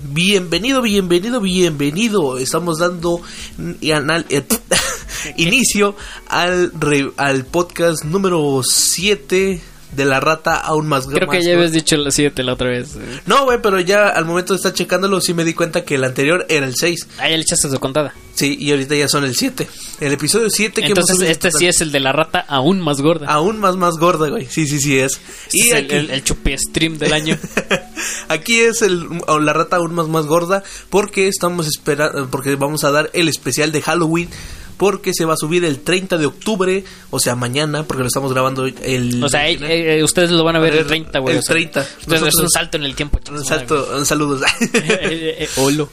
Bienvenido, bienvenido, bienvenido. Estamos dando anal- eh, inicio al, re- al podcast número 7 de la rata aún más Creo que ya habías dicho la 7 la otra vez. eh. No, güey, pero ya al momento de estar checándolo sí me di cuenta que el anterior era el 6. Ah, ya le echaste su contada. Sí, y ahorita ya son el 7. El episodio 7 que Entonces hemos este sí es el de la rata aún más gorda. aún más más gorda, güey. Sí, sí, sí es. Este y es el, aquí, el, el chupi stream del año. aquí es el, la rata aún más más gorda porque estamos esperando porque vamos a dar el especial de Halloween porque se va a subir el 30 de octubre, o sea, mañana, porque lo estamos grabando el O sea, eh, eh, ustedes lo van a ver el 30, güey. El o sea, 30. Entonces es Nosotros- un salto en el tiempo. un salto, un saludos. Eh, eh, eh.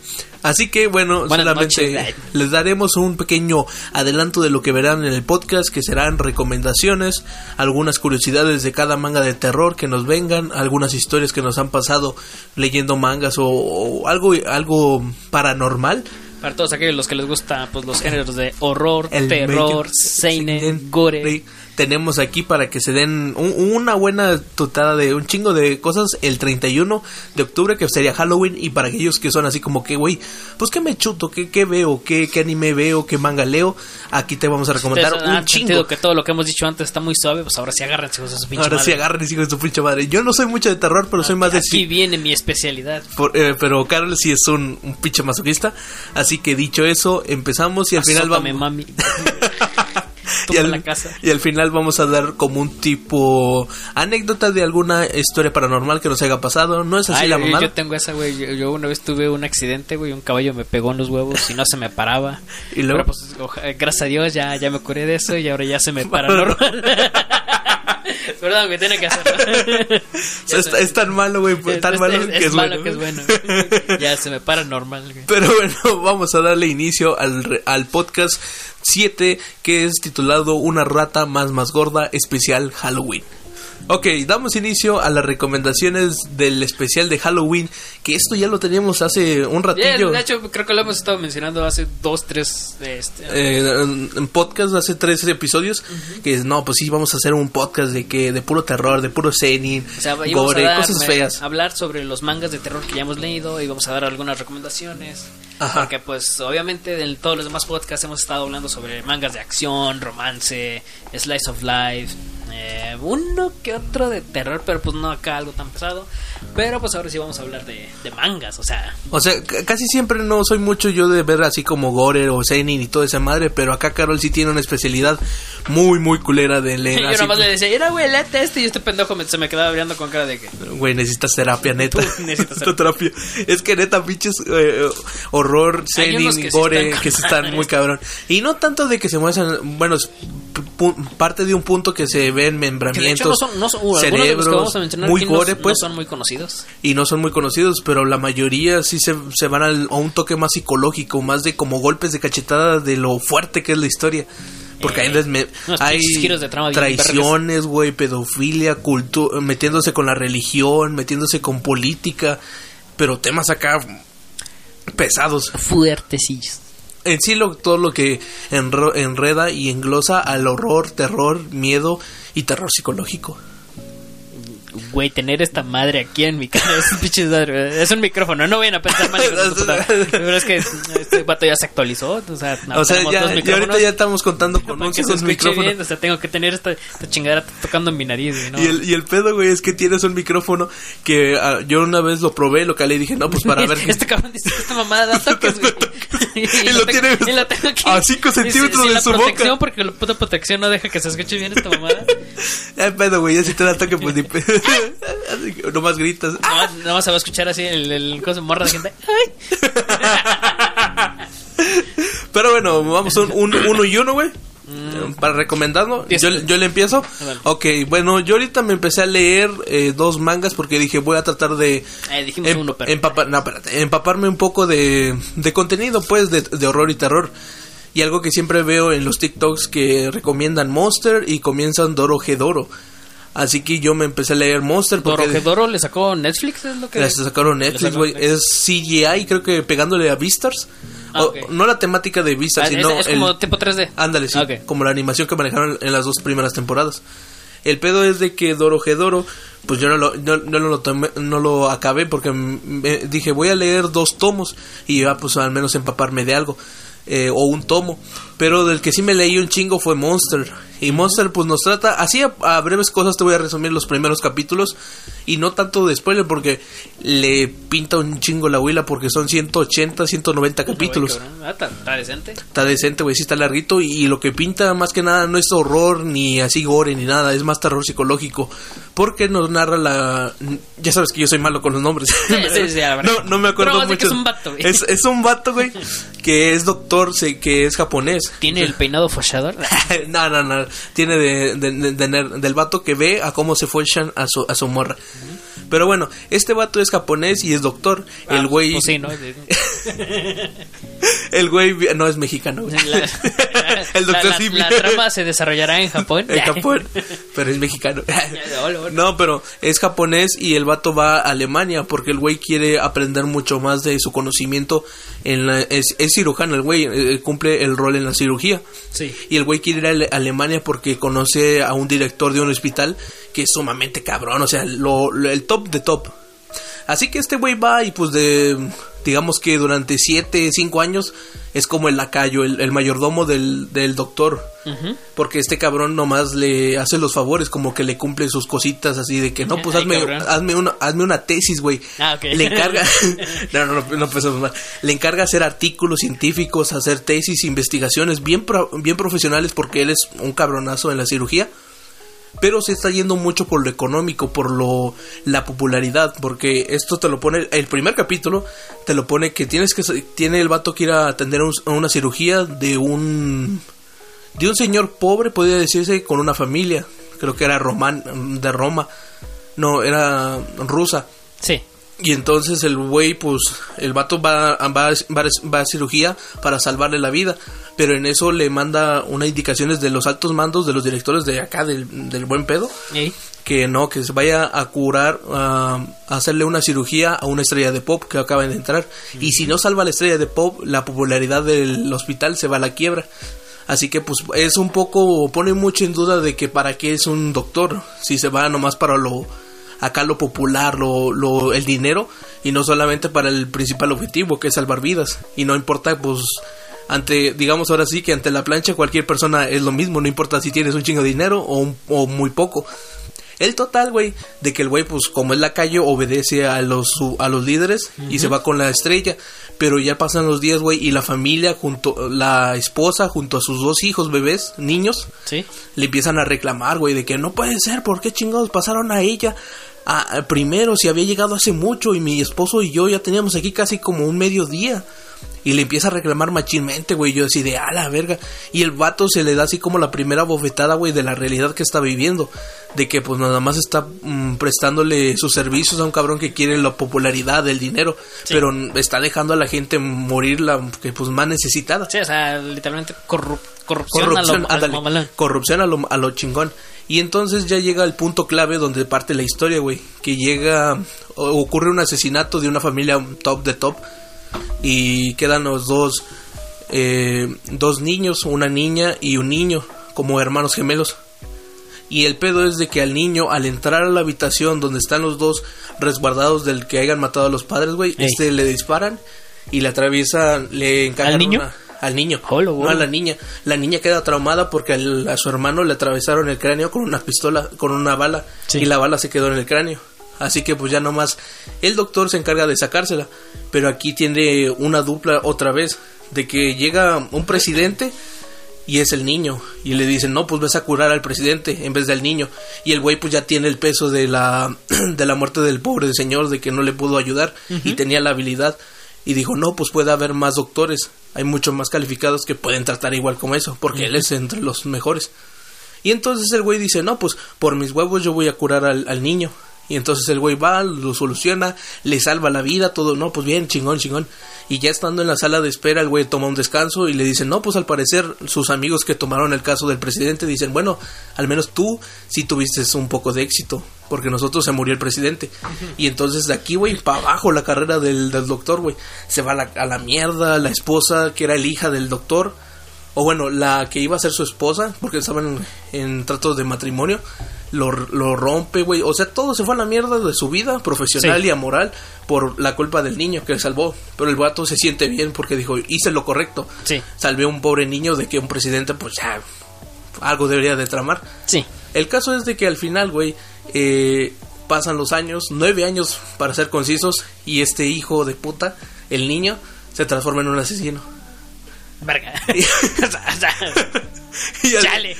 Así que bueno, Buenas solamente noches. les daremos un pequeño adelanto de lo que verán en el podcast, que serán recomendaciones, algunas curiosidades de cada manga de terror que nos vengan, algunas historias que nos han pasado leyendo mangas o, o algo algo paranormal. Para todos aquellos los que les gusta pues los géneros de horror, El terror, seinen, gore. Tenemos aquí para que se den un- una buena totada de un chingo de cosas el 31 de octubre que sería Halloween y para aquellos que son así como que güey, pues qué me chuto, qué, qué veo, qué, qué anime veo, qué manga leo, aquí te vamos a recomendar Ustedes un han chingo. que todo lo que hemos dicho antes está muy suave, pues ahora sí agárrense con su pinche Ahora sí madre. agarren y sigan su pinche madre. Yo no soy mucho de terror, pero soy más de Aquí sí. viene mi especialidad. Por- eh, pero Carol sí es un, un pinche masoquista. Así que dicho eso, empezamos y al final Azótame, vamos. mami. y al, la casa. y al final vamos a dar como un tipo anécdota de alguna historia paranormal que nos haya pasado. No es así Ay, la mamada. yo tengo esa, güey. Yo, yo una vez tuve un accidente, güey. Un caballo me pegó en los huevos y no se me paraba. Y luego- Pero pues, oja- gracias a Dios, ya, ya me curé de eso y ahora ya se me para normal. Perdón, que tiene que hacerlo. O sea, es, es tan malo, güey, Es- tan es- malo es- que es es, malo bueno. que es bueno. Ya se me para normal, güey. Pero bueno, vamos a darle inicio al, re- al podcast 7 que es titulado Una rata más más gorda especial Halloween. Ok, damos inicio a las recomendaciones del especial de Halloween, que esto ya lo teníamos hace un ratillo. de hecho, creo que lo hemos estado mencionando hace dos, tres. Este, eh, en, en podcast hace tres episodios que es no pues sí vamos a hacer un podcast de que de puro terror de puro senin O sea, gore a dar, cosas eh, feas hablar sobre los mangas de terror que ya hemos leído y vamos a dar algunas recomendaciones. Ajá. Porque, pues, obviamente, en todos los demás podcasts hemos estado hablando sobre mangas de acción, romance, slice of life, eh, uno que otro de terror, pero pues no acá algo tan pesado. Pero, pues, ahora sí vamos a hablar de, de mangas, o sea. O sea, casi siempre no soy mucho yo de ver así como Gore o Senin y toda esa madre, pero acá Carol sí tiene una especialidad muy, muy culera de leer. yo así nomás le decía, mira, güey, léete este. Y este pendejo me- se me quedaba mirando con cara de que. Güey, necesitas terapia, neta. Tú necesitas terapia. Es que neta, pinches eh, horror, unos que sí Gore, que con están muy cabrón. Y no tanto de que se muestran, bueno, parte de un punto que se ven Que de hecho membramientos, no son, no son, uh, que cerebros, muy no- gore, no pues. son muy conocidos. Y no son muy conocidos, pero la mayoría sí se, se van al- a un toque más psicológico, más de como golpes de cachetada de lo fuerte que es la historia. Porque Eh, hay, hay pinches giros de trama bien traiciones, güey, pedofilia, cultu- metiéndose con la religión, metiéndose con política, pero temas acá pesados. Fuertecillos. En sí, lo, todo lo que enro- enreda y englosa al horror, terror, miedo y terror psicológico. Güey, tener esta madre aquí en mi cara es, es un micrófono, no vayan a pensar mal. Pero es que este vato ya se actualizó, o sea, no, o sea, ya, dos ya ahorita ya estamos contando con un micrófono. bien, o sea, tengo que tener esta, esta chingadera tocando en mi nariz, güey, ¿no? Y el, y el pedo, güey, es que tienes un micrófono que ah, yo una vez lo probé, lo calé y dije, no, pues para ver. Este cabrón dice que esta mamada da toques, güey. Y lo y lo aquí. a cinco Y sin- centímetros sin de su boca. porque la puta protección no deja que se escuche bien esta mamada. Ya pedo, güey, ya si te da toque, pues ni pe- Así que nomás gritas. Nomás, nomás se va a escuchar así el, el cosa morra de gente. ¡Ay! Pero bueno, vamos a un, un- uno y uno, güey. Para recomendarlo, yo, yo le empiezo. Vale. Ok, bueno, yo ahorita me empecé a leer eh, dos mangas porque dije voy a tratar de Eh, em- uno, pero. empapar- no, espérate, empaparme un poco de, de contenido, pues, de, de horror y terror. Y algo que siempre veo en los TikToks que recomiendan Monster y comienzan Doro Doro. Así que yo me empecé a leer Monster porque Dorojedoro le sacó Netflix, es lo que. las sacaron le Netflix, güey. Es CGI, creo que pegándole a Beastars. Ah, O-. No la temática de Beastars, Ah, sino es el- como tipo 3D. Ándale, sí. Ok. Como la animación que manejaron en las dos primeras temporadas. El pedo es de que Doro Doro pues yo no lo, no, no lo, tomé- no lo acabé porque me dije voy a leer dos tomos y ya pues al menos empaparme de algo eh, o un tomo pero del que sí me leí un chingo fue Monster y Monster pues nos trata así a, a breves cosas te voy a resumir los primeros capítulos y no tanto de spoiler porque le pinta un chingo la huila porque son 180 190 capítulos ah, está, está decente. Está decente, güey, sí está larguito y, y lo que pinta más que nada no es horror ni así gore ni nada, es más terror psicológico. Porque nos narra la... Ya sabes que yo soy malo con los nombres. Sí, sí, sí, no, no me acuerdo Pero mucho. es un vato, güey. Es, es un vato, güey, que es doctor, que es japonés. Tiene el peinado fochador. no, no, no. Tiene de, de- de- del vato que ve a cómo se fochan a su, a su morra. Pero bueno, este vato es japonés y es doctor. el Ah, güey... pues sí, ¿no? El güey no es mexicano. La, el doctor la, sí la trama se desarrollará en Japón. En Japón, pero es mexicano. No, pero es japonés y el vato va a Alemania porque el güey quiere aprender mucho más de su conocimiento. En la, es, es cirujano el güey, eh, cumple el rol en la cirugía. Sí. Y el güey quiere ir a Ale- Alemania porque conoce a un director de un hospital que es sumamente cabrón, o sea, lo, lo- el top de top. Así que este güey va y pues de, digamos que durante 7, 5 años es como el lacayo, el, el mayordomo del, del doctor. Porque este cabrón nomás le hace los favores, como que le cumple sus cositas así de que no, pues Ay, hazme, cabrón. hazme, una, hazme una tesis, güey. Ah, ok. Le encarga, no, no, no, no mal. Le encarga hacer artículos científicos, hacer tesis, investigaciones bien, pro- bien profesionales porque él es un cabronazo en la cirugía. Pero se está yendo mucho por lo económico, por lo la popularidad, porque esto te lo pone el primer capítulo te lo pone que tienes que tiene el vato que ir a atender a una cirugía de un de un señor pobre, podría decirse, con una familia. Creo que era román, de Roma. No, era rusa. Sí. Y entonces el güey, pues, el vato va, va, va, va a cirugía para salvarle la vida. Pero en eso le manda unas indicaciones de los altos mandos, de los directores de acá, del, del buen pedo. ¿Y? Que no, que se vaya a curar, a hacerle una cirugía a una estrella de pop que acaba de entrar. Y si no salva a la estrella de pop, la popularidad del hospital se va a la quiebra. Así que pues es un poco, pone mucho en duda de que para qué es un doctor, si se va nomás para lo, acá lo popular, lo, lo, el dinero, y no solamente para el principal objetivo que es salvar vidas. Y no importa pues ante, digamos ahora sí que ante la plancha cualquier persona es lo mismo, no importa si tienes un chingo de dinero o, un- o muy poco. El total, güey, de que el güey, pues como es lacayo, obedece a los, a los líderes y se va con la estrella. Pero ya pasan los días, güey, y la familia, junto, la esposa, junto a sus dos hijos, bebés, niños, Sí. le empiezan a reclamar, güey, de que no puede ser, ¿por qué chingados pasaron a ella? A, a primero, si había llegado hace mucho y mi esposo y yo ya teníamos aquí casi como un mediodía. Y le empieza a reclamar machinmente, güey. Yo así de, a la verga. Y el vato se le da así como la primera bofetada, güey, de la realidad que está viviendo. De que pues nada más está mm, prestándole sus servicios a un cabrón que quiere la popularidad, el dinero. Pero está dejando a la gente morir la que pues más necesitada. Sí, o sea, literalmente corrup- corrupción, Corrupción, a lo, ándale, corrupción a lo, a lo chingón. Y entonces ya llega el punto clave donde parte la historia, güey. Que llega, ocurre un asesinato de una familia top de top. Y quedan los dos, eh, dos niños, una niña y un niño, como hermanos gemelos. Y el pedo es de que al niño, al entrar a la habitación donde están los dos resguardados del que hayan matado a los padres, güey, Ey. este le disparan y le atraviesan, le encajan ¿Al niño? una- al niño. No a la niña. La niña queda traumada porque al- a su hermano le atravesaron el cráneo con una pistola, con una bala, Sí. y la bala se quedó en el cráneo. Así que pues ya nomás el doctor se encarga de sacársela. Pero aquí tiene una dupla otra vez, de que llega un presidente y es el niño. Y le dicen, no, pues vas a curar al presidente en vez del niño. Y el güey pues ya tiene el peso de la, de la muerte del pobre señor, de que no le pudo ayudar y tenía la habilidad. Y dijo, no, pues puede haber más doctores. Hay muchos más calificados que pueden tratar igual como eso, porque él es entre los mejores. Y entonces el güey dice, no, pues por mis huevos yo voy a curar al, al niño. Y entonces el güey va, lo soluciona, le salva la vida, todo, no, pues bien, chingón, chingón. Y ya estando en la sala de espera, el güey toma un descanso y le dicen, no, pues al parecer sus amigos que tomaron el caso del presidente dicen, bueno, al menos tú sí tuviste un poco de éxito, porque nosotros se murió el presidente. Y entonces de aquí, güey, para abajo la carrera del, del doctor, güey. Se va a la, a la mierda, la esposa que era el hija del doctor, o bueno, la que iba a ser su esposa, porque estaban en, tratos de matrimonio, lo, lo rompe, güey. O sea, todo se fue a la mierda de su vida profesional Sí. y amoral por la culpa del niño que salvó. Pero el vato se siente bien porque dijo, hice lo correcto. Sí. Salvé a un pobre niño de que un presidente, pues ya, algo debería de tramar. Sí. El caso es de que al final, güey, eh, pasan los años, nueve años para ser concisos, y este hijo de puta, el niño, se transforma en un asesino. Verga. O sea, o sea, Y Chale.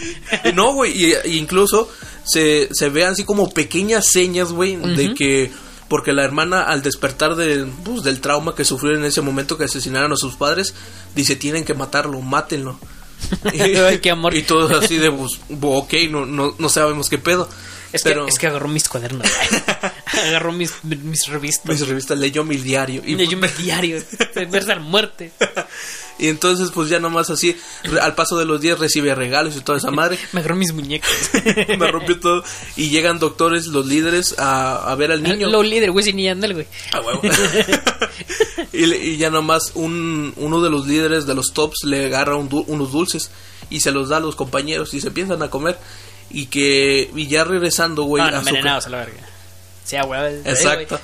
No, güey, y, incluso se, se ve así como pequeñas señas, güey, de que... Porque la hermana, al despertar del, pues, del trauma que sufrió en ese momento que asesinaron a sus padres, dice, tienen que matarlo, mátenlo. Ay, qué amor. Y todos así de, pues, ok, no, no, no sabemos qué pedo. es, Pero que, es que agarró mis cuadernos. agarró mis, mis revistas. mis revistas leyó mi diario. Y, yo mi diario. De muerte. Y entonces, pues ya nomás así, al paso de los días recibe regalos y toda esa madre. Me agarró mis muñecos. Me rompió todo. Y llegan doctores, los líderes, a, a ver al niño. Lo líder, güey, sin andar, güey. A huevo. y, y ya nomás un, uno de los líderes de los tops le agarra un unos dulces y se los da a los compañeros y se empiezan a comer. Y que y ya regresando, güey, No, no, a su a la verga. Sí, a huevo. Exacto.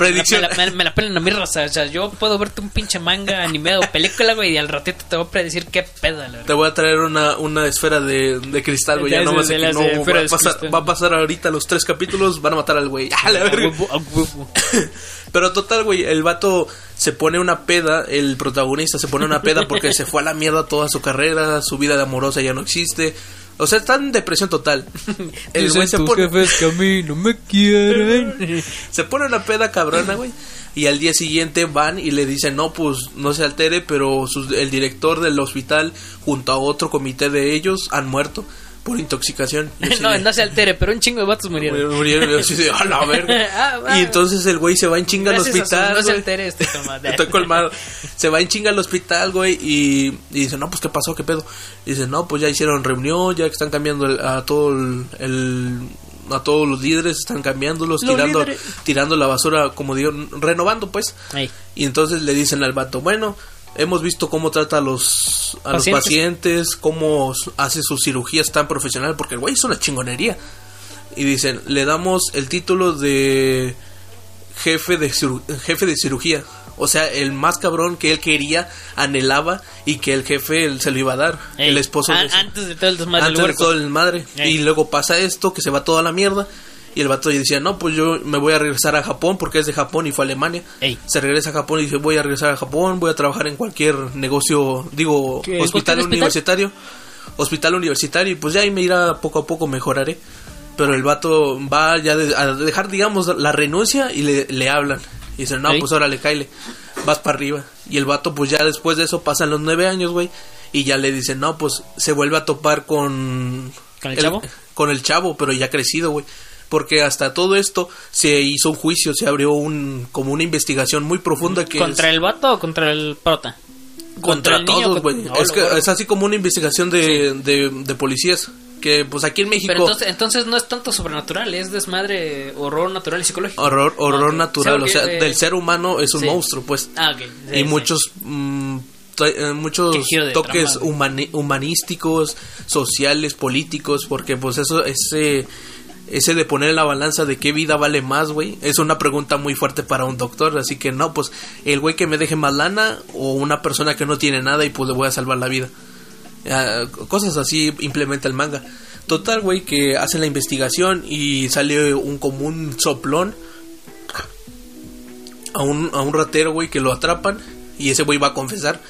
Predicción. Me la, me la- me la pelan a mi raza. O sea, yo puedo verte un pinche manga, anime o película, güey, y al ratito te voy a predecir qué pedo, la. Te voy a traer una, una esfera de, de cristal, güey. Ya de que las no va a, pasar, va a pasar ahorita los tres capítulos, van a matar al güey. ¡Ah, la A verga! Pero total, güey, el vato se pone una peda, el protagonista se pone una peda porque se fue a la mierda toda su carrera, su vida de amorosa ya no existe. O sea, está en depresión total. El güey se tus pone, jefes que a mí no me quieren. se pone una peda cabrona, güey. Y al día siguiente van y le dicen, no, pues no se altere, pero el director del hospital junto a otro comité de ellos han muerto por intoxicación. No, de- no se altere, pero un chingo de vatos murieron. Murieron y así de, "A la verga". Ah, ah. Y entonces el güey se va en chinga al hospital. No se altere este. Estoy colmado. Se va en chinga al hospital, güey, y, y dice, no, pues, ¿qué pasó? ¿Qué pedo? Y dice, no, pues, ya hicieron reunión, ya que están cambiando el- a todo el, el- A todos los líderes, están cambiándolos, Los tirando, líderes. tirando la basura, como digo, renovando, pues. Ey. Y entonces le dicen al vato, bueno, hemos visto cómo trata a los, a los Pacientes. pacientes, cómo hace sus cirugías tan profesional, porque el güey es una chingonería. Y dicen, le damos el título de jefe de, jefe de cirugía. O sea, el más cabrón que él quería, anhelaba y que el jefe él se lo iba a dar. Ey. El esposo An- de antes de todo el desmadre antes de todo el madre. Ey. Y luego pasa esto, que se va toda la mierda. Y el vato decía, no, pues yo me voy a regresar a Japón porque es de Japón y fue a Alemania. Ey. Se regresa a Japón y dice, voy a regresar a Japón, voy a trabajar en cualquier negocio, digo, ¿Qué? hospital ¿Cualquier hospital? universitario. Hospital universitario y pues ya ahí me irá poco a poco mejoraré. Pero el vato va ya de- a dejar, digamos, la renuncia y le, le hablan. Y dicen, no, Ey. pues órale, caile, vas para arriba. Y el vato, pues ya después de eso pasan los nueve años, güey. Y ya le dicen, no, pues se vuelve a topar con... ¿Con el chavo? Con el chavo, pero ya crecido, güey. Porque hasta todo esto se hizo un juicio, se abrió un como una investigación muy profunda que ¿Contra es- el vato o contra el prota? contra niño, todos, güey. No, es que es así como una investigación de, de, de policías. Que pues aquí en México... Pero entonces, entonces no es tanto sobrenatural, es desmadre, horror natural y psicológico. Horror, horror natural, o sea, eh, del ser humano es un sí. monstruo, pues. Ah, ok. Sí, y muchos mm, eh, muchos toques humani- humanísticos, sociales, políticos, porque pues eso ese ese de poner en la balanza de qué vida vale más, güey, es una pregunta muy fuerte para un doctor, así que no, pues el güey que me deje más lana o una persona que no tiene nada y pues le voy a salvar la vida. Ah, cosas así implementa el manga. Total, güey, que hacen la investigación y sale un común soplón a un, a un ratero, güey, que lo atrapan y ese güey va a confesar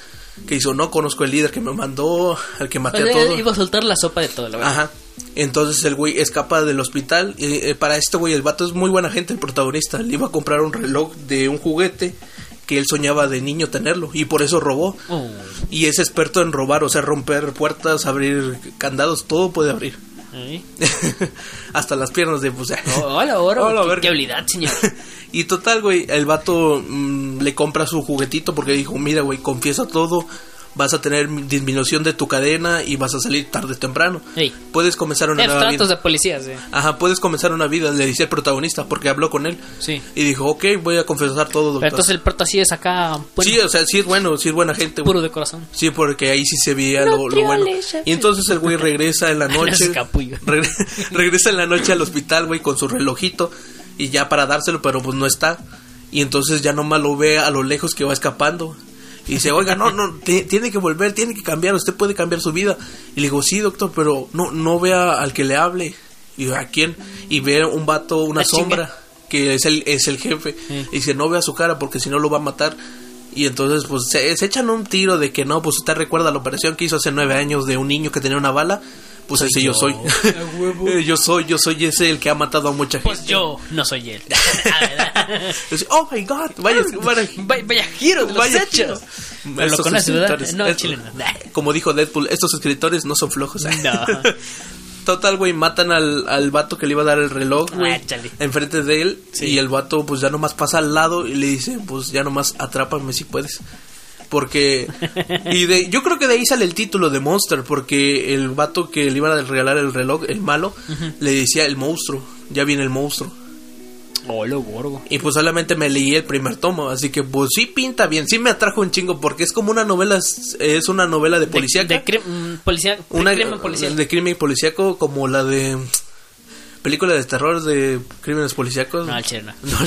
que hizo, no conozco el líder que me mandó, al que maté a todo. Iba a soltar la sopa de todo, la verdad. Ajá. Entonces el güey escapa del hospital. Y, eh, para este güey, el vato es muy buena gente, el protagonista. Le iba a comprar un reloj de un juguete que él soñaba de niño tenerlo y por eso robó. Uh, Y es experto en robar, o sea, romper puertas, abrir candados, todo puede abrir. ¿eh? Hasta las piernas de pues, Oh, hola, oro. Hola, qué habilidad, señor. Y total, güey, el vato mm, le compra su juguetito porque dijo, mira, güey, confiesa todo, vas a tener disminución de tu cadena y vas a salir tarde o temprano. Ey. Puedes comenzar una Eh, nueva tratos vida. de policías, eh. Ajá, puedes comenzar una vida, le dice el protagonista, porque habló con él. Sí. Y dijo, ok, voy a confesar todo, doctor. Pero entonces el prota sí es acá, bueno, sí, o sea, sí es bueno, sí es buena gente, puro de corazón. Sí, porque ahí sí se veía lo, lo bueno. Y entonces el güey regresa en la No noche. regresa en la noche al hospital, güey, con su relojito. Y ya para dárselo, pero pues no está. Y entonces ya nomás lo ve a lo lejos que va escapando. Y dice, oiga, no, no, ti- tiene que volver, tiene que cambiar, usted puede cambiar su vida. Y le digo, sí, doctor, pero no, no vea al que le hable. Y yo, ¿a quién? Y ve un vato, una La sombra, que es el, es el jefe. Sí. Y dice, no vea su cara porque si no lo va a matar. Y entonces, pues, se, se echan un tiro de que no, pues usted recuerda la operación que hizo hace nueve años de un niño que tenía una bala. Pues ese yo, yo. soy. Huevo. Yo soy, yo soy ese el que ha matado a mucha gente. Pues yo no soy él. Dice, oh my god, vaya, vaya, vaya, vaya giro de los vaya hechos. giro. Pero lo Estos conoces, ¿verdad? No, no. Como dijo Deadpool, estos escritores no son flojos. No. Total, güey, matan al, al vato que le iba a dar el reloj, güey, Ah, enfrente de él. Sí. Y el vato, pues ya nomás pasa al lado y le dice, pues ya nomás atrápame si puedes. Porque. Y de, yo creo que de ahí sale el título de Monster. Porque el vato que le iban a regalar el reloj, el malo, le decía el monstruo. Ya viene el monstruo. Hola, gorgo. Y pues solamente me leí el primer tomo. Así que pues sí pinta bien. Sí me atrajo un chingo. Porque es como una novela. Es una novela de policía. De, de crim- mm, policía, de una crimen policial. de crimen policíaco como la de película de terror de crímenes policíacos. No, al chile no.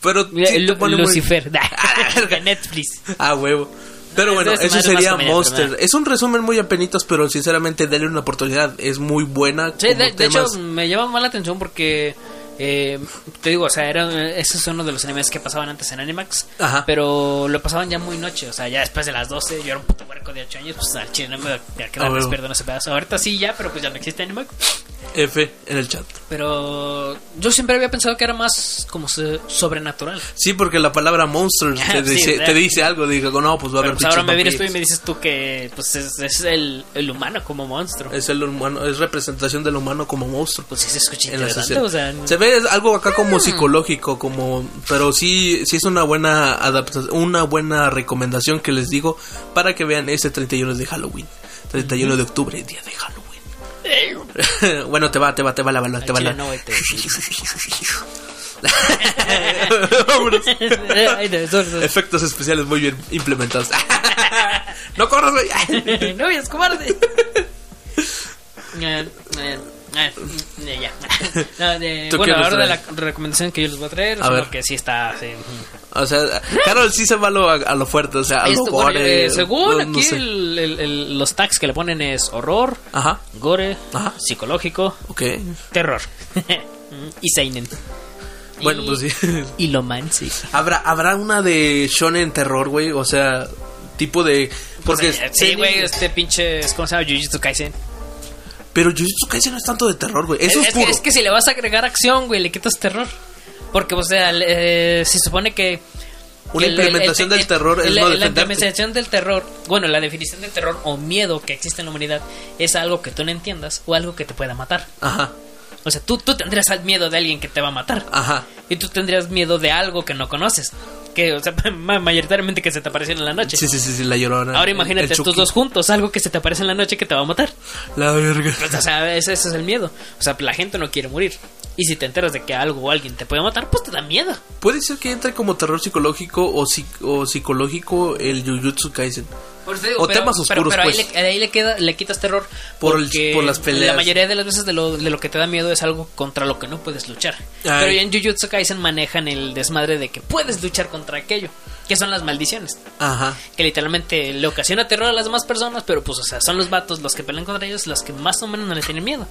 Pero Mira, sí el te pone muy- Lucifer. verga. de Netflix. Ah, huevo. Pero No, bueno, eso más sería Monster. Es un resumen muy apenitas, pero sinceramente denle una oportunidad. Es muy buena. Sí, de, de hecho me llama mal la atención porque eh, te digo, o sea, era, ese es uno de los animes que pasaban antes en Animax, Ajá. pero lo pasaban ya muy noche, o sea, ya después de las 12, yo era un puto huerco de 8 años, pues al chile no me voy a quedar despierto en ese pedazo. Ahorita sí ya, pero pues ya no existe Animax. F en el chat. Pero yo siempre había pensado que era más como sobrenatural. Sí, porque la palabra monster te, dice, ¿verdad? te dice algo. Digo, no, pues va a haber pues ahora me vienes tú y me dices tú que pues es, es el, el humano como monstruo. Es el humano, es representación del humano como monstruo. Pues sí se escucha en la interesante, sociedad. o sea, se ve algo acá como psicológico, como, pero sí, sí es una buena adaptación, una buena recomendación que les digo para que vean ese 31 de Halloween, 31 de octubre, día de Halloween. bueno, te va, te va, te va la bala, al te va la. Vámonos. Efectos especiales muy bien implementados. no corras, güey. no, es cobarde. Ya. No, de- ¿Tú bueno, ahora de la recomendación que yo les voy a traer, A ver. que sí está. sí, o sea, Carol sí se va a lo, a lo fuerte, o sea, a lo bueno, gore, eh, según no- no aquí sé. el- el- el- los tags que le ponen es horror, Ajá, gore, Ajá. psicológico, ok. terror y seinen. Bueno, Y- pues sí. Y lomance. ¿Habrá, habrá una de shonen terror, güey, o sea, tipo de... Porque Pues, eh, sí, güey, este pinche. ¿Cómo se llama? Jujutsu Kaisen. Pero Jujutsu Kaisen no es tanto de terror, güey. Es, Es, es oscuro. que, es que si le vas a agregar acción, güey, le quitas terror. Porque, o sea, eh, se supone que. Una que el- implementación el- del terror es la, no La defenderte. implementación del terror, bueno, la definición del terror o miedo que existe en la humanidad es algo que tú no entiendas o algo que te pueda matar. Ajá, O sea, tú, tú tendrías miedo de alguien que te va a matar. ajá. Y tú tendrías miedo de algo que no conoces. Que, o sea, ma- mayoritariamente que se te aparece en la noche. Sí, sí, sí, sí, la llorona. Ahora imagínate estos dos juntos, algo que se te aparece en la noche que te va a matar. La verga. Pues, o sea, ese, ese es el miedo. O sea, la gente no quiere morir. Y si te enteras de que algo o alguien te puede matar, pues te da miedo. Puede ser que entre como terror psicológico o, o psicológico el Jujutsu Kaisen. Por eso digo, O temas oscuros, pero, ahí, pues. le, ahí le queda, le quitas terror Por el- porque por las peleas. La mayoría de las veces de lo, de lo que te da miedo es algo contra lo que no puedes luchar. Ay. Pero ya en Jujutsu Kaisen manejan el desmadre de que puedes luchar contra aquello, que son las maldiciones. Ajá. Que literalmente le ocasiona terror a las demás personas, pero pues, o sea, son los vatos los que pelean contra ellos los que más o menos no le tienen miedo.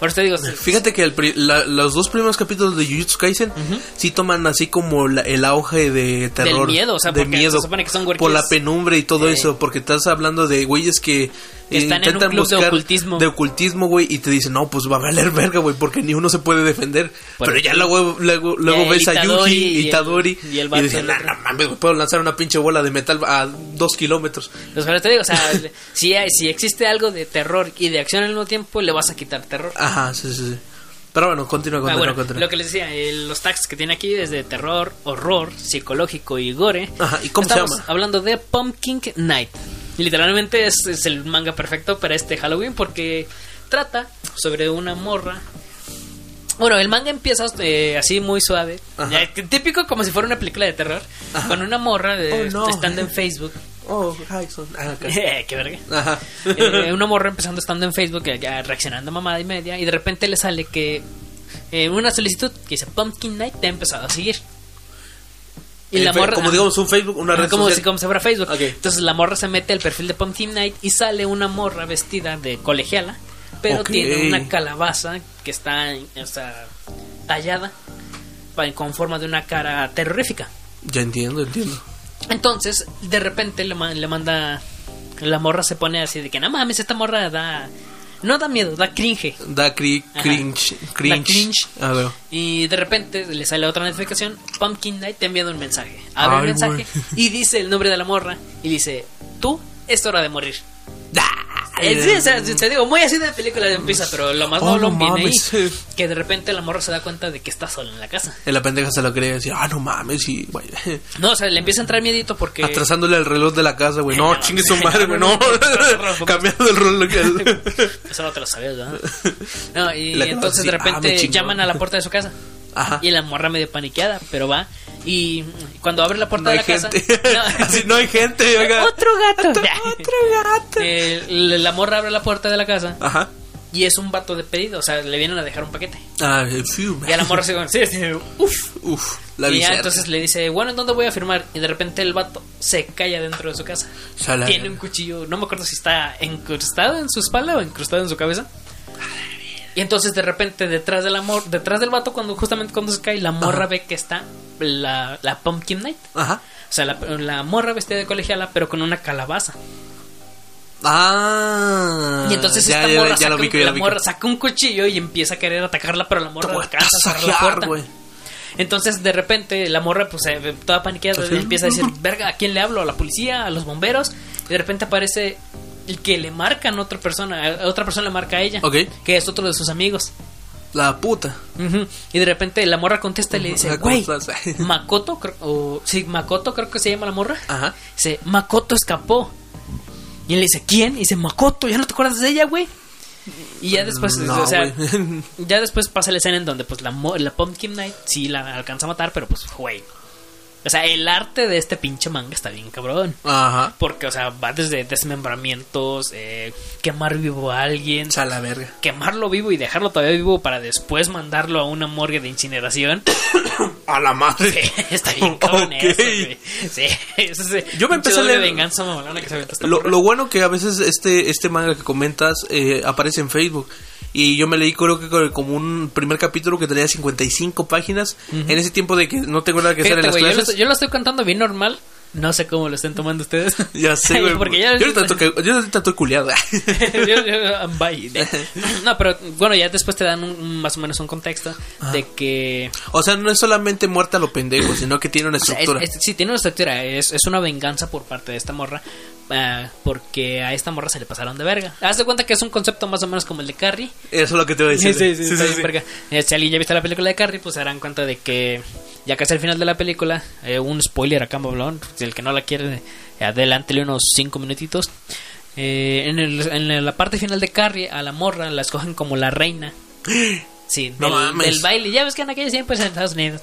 Por eso te digo, Fíjate que el pri- la- los dos primeros capítulos de Jujutsu Kaisen sí toman así como la- el auge de terror. miedo, o sea, de porque miedo. se supone que son Por la penumbre y todo Eh. eso, porque estás hablando de güeyes que Están en un club de ocultismo. de ocultismo, güey, y te dicen, no, pues va a valer verga, güey, porque ni uno se puede defender. Por Pero ya luego, luego, luego ves a Yuji y y el- Tadori y el y, dicen, no, otro". no mames, puedo lanzar una pinche bola de metal a dos kilómetros. Pues pero te digo, o sea, si, hay- si existe algo de terror y de acción al mismo tiempo, le vas a quitar terror. Ajá, sí, sí, sí. Pero bueno, continúa, Ah, continúa, bueno, continúa. lo que les decía, eh, los tags que tiene aquí desde terror, horror, psicológico y gore. Ajá, ¿y cómo se Estamos llama? hablando de Pumpkin Night. Y literalmente es, es el manga perfecto para este Halloween porque trata sobre una morra. Bueno, el manga empieza eh, así muy suave, Ajá. típico como si fuera una película de terror, con una morra de, Oh, no. estando en Facebook. Oh, Jackson. Ah, ok. Qué verga. Ajá. Eh, una morra empezando estando en Facebook, eh, ya reaccionando a mamada y media, y de repente le sale que eh, una solicitud que dice Pumpkin Night te ha empezado a seguir. Y Eh, la fe- morra, como digamos un Facebook, una red como, social. si, como si fuera Facebook. Ok. Entonces la morra se mete al perfil de Pumpkin Night y sale una morra vestida de colegiala, pero tiene una calabaza que está o sea, tallada con forma de una cara terrorífica. Ya entiendo, entiendo. Entonces, de repente le, le manda. La morra se pone así de que, no mames, esta morra da. No da miedo, da cringe. Da cri Ajá. cringe. Da Cringe. cringe. A ver. Y de repente le sale otra notificación: Pumpkin Night te ha enviado un mensaje. Abre el Ay, mensaje güey. y dice el nombre de la morra. Y dice: Tú es hora de morir. Eh, Eh, sí, o sea, te digo, muy así de película de empieza, pero lo más Oh, no viene ahí. Que de repente la morra se da cuenta de que está sola en la casa. Y la pendeja se lo cree y decía, ah, no mames, y, güey. No, o sea, le empieza a entrar miedito porque. Atrasándole el reloj de la casa, güey. No, No, chingue su madre, güey. No, cambiando el reloj. Eso no te lo sabías, ¿verdad? No, y entonces de ah, repente llaman a la puerta de su casa. Ajá. Y la morra medio paniqueada, pero va. Y cuando abre la puerta No de la casa. No. Así no hay gente, oiga. Otro gato. Otro gato. Eh, la morra abre la puerta de la casa Ajá. y es un vato de pedido, o sea, le vienen a dejar un paquete. Ah, el fiu. Y a la morra se sí, sí, uf. Uf, la y ya entonces le dice, bueno, ¿en dónde voy a firmar? Y de repente el vato se calla dentro de su casa. Tiene un cuchillo, no me acuerdo si está incrustado en su espalda o incrustado en su cabeza. Y entonces de repente detrás del amor, detrás del vato cuando justamente cuando se cae, la morra Ajá. ve que está la, la Pumpkin Night. Ajá. O sea, la, la morra vestida de colegiala, pero con una calabaza. Ah. Y entonces ya, esta ya, morra, ya saca, la morra saca un cuchillo y empieza a querer atacarla, pero la morra alcanza a cerrar la puerta. Entonces de repente la morra pues toda paniqueada Así. empieza a decir, verga, ¿a quién le hablo? ¿A la policía? ¿A los bomberos? Y de repente aparece el que le marcan a otra persona, a otra persona le marca a ella, que es otro de sus amigos. La puta. Y de repente la morra contesta y le dice, ¿Cómo güey? Makoto, creo- o sí, Makoto creo que se llama la morra. Ajá. Dice, Makoto escapó. Y él le dice, ¿quién? Y dice, Makoto, ¿ya no te acuerdas de ella, güey? Y ya después, No, o sea, ya después pasa la escena en donde pues la, la Pumpkin Night sí la alcanza a matar, pero pues, güey. O sea, el arte de este pinche manga está bien cabrón. Ajá. Porque, o sea, va desde desmembramientos, eh, quemar vivo a alguien, A la verga. quemarlo vivo y dejarlo todavía vivo para después mandarlo a una morgue de incineración. A la madre. Sí, está bien cabrón eso, güey. Sí, eso sí. Yo me empecé a leer- venganza mamalona que se Lo, lo bueno que a veces este este manga que comentas eh, aparece en Facebook y yo me leí creo que como un primer capítulo que tenía 55 páginas en ese tiempo de que no tengo nada que hacer en las güey, yo, lo clases. estoy, yo lo estoy contando bien normal. No sé cómo lo estén tomando ustedes. Ya sé, güey. Porque ya. yo, ahorita estoy, yo bye. No, pero bueno, ya después te dan un- más o menos un contexto de que. o sea, no es solamente muerte a lo pendejo, sino que tiene una o sea, es- estructura. es- sí, tiene una estructura. Es, es una venganza por parte de esta morra. Ah, porque a esta morra se le pasaron de verga. Haz de cuenta que es un concepto más o menos como el de Carrie. Eso es lo que te voy a decir. Sí, sí, sí, bien verga. Eh, Si alguien ya viste la película de Carrie, pues se darán cuenta de que ya casi al final de la película, eh, un spoiler acá, Mablón, si el que no la quiere, eh, adelántele unos 5 minutitos. Eh, en, el- en la parte final de Carrie, a la morra la escogen como la reina. Sí, No del, del baile. Ya ves que en aquellos tiempos en Estados Unidos.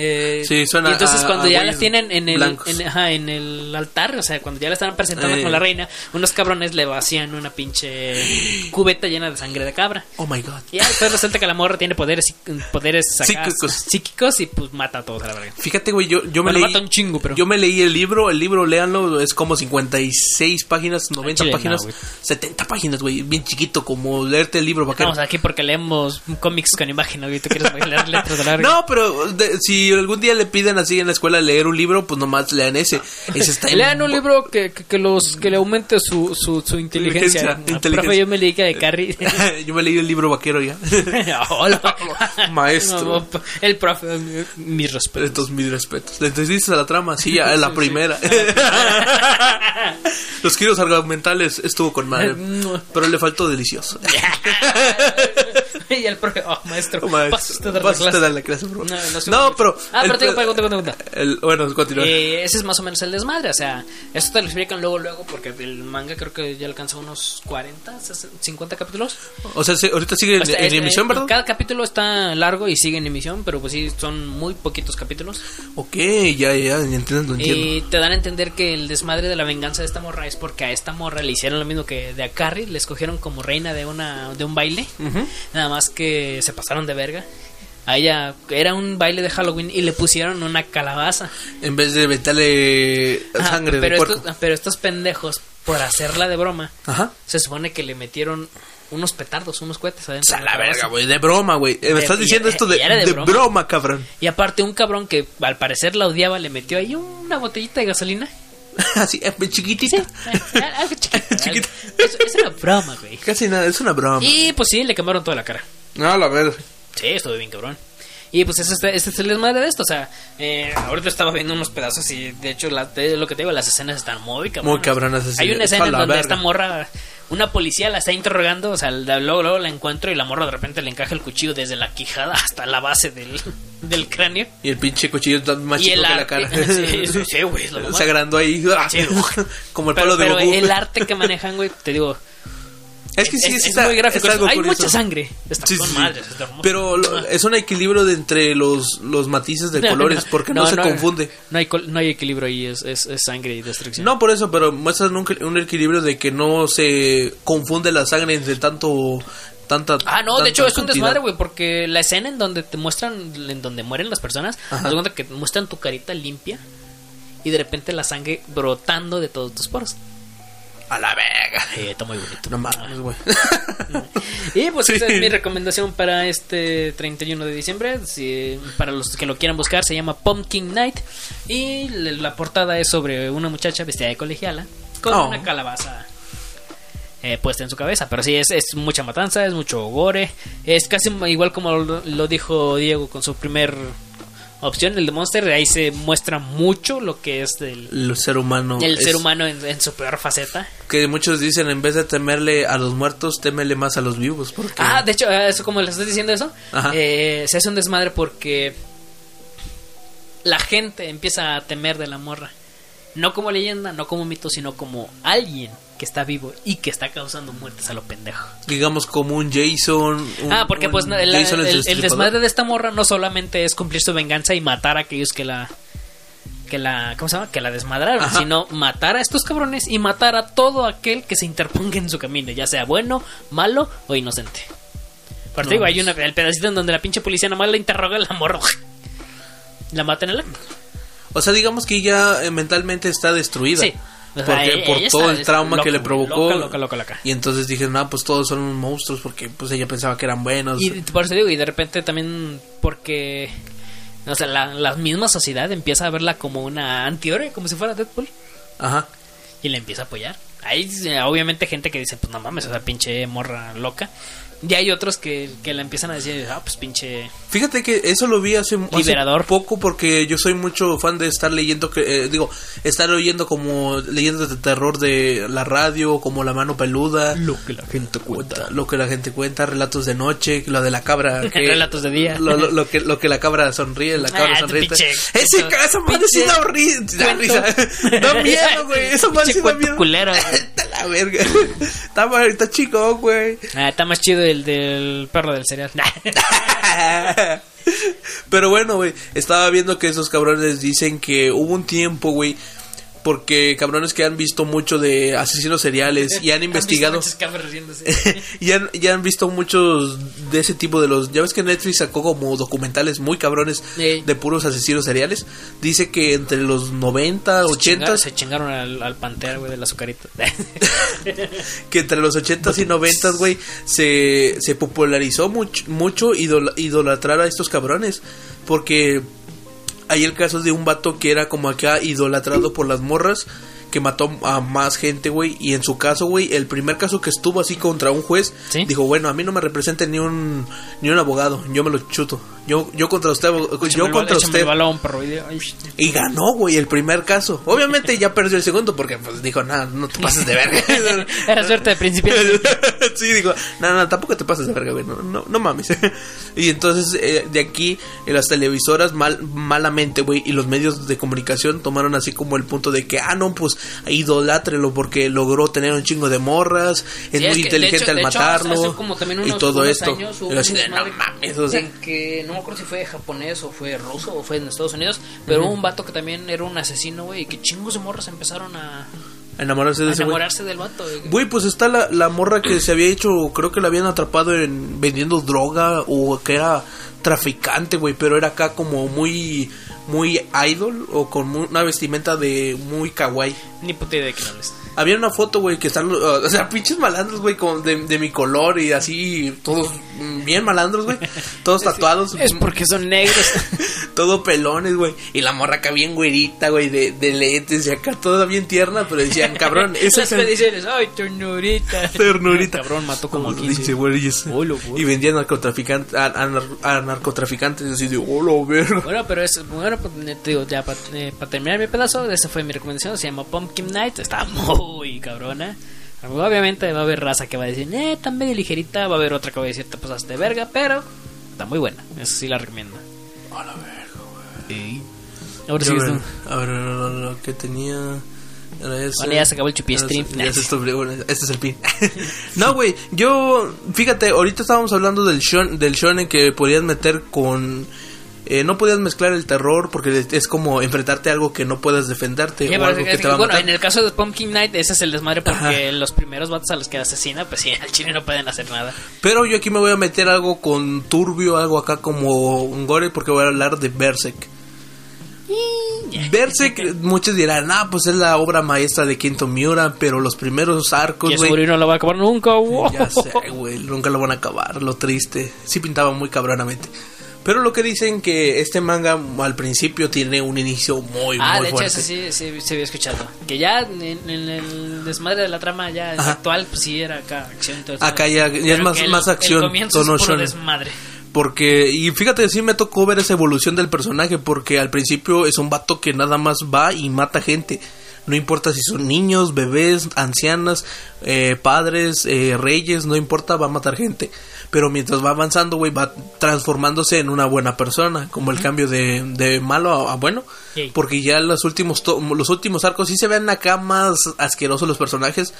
Eh, Sí, suena y entonces a- cuando a ya las tienen en el, en, ajá, en el altar, o sea, cuando ya la están presentando Eh. como la reina, unos cabrones le vacían una pinche cubeta llena de sangre de cabra. Oh my god. Y ya después resulta que la morra tiene poderes poderes Psíquicos. psíquicos y pues mata a todos a la verga. Fíjate, güey, yo, yo me Bueno, leí. mata un chingo, pero- Yo me leí el libro, el libro, léanlo, es como 56 páginas, 90 chile, páginas, no, güey. 70 páginas, güey, bien chiquito, como leerte el libro vaquero. Estamos aquí porque leemos cómics con imágenes y tú quieres leer letras de la verga. No, pero de- si algún día le piden así en la escuela leer un libro, pues nomás lean ese. Ese está en- Lean un libro que, que, que los que le aumente su, su, su inteligencia. Inteligencia, Ah, inteligencia. Profe, yo me leí que de Carrie. yo me leí el libro vaquero ya. Maestro. No, el profe, mis respetos. Entonces, mis respetos. ¿Le entendiste a la trama? Sí, ya, la primera. Los giros argumentales estuvo con madre. Pero le faltó delicioso. y el profe, oh, maestro, Maestro, pasa usted a dar la clase. a la clase, favor. No, no No, pero. Ah, el pero tengo pre- pregunta, pregunta, pregunta. el- bueno, continúa. Eh, ese es más o menos el desmadre, o sea, esto te lo explican luego, luego, porque el manga creo que ya alcanza unos 40, 60, 50 capítulos. o sea, se- ahorita sigue en, O sea, en es- emisión, eh, ¿verdad? Cada capítulo está largo y sigue en emisión, pero pues sí, son muy poquitos capítulos. Ok, ya, ya, ya entiendo, entiendo. Y te dan a entender que el desmadre de la venganza de esta morra es porque a esta morra le hicieron lo mismo que de a Carrie, le escogieron como reina de una de un baile, Ujú. nada más que se pasaron de verga. A ella era un baile de Halloween y le pusieron una calabaza. En vez de meterle Ajá, sangre pero de puerco. estos, pero estos pendejos, por hacerla de broma, Ajá. se supone que le metieron unos petardos, unos cohetes O adentro. sea, de la cabeza. verga, güey, de broma, güey. Eh, Me De- estás y- diciendo esto de, de de broma. broma. cabrón. Y aparte un cabrón que al parecer la odiaba le metió ahí una botellita de gasolina. Así, eh, chiquitita. Sí, algo chiquito. Chiquito. Es, es una broma, güey. Casi nada, es una broma. Y pues sí, le quemaron toda la cara. No, la verga. Sí, estuvo bien cabrón. Y pues ese, este, este es el desmadre de esto. O sea, eh, ahorita estaba viendo unos pedazos y de hecho, la- de lo que te digo, las escenas están muy cabronas. Muy cabronas, así Hay una escena "A en donde verga". esta morra, una policía la está interrogando. O sea, luego, luego la encuentro y la morra de repente le encaja el cuchillo desde la quijada hasta la base del, del cráneo. Y el pinche cuchillo está más Y chico el que la cara. Sí, sí, sí, güey, es la mamada. Se agrandó ahí. ¡ah! Sí. Como el Pero, palo de pero Goku. el arte que manejan, güey, te digo, Es que sí, es, sí es está- muy gráfico. está algo Hay curioso. mucha sangre. Está Sí, con sí, madres, está. Pero lo- es un equilibrio de entre los, los matices de No, colores, no, porque no, se confunde. No hay, no hay equilibrio ahí, es, es, es sangre y destrucción. No por eso, pero muestran un, un equilibrio de que no se confunde la sangre entre tanto tanta Ah, no, tanta de hecho es un desmadre, güey, porque la escena en donde te muestran, en donde mueren las personas, de cuenta que muestran tu carita limpia y de repente la sangre brotando de todos tus poros. A la verga. Eh, está muy bonito. No mames, güey. Y pues Sí. esa es mi recomendación para este 31 de diciembre. Si, para los que lo quieran buscar, se llama Pumpkin Night. Y la portada es sobre una muchacha vestida de colegiala con Oh. una calabaza eh, puesta en su cabeza. Pero sí, es, es mucha matanza, es mucho gore. Es casi igual como lo, lo dijo Diego con su primer opción, el de Monster. Ahí se muestra mucho lo que es del, El ser humano. el es- ser humano en, en su peor faceta. Que muchos dicen, en vez de temerle a los muertos, témele más a los vivos. Porque... Ah, de hecho, eh, eso como le estás diciendo eso, eh, se hace un desmadre porque la gente empieza a temer de la morra. No como leyenda, no como mito, sino como alguien que está vivo y que está causando muertes a lo pendejo. digamos como un Jason. un- ah, porque pues el, el- desmadre de esta morra no solamente es cumplir su venganza y matar a aquellos que la que la ¿cómo se llama? que la desmadraron, Ajá. sino matar a estos cabrones y matar a todo aquel que se interponga en su camino, ya sea bueno, malo o inocente. No, te digo, hay una, el pedacito en donde la pinche policía nomás la interroga la morra. La mata en el acto. O sea, digamos que ya eh, mentalmente está destruida. Sí. O sea, Porque por ella todo está- el trauma loca, que le provocó. loca, loca, loca, loca. Y entonces dije, no, pues todos son monstruos porque pues ella pensaba que eran buenos. Y por eso digo, y de repente también porque o sea, la, la misma sociedad empieza a verla como una antihéroe, como si fuera Deadpool, Ajá. y la empieza a apoyar. Hay obviamente gente que dice, pues no mames, esa pinche morra loca. Y hay otros que, que la empiezan a decir, ah, pues pinche... Fíjate que eso lo vi hace, hace Liberador. poco porque yo soy mucho fan de estar leyendo, que, eh, digo, estar oyendo como leyendas de terror de la radio, como La Mano Peluda, Lo que la gente cuenta, lo que la gente cuenta, relatos de noche, lo de la cabra, que- Relatos de día. lo, lo- lo que lo que la cabra sonríe, la cabra Ah, sonríe. pinche- Ese pinche- esa madre sí da horrible, da risa. Da miedo, güey. Esa madre sí da miedo. culero. Está la verga. Está, mal- está chico, güey. Ah, está más chido el del perro del cereal. Pero bueno, estaba viendo que esos cabrones dicen que hubo un tiempo, güey, porque cabrones que han visto mucho de asesinos seriales y han investigado y han, y han visto muchos de ese tipo de los ya ves que Netflix sacó como documentales muy cabrones Sí. de puros asesinos seriales dice que entre los 90 Se 80 chingaron- Se chingaron al, al pantera, güey, del azucarito. que entre los 80 y 90 güey se, se popularizó mucho, mucho idola- idolatrar a estos cabrones porque hay el caso de un vato que era como acá idolatrado por las morras que mató a más gente, güey, y en su caso, güey, el primer caso que estuvo así contra un juez, ¿Sí? dijo, bueno, a mí no me representa ni un ni un abogado, yo me lo chuto. Yo, yo contra usted, Échame yo el contra usted. el balón, perro. Y- ganó, güey, el primer caso. Obviamente ya perdió el segundo porque pues dijo, nada, no te pases de verga. Era suerte de principiante. sí, digo, no, no, tampoco te pases de verga, güey, no, no, no mames. y entonces eh, de aquí eh, las televisoras mal, malamente, güey, y los medios de comunicación tomaron así como el punto de que, ah, no, pues idolátrelo porque logró tener un chingo de morras, es Sí, muy que, de inteligente hecho- al de hecho, matarlo como también y todo esto. años yo así no mames, o sea, de que no me acuerdo si fue japonés o fue ruso o fue en Estados Unidos, pero hubo un vato que también era un asesino, güey, y que chingos de morras empezaron a, enamorarse de a ese enamorarse del vato. güey. Pues está la, la morra que se había hecho, creo que la habían atrapado en vendiendo droga o que era traficante, güey, pero era acá como muy muy idol o con mu- una vestimenta de muy kawaii. Ni puta idea de qué hables. Había una foto, güey, que están, uh, o sea, pinches malandros, güey, con- de, de mi color y así, todos bien malandros, güey, todos tatuados. Es porque son negros. todo pelones, güey. Y la morra acá bien güerita, güey, de, de lentes y acá toda bien tierna, pero decían, cabrón, Las es ay, ternurita. Ternurita. Cabrón, mató como a 15. Dice, güey, y Hola, vendían narcotraficantes a, a a narcotraficantes así de, hola, verga. Bueno, pero es bueno, pues, eh, te digo, ya para terminar mi pedazo, esa fue mi recomendación. Se llama Pumpkin Night, está muy cabrona. Obviamente va a haber raza que va a decir, eh, está medio ligerita. Va a haber otra que va a decir, te pasaste de verga, pero está muy buena. Eso sí la recomiendo. A Ahora sí, a ver, tú. a ver, lo, lo que tenía. Era. Bueno, ya se acabó el chupi stream. ya bueno, este es el pin. no, güey, yo, fíjate, ahorita estábamos hablando del, shon, del shonen que podías meter con... eh, no podías mezclar el terror porque es como enfrentarte a algo que no puedas defenderte o algo que que, te va a bueno, en el caso de Pumpkin Night, ese es el desmadre porque Ajá. los primeros vatos a los que asesina, pues sí, al chile no pueden hacer nada. Pero yo aquí me voy a meter algo con turbio, algo acá como un gore porque voy a hablar de Berserk. Berserk, muchos dirán, ah, pues es la obra maestra de Kento Miura, pero los primeros arcos, güey, güey no lo va a acabar nunca. wow. Ya sé, güey, nunca lo van a acabar, lo triste. Sí pintaba muy cabronamente. Pero lo que dicen que este manga al principio tiene un inicio muy, Ah, muy de hecho, fuerte. ese sí, sí, se había escuchado. Que ya en, en el desmadre de la trama ya Ajá. actual, pues sí era acá acción. todo eso. Acá ya- ya es más- el- más acción, El comienzo es puro desmadre. Porque, y fíjate, sí me tocó ver esa evolución del personaje, porque al principio es un vato que nada más va y mata gente. No importa si son niños, bebés, ancianas, eh, padres, eh, reyes, no importa, va a matar gente. Pero mientras va avanzando, güey, va transformándose en una buena persona, como el cambio de, de malo a, a bueno. Sí. Porque ya los últimos, los últimos arcos sí se ven acá más asquerosos los personajes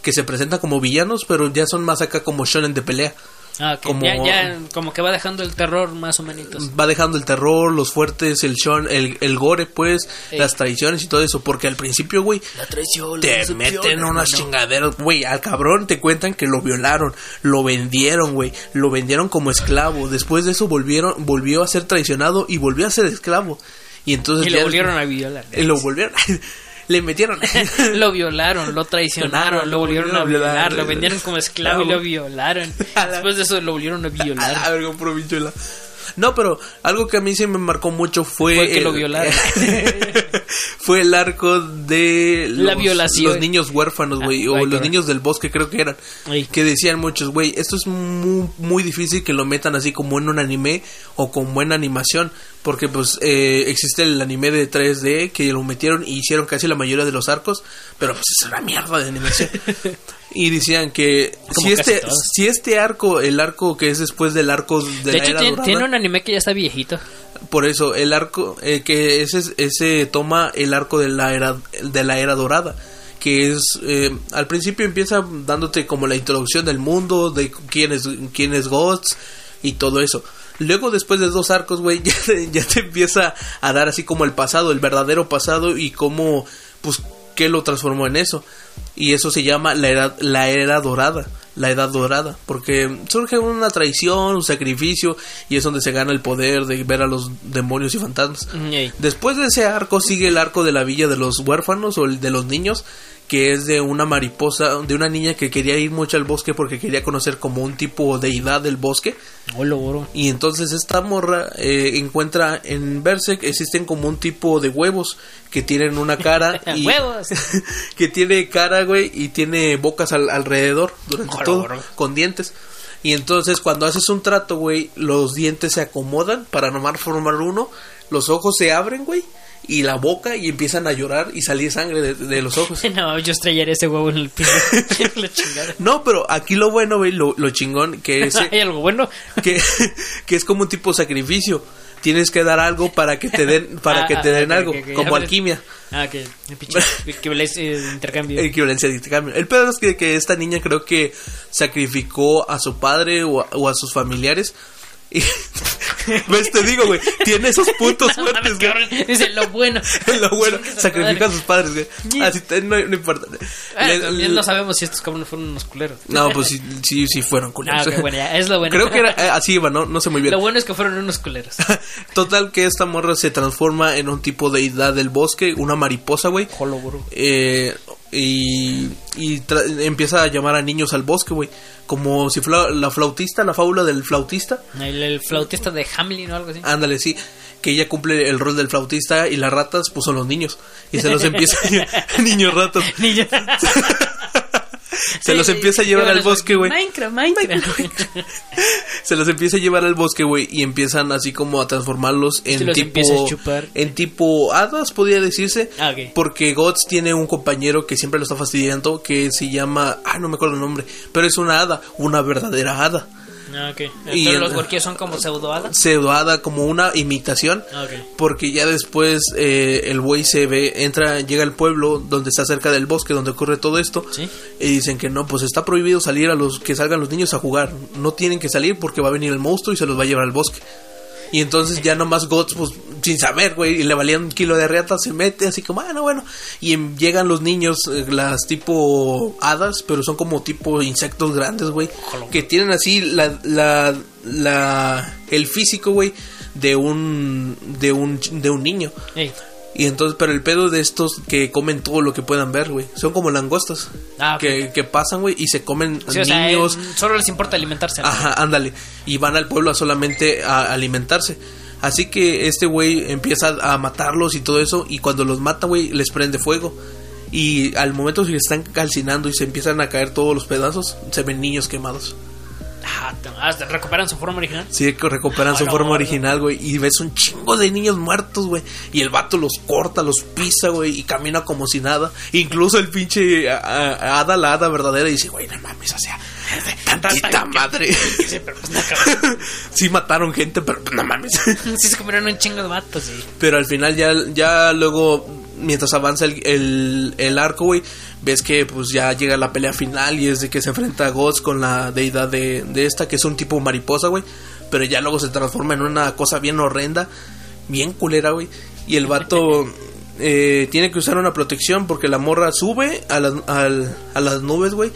que se presentan como villanos, pero ya son más acá como shonen de pelea. Ah. Como- Ya, ya como que va dejando el terror más o menos. va dejando el terror, los fuertes, el shon, el, el gore, pues, Ey. las traiciones y todo eso, porque al principio, güey, te meten unas chingaderas, güey, al cabrón te cuentan que lo violaron, lo vendieron, güey, lo vendieron como esclavo, después de eso volvieron, volvió a ser traicionado y volvió a ser esclavo, y entonces Y ya- lo volvieron a violar. eh, lo volvieron, le metieron, lo violaron, lo traicionaron, lo volvieron a violar, lo vendieron como esclavo y lo violaron. A la- Después de eso lo volvieron a A violar. la verga, puro bichuela. No, pero algo que a mí sí me marcó mucho fue. Fue que el- lo violaron. fue el arco de. La los- violación. Los niños huérfanos, güey. Ah, o los niños del bosque, creo que eran. Ay. Que decían muchos, güey, esto es muy, muy difícil que lo metan así como en un anime o con buena animación. Porque, pues, eh, existe el anime de 3D que lo metieron y hicieron casi la mayoría de los arcos. Pero, pues, es una mierda de animación. y decían que Como si este, todos. si este arco, el arco que es después del arco de, De la hecho, era tiene, dorada, tiene un anime que ya está viejito. por eso el arco eh, que ese ese toma el arco de la era de la era dorada que es eh, al principio empieza dándote como la introducción del mundo de quién es quién es y todo eso luego después de dos arcos güey ya, ya te empieza a dar así como el pasado el verdadero pasado y cómo pues qué lo transformó en eso y eso se llama la era la era dorada la edad dorada porque surge una traición un sacrificio y es donde se gana el poder de ver a los demonios y fantasmas. Después de ese arco sigue el arco de la villa de los huérfanos o el de los niños, que es de una mariposa, de una niña que quería ir mucho al bosque porque quería conocer como un tipo deidad del bosque. Hola, bro. Y entonces esta morra eh, encuentra en Berserk existen como un tipo de huevos que tienen una cara y Huevos. que tiene cara, güey, y tiene bocas al- alrededor durante Hola, todo bro. con dientes. Y entonces cuando haces un trato, güey, los dientes se acomodan para nomás formar uno, los ojos se abren, güey, y la boca y empiezan a llorar y salir sangre de, de los ojos. No, yo estrellaría ese huevo en el piso. No, pero aquí lo bueno, güey, lo, lo chingón, que es, ¿Hay algo bueno? que, que es como un tipo de sacrificio. Tienes que dar algo para que te den, para Ah, que te ah, den algo, como Ah, alquimia. Ah, que equivalencia de intercambio. Equivalencia de intercambio. El pedo es que, que esta niña creo que sacrificó a su padre o a, o a sus familiares. Y, ¿Ves? Te digo, güey, tiene esos puntos No fuertes, güey. Dice lo bueno. Lo bueno, sacrifica a sus padres, güey. Así te- no, no importa. Ah, Le- también no sabemos si estos cabrones fueron unos culeros. No, pues sí, sí, sí fueron culeros. Ah, ok, bueno, ya, es lo bueno. Creo que era, eh, así iba, ¿no? No sé muy bien. Lo bueno es que fueron unos culeros. Total que esta morra se transforma en un tipo de deidad del bosque, una mariposa, güey. Eh, y y empieza a llamar a niños al bosque, güey. Como si fuera la flautista, la fábula del flautista. El, el flautista de Hamlin o algo así. Ándale, sí. Que ella cumple el rol del flautista y las ratas, pues son los niños. Y se los empieza. niños ratas. Niño. Se los empieza a llevar al bosque, güey. Minecraft, Minecraft. Se los empieza a llevar al bosque, güey, y empiezan así como a transformarlos en los tipo empieza a chupar. en tipo hadas, podría decirse, Ah, porque Gods tiene un compañero que siempre lo está fastidiando que se llama, ah, no me acuerdo el nombre, pero es una hada, una verdadera hada. Ah, ok. Y los gorquillos son como pseudohadas. Pseudo hada como una imitación. Ah. Porque ya después eh, el güey se ve, entra, llega al pueblo donde está cerca del bosque donde ocurre todo esto. Sí. Y dicen que no, pues está prohibido salir a los que salgan los niños a jugar. No tienen que salir porque va a venir el monstruo y se los va a llevar al bosque. Y entonces ya nomás Gots, pues sin saber, güey, y le valía un kilo de reata, se mete así como, bueno, bueno. Y llegan los niños, eh, las tipo hadas, pero son como tipo insectos grandes, güey. Que tienen así la, la, la, el físico, güey, de un, de un, de un niño. Y entonces, pero el pedo de estos que comen todo lo que puedan ver, güey. Son como langostas. Ah, que, que pasan, güey, y se comen Sí, o sea, niños. eh, solo les importa alimentarse. ¿no? Ajá, ándale. Y van al pueblo a solamente a alimentarse. Así que este güey empieza a matarlos y todo eso. Y cuando los mata, güey, les prende fuego. Y al momento que están calcinando y se empiezan a caer todos los pedazos, se ven niños quemados. Ah, te- recuperan su forma original. Sí, recuperan su Ah, no, forma no. original, güey. Y ves un chingo de niños muertos, güey. Y el vato los corta, los pisa, güey. Y camina como si nada. Incluso el pinche a- a- hada, la hada verdadera, dice, güey, no mames, o sea, tantita madre. Pues sí mataron gente, pero no mames. Sí se comieron un chingo de vatos, sí. Pero al final ya, ya luego, mientras avanza el, el, el arco, güey, ves que pues ya llega la pelea final y es de que se enfrenta a Ghost con la deidad de, de esta, que es un tipo mariposa, güey. Pero ya luego se transforma en una cosa bien horrenda, bien culera, güey. Y el vato eh, tiene que usar una protección porque la morra sube a las, al- a las nubes, güey.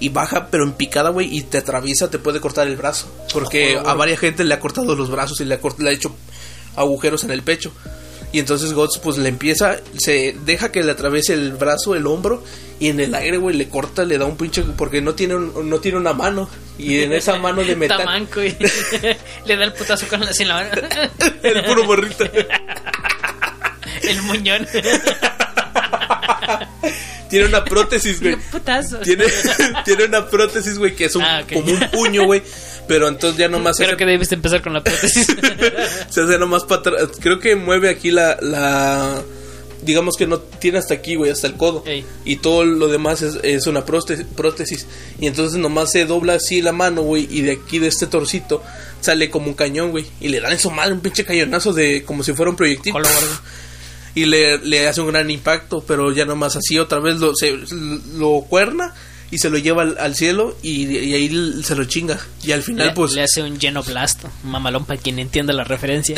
Y baja, pero en picada, güey, y te atraviesa, te puede cortar el brazo. Porque a varias gente le ha cortado los brazos y le ha, cort- le ha hecho agujeros en el pecho. Y entonces Guts pues le empieza, se deja que le atraviese el brazo, el hombro y en el aire, güey, le corta, le da un pinche porque no tiene un- no tiene una mano y en esa mano de metal Tamanco y le da el putazo con la, sin la mano. el puro morrito. El muñón. Tiene una prótesis, güey. Tiene tiene una prótesis, güey, que es un, Ah, como un puño, güey, pero entonces ya nomás se Creo hace, que debiste empezar con la prótesis. se hace nomás para atrás. Creo que mueve aquí la la digamos que no tiene hasta aquí, güey, hasta el codo. Ey. Y todo lo demás es, es una prótesis, prótesis. Y entonces nomás se dobla así la mano, güey. Y de aquí, de este torcito, sale como un cañón, güey. Y le dan su madre un pinche cañonazo de como si fuera un proyectil. Y le, le hace un gran impacto. Pero ya nomás así otra vez lo, se, lo cuerna y se lo lleva al, al cielo. Y, y ahí se lo chinga. Y al final, Le, pues. le hace un genoblasto. Un mamalón para quien entienda la referencia.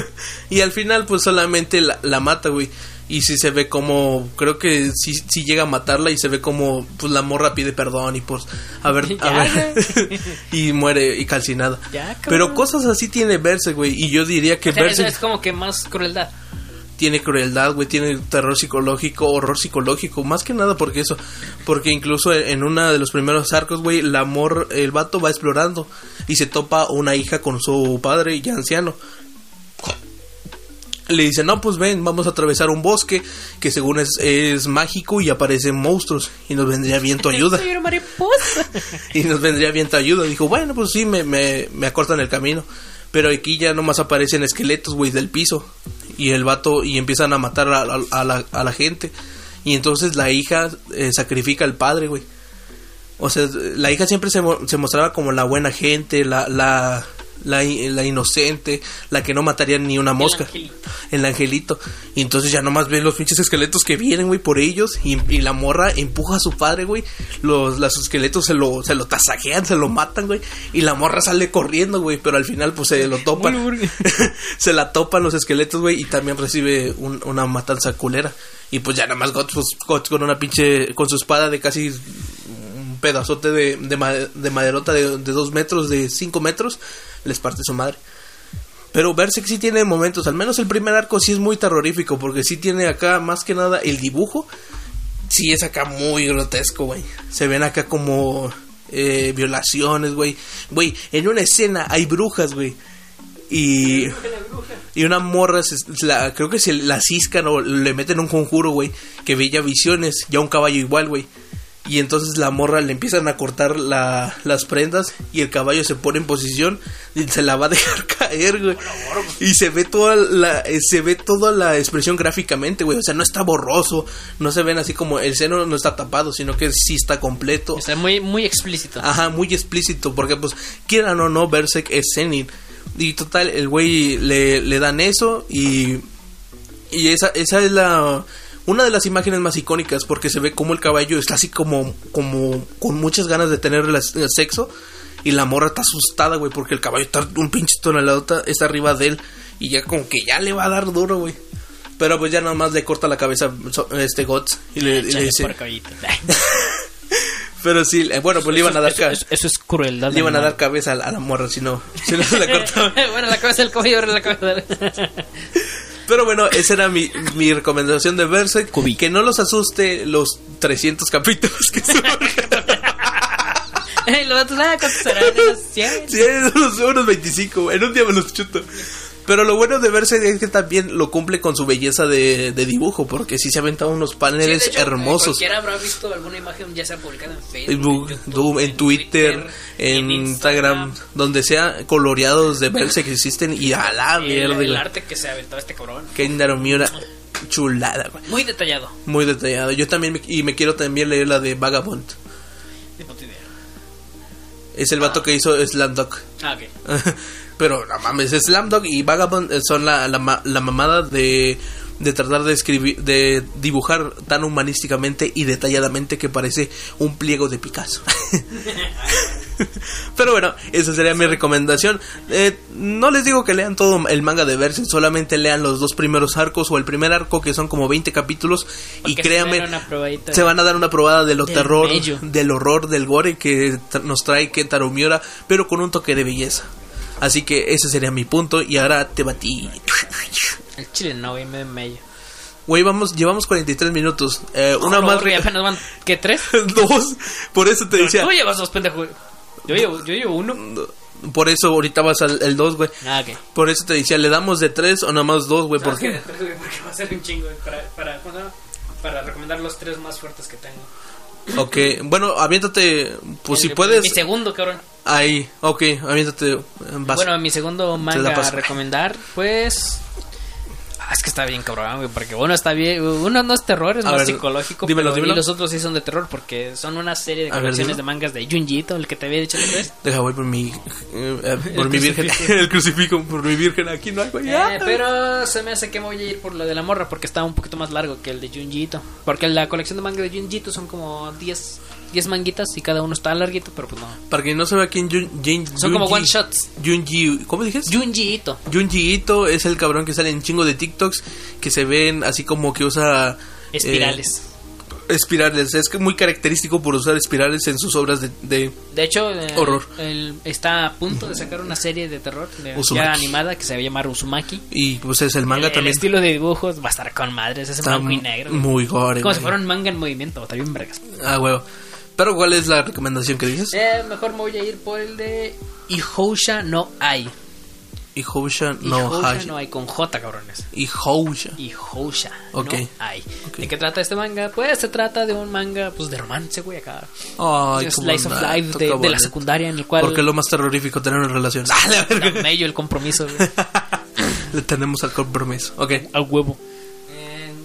y al final, pues solamente la, la mata, güey. Y sí se ve como, creo que sí, sí llega a matarla y se ve como, pues la morra pide perdón y pues, a ver, a ver, y muere y calcinada. Ya. Pero cosas así tiene Verse, güey, y yo diría que O sea, eso Verse es como que más crueldad. Tiene crueldad, güey, tiene terror psicológico, horror psicológico, más que nada porque eso, porque incluso en uno de los primeros arcos, güey, el amor, el vato va explorando y se topa una hija con su padre ya anciano. le dice, no, pues ven, vamos a atravesar un bosque que según es, es mágico y aparecen monstruos y nos vendría bien tu ayuda. Soy una mariposa. y nos vendría bien tu ayuda. Dijo, bueno, pues sí, me, me, me acortan el camino. Pero aquí ya nomás aparecen esqueletos, güey, del piso. Y el vato, y empiezan a matar a, a- la, a la gente. Y entonces la hija eh, sacrifica al padre, güey. O sea, la hija siempre se, se mostraba como la buena gente, la, la, la, la inocente, la que no mataría ni una mosca. angelito. El angelito. Y entonces ya nomás ven los pinches esqueletos que vienen, güey, por ellos. Y, y la morra empuja a su padre, güey. Los, los esqueletos se lo, se lo tasajean, se lo matan, güey. Y la morra sale corriendo, güey. Pero al final, pues se lo topan. Se la topan los esqueletos, güey. Y también recibe un- una matanza culera. Y pues ya nada más Guts, pues, Guts con una pinche. Con su espada de casi pedazote de, de, de maderota de, de dos metros, de cinco metros. Les parte su madre. Pero Berserk sí tiene momentos, al menos el primer arco sí es muy terrorífico, porque sí tiene acá más que nada el dibujo, sí es acá muy grotesco, güey. Se ven acá como eh, violaciones, güey. Güey, en una escena hay brujas, güey. Y, y una morra, creo que se la ciscan o le meten un conjuro, güey, que veía visiones, ya un caballo igual, güey. Y entonces la morra le empiezan a cortar la, las prendas y el caballo se pone en posición y se la va a dejar caer, güey. Y se ve toda la eh, se ve toda la expresión gráficamente, güey, o sea, no está borroso, no se ven así como el seno no está tapado, sino que sí está completo. Está muy, muy explícito. Ajá, muy explícito, porque pues quieran o no, Berserk es Zenin. Y total, el güey le, le dan eso y, y esa, esa es la una de las imágenes más icónicas porque se ve como el caballo está así como, como con muchas ganas de tener el sexo y la morra está asustada, güey, porque el caballo está un pinche tonelada, está arriba de él y ya como que ya le va a dar duro, güey. Pero pues ya nada más le corta la cabeza este Guts y le, y le dice... Pero sí, eh, bueno, pues le iban a dar... eso, ca- eso- eso es crueldad. le iban a dar cabeza a la, a la morra, si no, si no se la bueno, la cabeza del caballo, la cabeza del... Pero bueno, esa era mi, mi recomendación de Berserk. Cubi. Que no los asuste los 300 capítulos que son. Ey, los otros, ah, ¿cuántos serán? Unos 100. sí, unos, unos 25. En un día me los chuto. Pero lo bueno de Berserk es que también lo cumple con su belleza de, de dibujo. Porque sí se aventado unos paneles hecho, hermosos. Cualquiera habrá visto alguna imagen ya sea publicada en Facebook, en, YouTube, Doom, en Twitter, en en Instagram, donde sea coloreados de Berserk que existen y a la El, mierda, el güey. arte que se aventó este cabrón. Que una chulada, güey. Muy detallado. Muy detallado. Yo también, me- y me quiero también leer la de Vagabond. Puta idea. Es el vato que hizo Slamdog. Ah, ok. Pero no mames, Slamdog y Vagabond eh, son la, la, la mamada de, de tratar de escribir, de dibujar tan humanísticamente y detalladamente que parece un pliego de Picasso. Pero bueno, esa sería mi recomendación. Eh, no les digo que lean todo el manga de Berserk, solamente lean los dos primeros arcos o el primer arco que son como 20 capítulos y Porque se créanme, probadita. se van a dar una probada de lo Del terror, mello. del horror, del gore que tra- nos trae Kentaro Miura, pero con un toque de belleza. Así que ese sería mi punto y ahora te batí. El chile no, güey, me medio. Güey, vamos, llevamos 43 minutos. Eh, una No, más. güey, apenas van, ¿qué, tres? dos. Por eso te decía. Tú llevas dos, pendejo. Yo llevo, yo llevo uno. Por eso ahorita vas al el 2, güey. Ah, ok. Por eso te decía, ¿le damos de 3 o nada más 2, güey? ¿Sabes Porque? De tres, güey, porque va a ser un chingo, güey, para, recomendar los tres más fuertes que tengo. Ok, bueno, aviéntate, pues si puedes, Mi segundo, cabrón. Ahí, ok, aviéntate, vas. Bueno, mi segundo la manga a recomendar, pues. Ah, es que está bien cabrón, güey, porque uno está bien. Uno no es terror, es A más ver, psicológico. dímelo, pero- dímelo. Y los otros sí son de terror, porque son una serie de colecciones de mangas de Junjito, el que te había dicho después. Deja, voy por mi, eh, por El mi virgen, el crucifijo, por mi virgen, aquí no hay, güey. Eh, pero se me hace que me voy a ir por lo de la morra, porque está un poquito más largo que el de Junjito. Porque la colección de manga de Junjito son como 10, 10 manguitas y cada uno está larguito, pero pues no. Para quien no sabe quién Jun, Jin- Son como Junji- one shots. Junji, ¿cómo dijiste? Junjito. Junji Ito es el cabrón que sale en chingo de TikToks que se ven así como que usa eh, Espirales. espirales. Es que muy característico por usar espirales en sus obras de, de- De hecho, eh, Horror. él está a punto de sacar una serie de terror de- ya animada que se va a llamar Uzumaki. y pues es el manga el, el también. estilo de dibujos va a estar con madres, es blanco y negro. muy gore. como si fuera un manga en movimiento, está bien vergas. Ah, huevo. Pero ¿cuál es la recomendación que dices? Eh, mejor me voy a ir por el de Ihousha no Ai. Y Housha Y no Housha Hashi. no hay con J, cabrones. Y Housha. Y Housha Ok. no hay. Ok. ¿De qué trata este manga? Pues se trata de un manga pues de romance, güey, acá. Ay, Slice of Life de, de la secundaria en el cual Porque es lo más terrorífico tener una relación. Ah, la verga. el compromiso, güey. Le tenemos al compromiso. Ok. al huevo.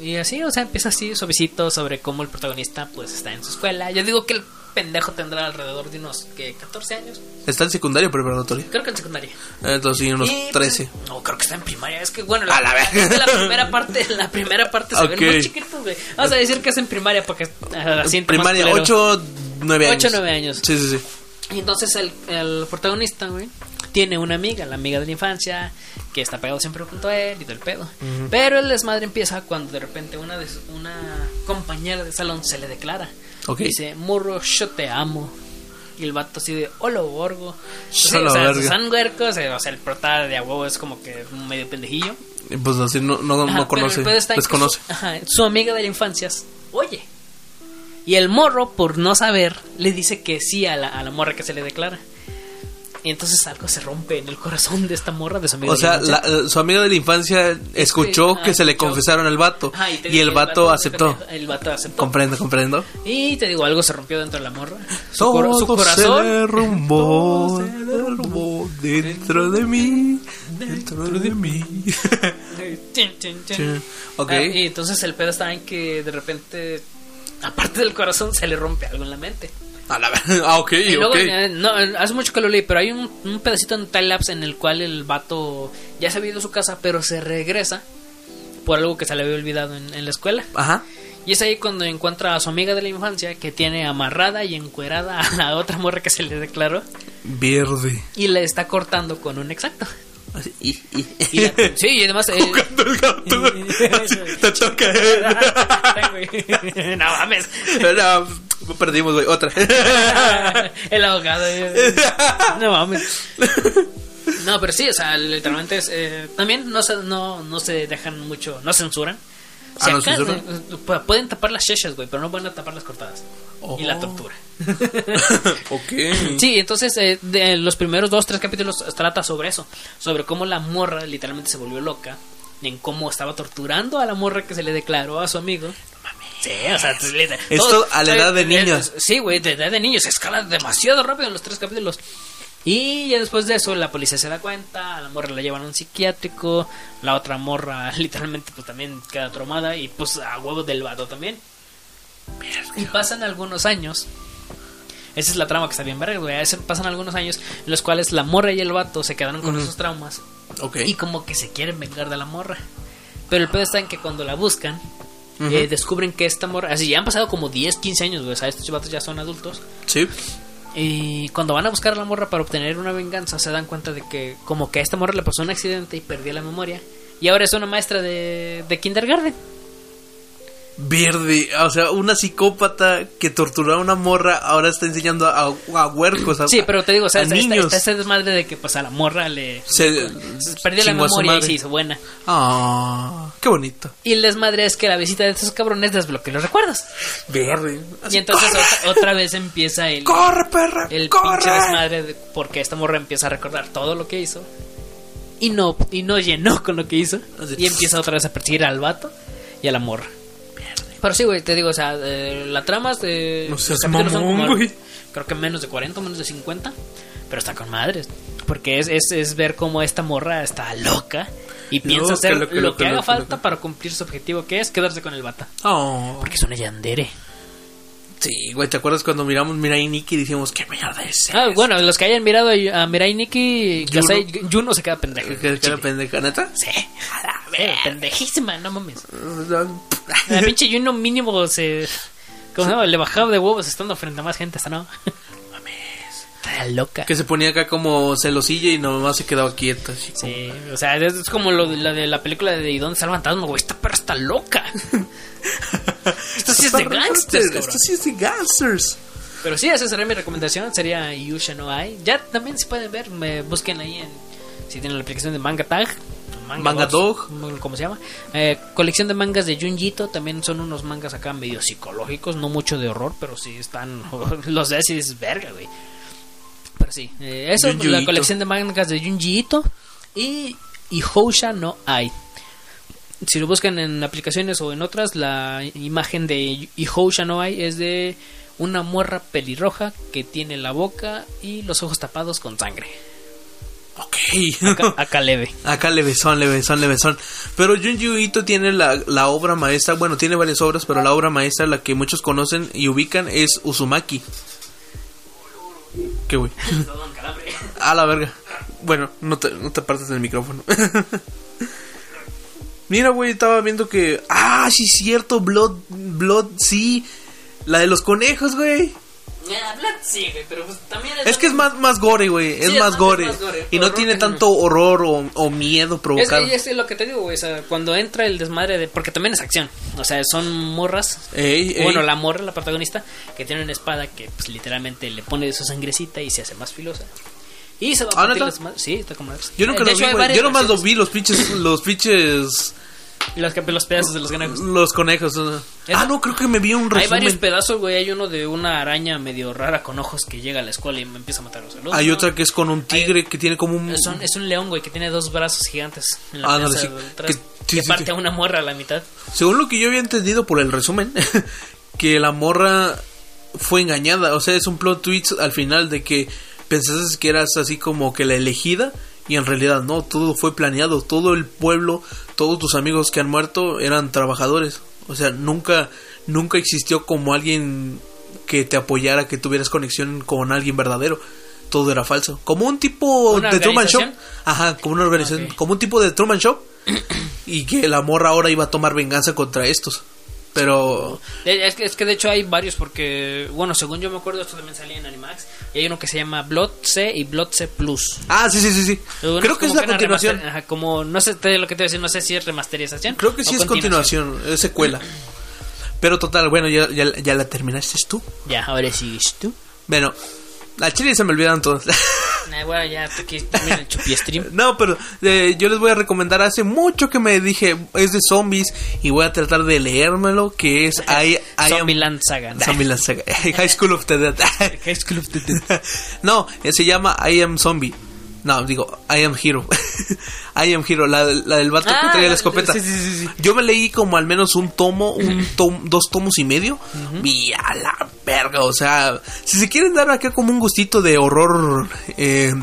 Eh, y así, o sea, empieza así suavecito sobre cómo el protagonista pues está en su escuela. Yo digo que el pendejo tendrá alrededor de unos que 14 años, ¿Está en secundaria o preparatoria? creo que en secundaria. Entonces sí, unos Y, pues, 13. no, creo que está en primaria. Es que bueno, la, A la que la primera parte, la primera parte se Ok. ven muy chiquitos, güey. Vamos a decir que es en primaria porque ah, siento más Primaria, culero. 8, 9 años. Ocho, nueve años. Sí, sí, sí. Y entonces el, el protagonista, güey, tiene una amiga, la amiga de la infancia, que está pegado siempre junto a él y del pedo. Pero el desmadre empieza cuando de repente una, de una compañera de salón se le declara. Ok. Dice, morro, yo te amo. Y el vato así de, hola, borgo. Hola, o sea, son huercos, eh, o sea, el prota de huevo es como que medio pendejillo. Y Pues así no, no, Ajá, no conoce, desconoce. Su, ajá, su amiga de la infancia, oye. Y el morro, por no saber, le dice que sí a la, a la morra que se le declara. Y entonces algo se rompe en el corazón de esta morra, de su amiga O de sea, la la- eh, su amigo de la infancia escuchó ajá, que se le escuchó. confesaron al vato. Ajá, y digo, el vato se aceptó. El vato aceptó. Comprendo, comprendo. Y te digo, algo se rompió dentro de la morra. Su, cor- su Todo se corazón. derrumbó, Todo se derrumbó dentro de mí, dentro de mí. Ok. Ah, y entonces el pedo está en que de repente, aparte del corazón, se le rompe algo en la mente. A la ver- Ah, ok, Y luego, eh, no, eh, hace mucho que lo leí, pero hay un, un pedacito en time lapse en el cual el vato ya se había ido a su casa, pero se regresa por algo que se le había olvidado en, en la escuela. Ajá. Y es ahí cuando encuentra a su amiga de la infancia que tiene amarrada y encuerada a la otra morra que se le declaró Verde. y le está cortando con un exacto. Y, y. Y la- sí, y además. eh, Jugando el gato. Así, Te toca. no mames. No, perdimos, güey. Otra. El abogado. eh. No mames. No, pero sí, o sea, literalmente es. eh, también no se, no, no se dejan mucho. No censuran. Ah, Si ¿no acá- censuran? eh, pu- pueden tapar las sheshas, güey, pero no pueden tapar las cortadas. Y la Oh. tortura. ok. Sí, entonces eh, de los primeros dos, tres capítulos trata sobre eso. Sobre cómo la morra literalmente se volvió loca. En cómo estaba torturando a la morra que se le declaró a su amigo. Sí, o sea, Esto todo- a la edad de eh, niños. eh, Sí, güey, de edad de niños. Se escala demasiado rápido en los tres capítulos. Y ya después de eso, la policía se da cuenta. A la morra la llevan a un psiquiátrico. La otra morra, literalmente, pues también queda traumada. Y pues a huevo del vato también. Y pasan algunos años. Esa es la trama que está bien verga, güey. Pasan algunos años en los cuales la morra y el vato se quedaron con Ujú. esos traumas. Ok. Y como que se quieren vengar de la morra. Pero el pedo está en que cuando la buscan, eh, descubren que esta morra. Así ya han pasado como 10, 15 años, güey. O sea, estos vatos ya son adultos. Sí. Y cuando van a buscar a la morra para obtener una venganza, se dan cuenta de que, como que a esta morra le pasó un accidente y perdió la memoria. Y ahora es una maestra de, de kindergarten. Verde. O sea, una psicópata que torturó a una morra ahora está enseñando a, a huercos. A, Sí, pero te digo, o sea, está, está- niños. está ese desmadre de que pues a la morra le Se- se perdió la memoria y se hizo buena. Ah, qué bonito. Y el desmadre es que la visita de estos cabrones desbloquea los recuerdos. Verde. Y entonces otra, otra vez empieza el, ¡Corre, perra! el ¡Corre! pinche desmadre de- porque esta morra empieza a recordar todo lo que hizo. Y no, y no llenó con lo que hizo. Así. Y empieza otra vez a perseguir al vato y a la morra. Pero sí, güey, te digo, o sea, eh, la trama es de. No seas mamón, como- güey. Creo que menos de 40, menos de 50. Pero está con madres. Porque es, es, es ver cómo esta morra está loca. Y piensa Loca, hacer loca, lo loca, que haga falta para cumplir su objetivo, que es quedarse con el bata. Oh. Porque es una yandere. Sí, güey, ¿te acuerdas cuando miramos Mirai Nikki y dijimos, qué mierda es? Ah, bueno, los que hayan mirado a a Mirai Nikki, Juno. Juno se queda pendeja. ¿Qué, qué, qué pendeja, neta? Sí. Eh, pendejísima, no mames. La pinche Juno mínimo se. ¿Cómo se llama? Le bajaba de huevos estando frente a más gente, hasta no. Loca. Que se ponía acá como celosilla y nomás se quedaba quieta. Así como- Sí, o sea, es, es como lo de la, de la película de ¿Y dónde está el fantasma, güey? Esta perra está loca. Esto sí es de gangsters, cabrón. Esto sí es de gangsters. Pero sí, esa sería mi recomendación. Sería Yusha no hay. Ya también se pueden ver. Me busquen ahí en. Si tienen la aplicación de Manga Tag. Manga Box, ¿Cómo se llama? Eh, colección de mangas de Junjito. También son unos mangas acá medio psicológicos. No mucho de horror, pero sí están. Los y dices, verga, güey. Pero sí, eh, eso, Junji la Ito. colección de mangas de Junji Ito. y Ihosha no Ai. Si lo buscan en aplicaciones o en otras, la imagen de Ihosha no Ai es de una morra pelirroja que tiene la boca y los ojos tapados con sangre. Ok. Acá, acá leve. Acá levesón, levesón, levesón. Pero Junji Ito tiene la, la obra maestra, bueno, tiene varias obras, pero la obra maestra, la que muchos conocen y ubican, es Uzumaki. ¿Qué, güey? A la verga. Bueno, no te, no te apartes del micrófono. Mira, güey, estaba viendo que... Ah, sí, cierto, Blood, Blood, sí. La de los conejos, güey. Sí, güey, pero pues también Es que es más, más gore, güey. Es, Sí, es más más- gore. es más gore. Y no tiene tanto horror o, o miedo Es, provocado. es lo que te digo, güey. O sea, cuando entra el desmadre de. Porque también es acción. O sea, son morras. Ey, ey. Bueno, la morra, la protagonista, que tiene una espada que pues, literalmente le pone su sangrecita y se hace más filosa. Y se va a ¿Ah, partir neta? las. Sí, está como. Yo nunca De lo hecho, vi, güey. Yo nomás lo vi, los pinches, los pinches, los, los pedazos de los conejos. los conejos. ¿no? Ah, no, creo que me vi un Hay varios resumen. pedazos, güey. Hay uno de una araña medio rara con ojos que llega a la escuela y me empieza a matar los alumnos. Hay otra que es con un tigre que tiene como un... Es un, es un león, güey, que tiene dos brazos gigantes en la Ah, no, cabeza sí, de atrás, que- que, sí, sí, parte sí. a una morra a la mitad. Según lo que yo había entendido por el resumen, que la morra fue engañada. O sea, es un plot twist al final de que pensaste que eras así como que la elegida y en realidad no, todo fue planeado. Todo el pueblo, todos tus amigos que han muerto eran trabajadores. O sea, nunca, nunca existió como alguien que te apoyara, que tuvieras conexión con alguien verdadero. Todo era falso. Como un tipo ¿Una de Truman Show. Ajá, como una organización. Como un tipo de Truman Show. y que la morra ahora iba a tomar venganza contra estos. Pero Es que, es que de hecho hay varios porque, bueno, según yo me acuerdo, esto también salía en Animax. Y hay uno que se llama Blood C y Blood C Plus. Ah, sí, sí, sí, sí. Uno Creo que es la continuación. ajá, como, no sé te- lo que te voy a decir, no sé si es remasterización. Creo que sí es continuación, es secuela. Pero total, bueno, ya, ya, ya la terminaste tú. Ya, ahora sigues tú. Bueno, al chile se me olvidaron todos. Bueno, ya aquí termina el chupi stream. no, pero eh, yo les voy a recomendar hace mucho que me dije, es de zombies y voy a tratar de leérmelo, que es I, I. Zombieland Saga. Zombieland Saga. High School of the Dead. High School of the Dead. no, eh, se llama I am Zombie. No, digo, I am Hero. I am Hero, la, la del vato que Ah, traía la escopeta. sí, sí, sí, sí. Yo me leí como al menos un tomo, un tom- dos tomos y medio. Y a la verga, o sea, si se quieren dar acá como un gustito de horror eh,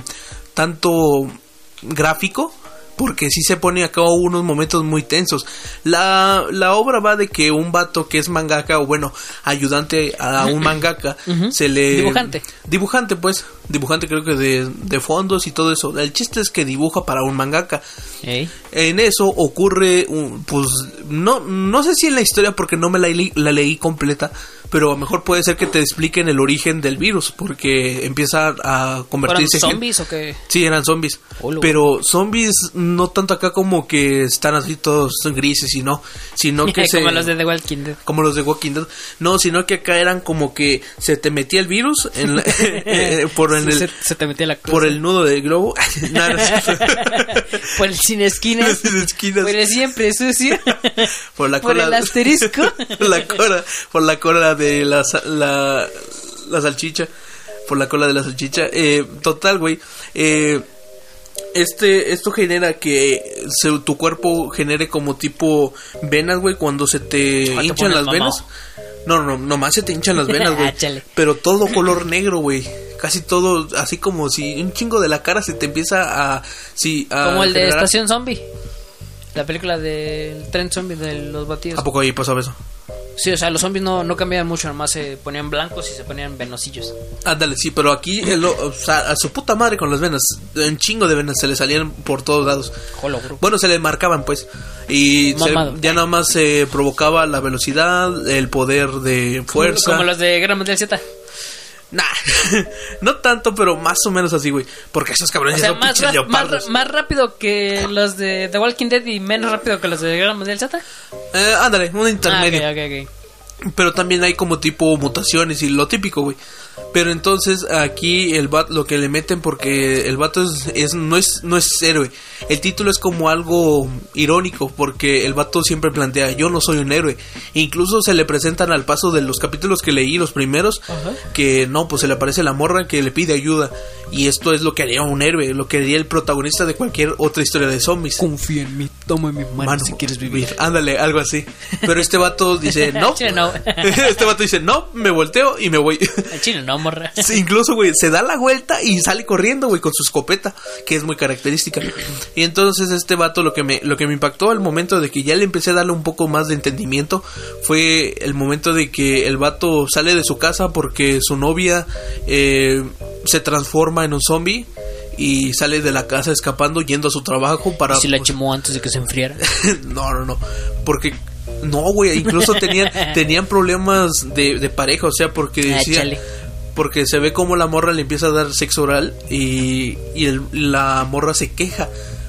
tanto gráfico, porque sí se pone acá unos momentos muy tensos. La, la obra va de que un vato que es mangaka, o bueno, ayudante a un mangaka, se le... Dibujante. Dibujante, pues. Dibujante creo que de, de fondos y todo eso. El chiste es que dibuja para un mangaka. En eso ocurre, un, pues, no, no sé si en la historia porque no me la, la leí completa, pero a lo mejor puede ser que te expliquen el origen del virus, porque empieza a ¿Fueron convertirse en... zombies o qué? Sí, eran zombies. Hola. Pero zombies no tanto acá como que están así todos grises y no, sino que se... Como los de The Walking Dead. como los de Walking Dead. No, sino que acá eran como que se te metía el virus en la- eh, por en el, se, se te metía la por el nudo del globo. Por el sin esquinas. Sin esquinas. Por el siempre sucio. por la por cola el asterisco. por la cola por la cola de la, la la salchicha por la cola de la salchicha eh, total güey eh, este esto genera que se- tu cuerpo genere como tipo venas güey cuando se te Ah, hinchan las mamado. venas no no nomás se te hinchan las venas güey pero todo color negro güey casi todo así como si un chingo de la cara se te empieza a sí a Como el de Estación Zombie. La película del tren zombie de los batidos. a poco ahí pasaba eso Sí, o sea, los zombies no, no cambiaban mucho, nomás se ponían blancos y se ponían venosillos. Ándale, sí, pero aquí, el- o sea, a su puta madre con las venas, un chingo de venas se le salían por todos lados. Jolo. Bueno, se le marcaban, pues. Y se- ya nada más se provocaba la velocidad, el poder de fuerza. Como los de Guerra Mundial Z. Nah, no tanto, pero más o menos así, güey. Porque esos O cabrones sea, son más, más, más rápido que los de The Walking Dead y menos rápido que los de Guerra Mundial Z. Eh, ándale, un Ah, intermedio. ok, ok, ok. Pero también hay como tipo mutaciones y lo típico, güey. Pero entonces aquí el bat lo que le meten porque el vato es, es- no es no es héroe. El título es como algo irónico porque el vato siempre plantea yo no soy un héroe. Incluso se le presentan al paso de los capítulos que leí, los primeros, que no, pues se le aparece la morra que le pide ayuda. Y esto es lo que haría un héroe, lo que haría el protagonista de cualquier otra historia de zombies. Confía en mí, toma mi mano, Mano, si quieres vivir. Ándale, algo así. Pero este vato dice, no. Este vato dice, no, me volteo y me voy. Chile no, morra. Sí, incluso, güey, se da la vuelta y sale corriendo, güey, con su escopeta, que es muy característica. Y entonces este vato lo que me lo que me impactó al momento de que ya le empecé a darle un poco más de entendimiento fue el momento de que el vato sale de su casa porque su novia eh, se transforma en un zombie y sale de la casa escapando yendo a su trabajo para Si la pues, chimó antes de que se enfriara. no, no, no. Porque. No, güey. Incluso tenían, tenían problemas de, de pareja. O sea, porque Ah, decía. Porque se ve como la morra le empieza a dar sexo oral. Y, y el- la morra se queja.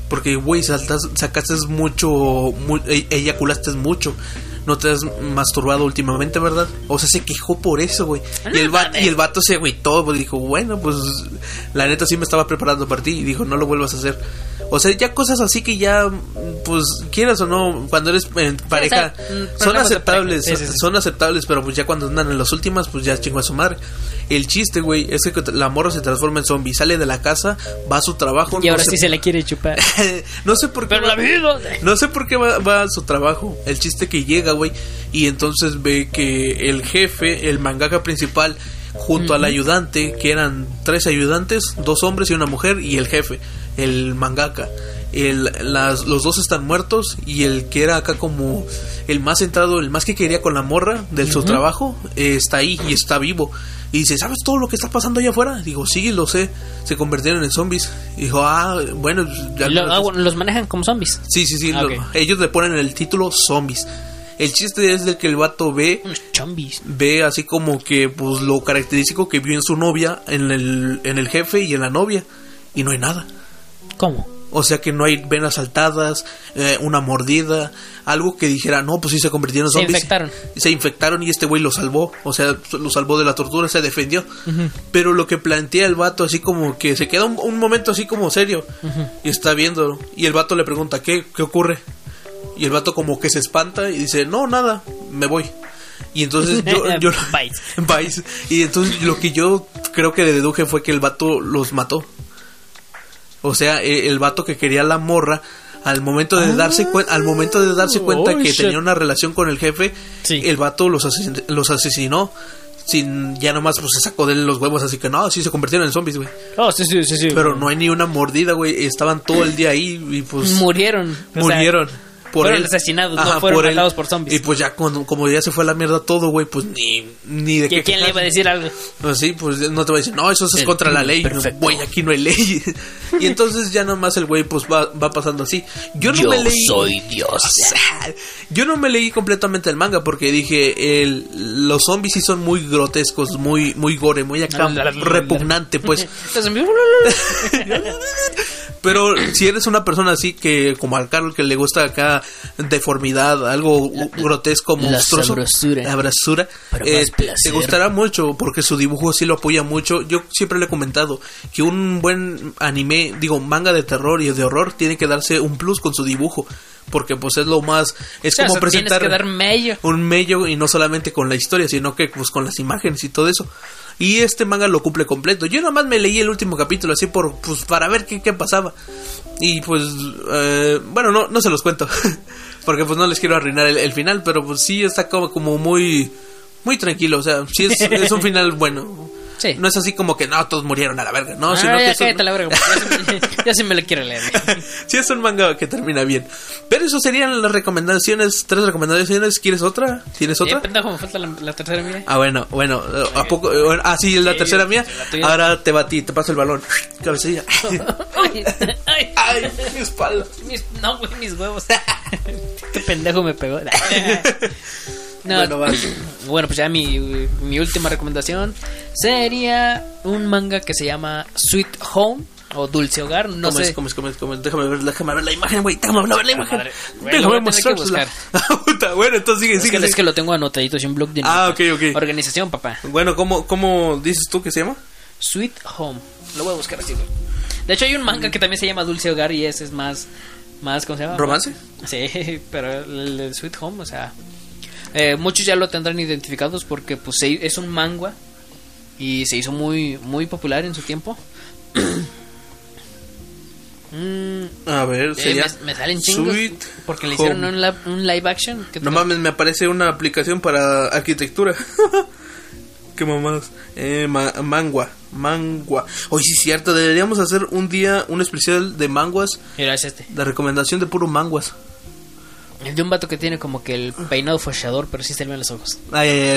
Porque, güey, saltas- sacaste mucho. mu- e- eyaculaste mucho. No te has masturbado últimamente, ¿verdad? O sea, se quejó por eso, güey. Y el, va- y el vato se agüitó, pues dijo, bueno, pues la neta sí me estaba preparando para ti. Y dijo, no lo vuelvas a hacer. O sea, ya cosas así que ya, pues, quieras o no, cuando eres en pareja, o sea, mm, son aceptables, pareja. Sí, sí, sí. son aceptables, pero pues ya cuando andan en las últimas, pues ya chingó a su madre. El chiste, güey, es que la morra se transforma en zombie, sale de la casa, va a su trabajo. Y no ahora sé- sí se le quiere chupar. no sé por qué. Pero va- la vida. no sé por qué va, va a su trabajo. El chiste que llega, güey. Y entonces ve que el jefe, el mangaka principal, junto al ayudante, que eran tres ayudantes, dos hombres y una mujer, y el jefe, el mangaka. El, las, los dos están muertos y el que era acá como el más centrado, el más que quería con la morra de su trabajo, eh, está ahí y está vivo. Y dice, ¿sabes todo lo que está pasando allá afuera? Digo, sí, lo sé. Se convirtieron en zombies. Dijo, ah, bueno, ya Lo- no- ah, bueno, los manejan como zombies. Sí, sí, sí. Ah, lo- ellos le ponen el título zombies. El chiste es de que el vato ve, zombies. ve así como que pues lo característico que vio en su novia, en el, en el jefe y en la novia. Y no hay nada. ¿Cómo? O sea que no hay venas saltadas, eh, una mordida, algo que dijera, no, pues sí se convirtieron en Se zombies. infectaron. Se infectaron y este güey lo salvó. O sea, lo salvó de la tortura, se defendió. Pero lo que plantea el vato, así como que se queda un, un momento así como serio. Y está viendo. Y el vato le pregunta, ¿qué? ¿Qué ocurre? Y el vato como que se espanta y dice, no, nada, me voy. Y entonces yo... yo. Y entonces lo que yo creo que deduje fue que el vato los mató. O sea, eh, el vato que quería la morra al momento de darse cuenta al momento de darse cuenta Oh, que shit. tenía una relación con el jefe, Sí. el vato los asesin- los asesinó sin ya nomás pues se sacó de él los huevos, así que no, sí se convirtieron en zombies, güey. Oh, sí, sí, sí, sí. Pero no hay ni una mordida, güey, estaban todo el día ahí y pues Murieron. O sea, murieron. Por fueron él. asesinados, no fueron matados por zombies. Y pues ya cuando, como ya se fue a la mierda todo, güey, pues ni, ni de ¿Qui- qué ¿Quién le iba a decir algo? Pues sí, pues no te va a decir, no, eso es El contra la ley. Güey, aquí no hay ley. y entonces ya nomás el güey pues va, va pasando así. Yo no Yo me leí. soy Dios. O sea, yo no me leí completamente el manga porque dije, el, los zombies sí son muy grotescos, muy, muy gore, muy acá repugnante, pues. Pero si eres una persona así que, como al Carlos, que le gusta acá deformidad, algo grotesco, la monstruoso, sabrosura. la brasura, eh, te- gustará mucho porque su dibujo sí lo apoya mucho. Yo siempre le he comentado que un buen anime, digo, manga de terror y de horror tiene que darse un plus con su dibujo. Porque pues es lo más, es o sea, como presentar que dar medio. un mello y no solamente con la historia, sino que pues con las imágenes y todo eso. Y este manga lo cumple completo. Yo nomás me leí el último capítulo así por pues para ver qué, qué pasaba. Y pues eh, bueno, no no se los cuento. Porque pues no les quiero arruinar el, el final, pero pues sí está como, como muy muy tranquilo, o sea, sí es, es un final bueno. Sí. No es así como que no, todos murieron a la verga, no, sino ah, que ya es un- la verga. Ya, se- me lo quiero leer. sí es un manga que termina bien. Pero eso serían las recomendaciones, tres recomendaciones. ¿Quieres otra? ¿Tienes Eh, otra? pendejo, me falta la, la tercera, mira. Ah, bueno, bueno, eh, ¿a poco? eh, ah, sí, la Sí, tercera mía. la. Ahora te batí, te paso el balón. Cabecilla. Ay, ay, Ay, mi espalda. mis, no, güey, mis huevos. Qué pendejo me pegó. No, Bueno, vas. bueno, pues ya mi, mi última recomendación sería un manga que se llama Sweet Home o Dulce Hogar. No ¿Cómo sé. es, cómo es, cómo es, cómo es? Déjame ver, déjame ver la imagen, güey. Déjame ver la imagen. madre. Güey, Déjame voy a tener que mostrársela. Puta, bueno, entonces sigue, Es sigue. que, es que lo tengo anotadito en un blog de Ah, ok, ok. Organización, papá. Bueno, ¿cómo, ¿cómo dices tú que se llama? Sweet Home. Lo voy a buscar así. güey. De hecho, hay un manga que también se llama Dulce Hogar y ese es más más, ¿cómo se llama? ¿Romance? Sí, pero el, el Sweet Home, o sea, eh, muchos ya lo tendrán identificados porque pues es un manga y se hizo muy muy popular en su tiempo. Mm, A ver, eh, me, me salen chingos Sweet porque le hicieron un, la- un live action. que No mames, me aparece una aplicación para arquitectura. Qué mamadas. Eh, ma- mangua, mangua. Oye, sí es cierto, deberíamos hacer un día un especial de manguas, Mira, es este. de recomendación de puro manguas. El de un vato que tiene como que el peinado fochallador, pero sí se le ven los ojos.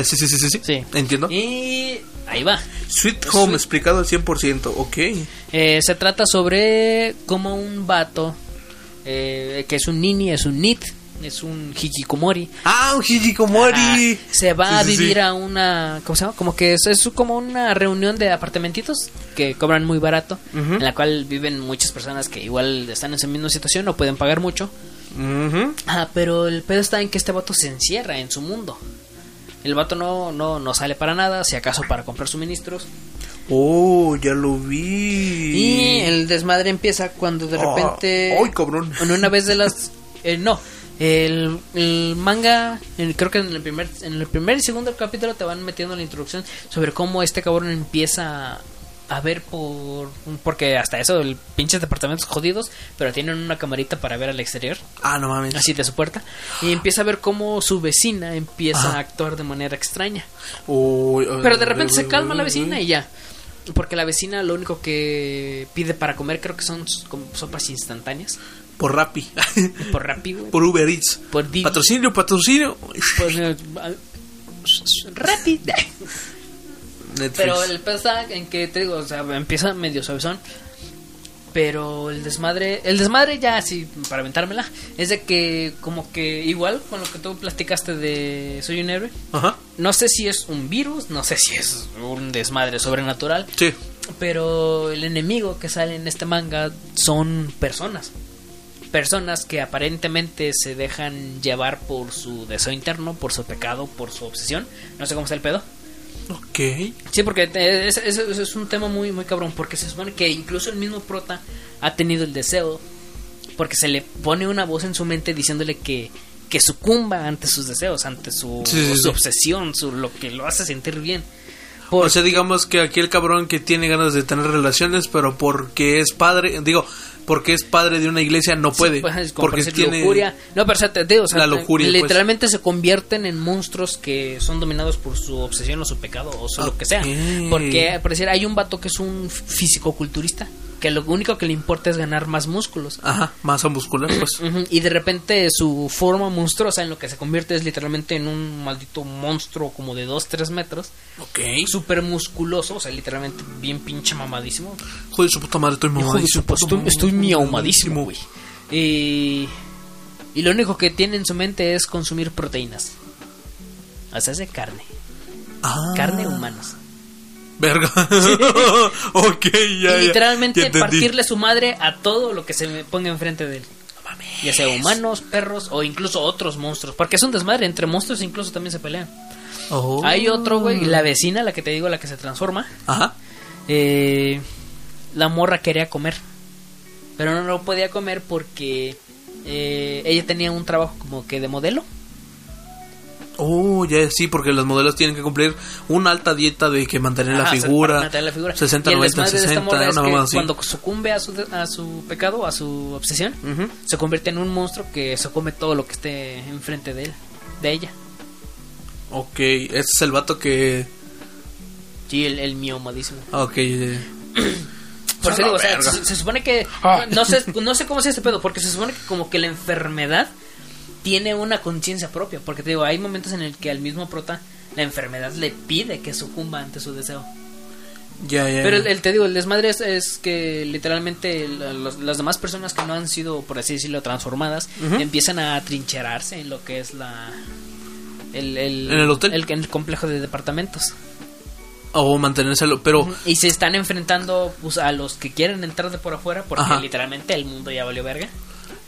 Sí, sí, sí, sí, sí. Sí. Entiendo. Y ahí va. Sweet Home, Sweet- explicado al 100%, ok. Eh, se trata sobre como un vato eh, que es un nini, es un nit, es un hikikomori. Ah, un hikikomori. Ah, se va Sí, a vivir sí. a una, ¿cómo se llama? Como que es, es como una reunión de apartamentitos que cobran muy barato, en la cual viven muchas personas que igual están en su misma situación, no pueden pagar mucho. Ah, pero el pedo está en que este vato se encierra en su mundo. El vato no, no, no sale para nada, si acaso para comprar suministros. Oh, ya lo vi. Y el desmadre empieza cuando de Ah, repente. ¡ay, cabrón! En una vez de las. eh, no. El, el manga, creo que en el primer en el primer y segundo capítulo te van metiendo la introducción sobre cómo este cabrón empieza a ver por porque hasta eso el pinches departamentos jodidos, pero tienen una camarita para ver al exterior, Ah, no mames. así de su puerta, y empieza a ver cómo su vecina empieza a actuar de manera extraña. Pero de repente se calma la vecina y ya. Porque la vecina lo único que pide para comer creo que son sopas instantáneas. Por Rappi. Por Rappi, güey. Por Uber Eats. Por Didi. Patrocinio, patrocinio. Pues, eh, Rappi. Netflix. Pero el está en que te digo, o sea, empieza medio suavezón. Pero el desmadre, el desmadre ya así, para aventármela, es de que como que igual con lo que tú platicaste de Soy un héroe, Ajá. no sé si es un virus, no sé si es un desmadre sobrenatural, Sí. Pero el enemigo que sale en este manga son personas. Personas que aparentemente se dejan llevar por su deseo interno, por su pecado, por su obsesión. No sé cómo está el pedo. Ok. Sí, porque es, es- es- un tema muy, muy cabrón. Porque se supone que incluso el mismo prota ha tenido el deseo. Porque se le pone una voz en su mente diciéndole que, que sucumba ante sus deseos, ante su, Sí, su sí. obsesión, su, lo que lo hace sentir bien. O sea, digamos que aquí el cabrón que tiene ganas de tener relaciones, pero porque es padre, digo, porque es padre de una iglesia no puede. Pues, es como porque tiene lujuria. No, pero o sea, te digo, o sea, La lujuria, pues. literalmente se convierten en monstruos que son dominados por su obsesión o su pecado o lo que sea. Porque, por decir, hay un vato que es un físico-culturista que lo único que le importa es ganar más músculos. Ajá, masa muscular, pues. Y de repente su forma monstruosa en lo que se convierte es literalmente en un maldito monstruo como de 2-3 metros, Ok. súper musculoso, o sea, literalmente bien pinche mamadísimo. Joder, su puta madre, estoy mamadísimo. puta- estoy, estoy miaumadísimo, güey. Y, y lo único que tiene en su mente es consumir proteínas. O sea, es de carne. Ah, Carne humanas. Verga. ok, ya, y literalmente Ya partirle su madre a todo lo que se me ponga enfrente de él. Ya sea humanos, perros o incluso otros monstruos. Porque es un desmadre. Entre monstruos incluso también se pelean. Oh. Hay otro, güey. La vecina, la que te digo, la que se transforma. Ajá. eh, la morra quería comer. Pero no lo podía comer porque eh, ella tenía un trabajo como que de modelo. Oh, ya sí, porque los modelos tienen que cumplir una alta dieta de que mantener la Ajá, figura. para mantener la figura. 60, y el 90, desmadre de esta 60, morra es una que mamá así. cuando sucumbe a su, a su pecado, a su obsesión, se convierte en un monstruo que se come todo lo que esté enfrente de él, de ella. Ok, este es el vato que... Sí, el, el miomadísimo. Ok, eh, Por eso digo, o sea, verga. se, se supone que. Ah. No sé, no sé cómo sea este pedo, porque se supone que como que la enfermedad tiene una conciencia propia. Porque te digo, hay momentos en el que al mismo prota la enfermedad le pide que sucumba ante su deseo. ya, ya. Pero el, te digo, el desmadre es, es que literalmente los- las demás personas que no han sido, por así decirlo, transformadas, empiezan a trincherarse en lo que es la. El, el, ¿En el hotel? El, el complejo de departamentos. O mantenérselo, pero... Y se están enfrentando pues, a los que quieren entrar de por afuera, porque Ajá. literalmente el mundo ya valió verga.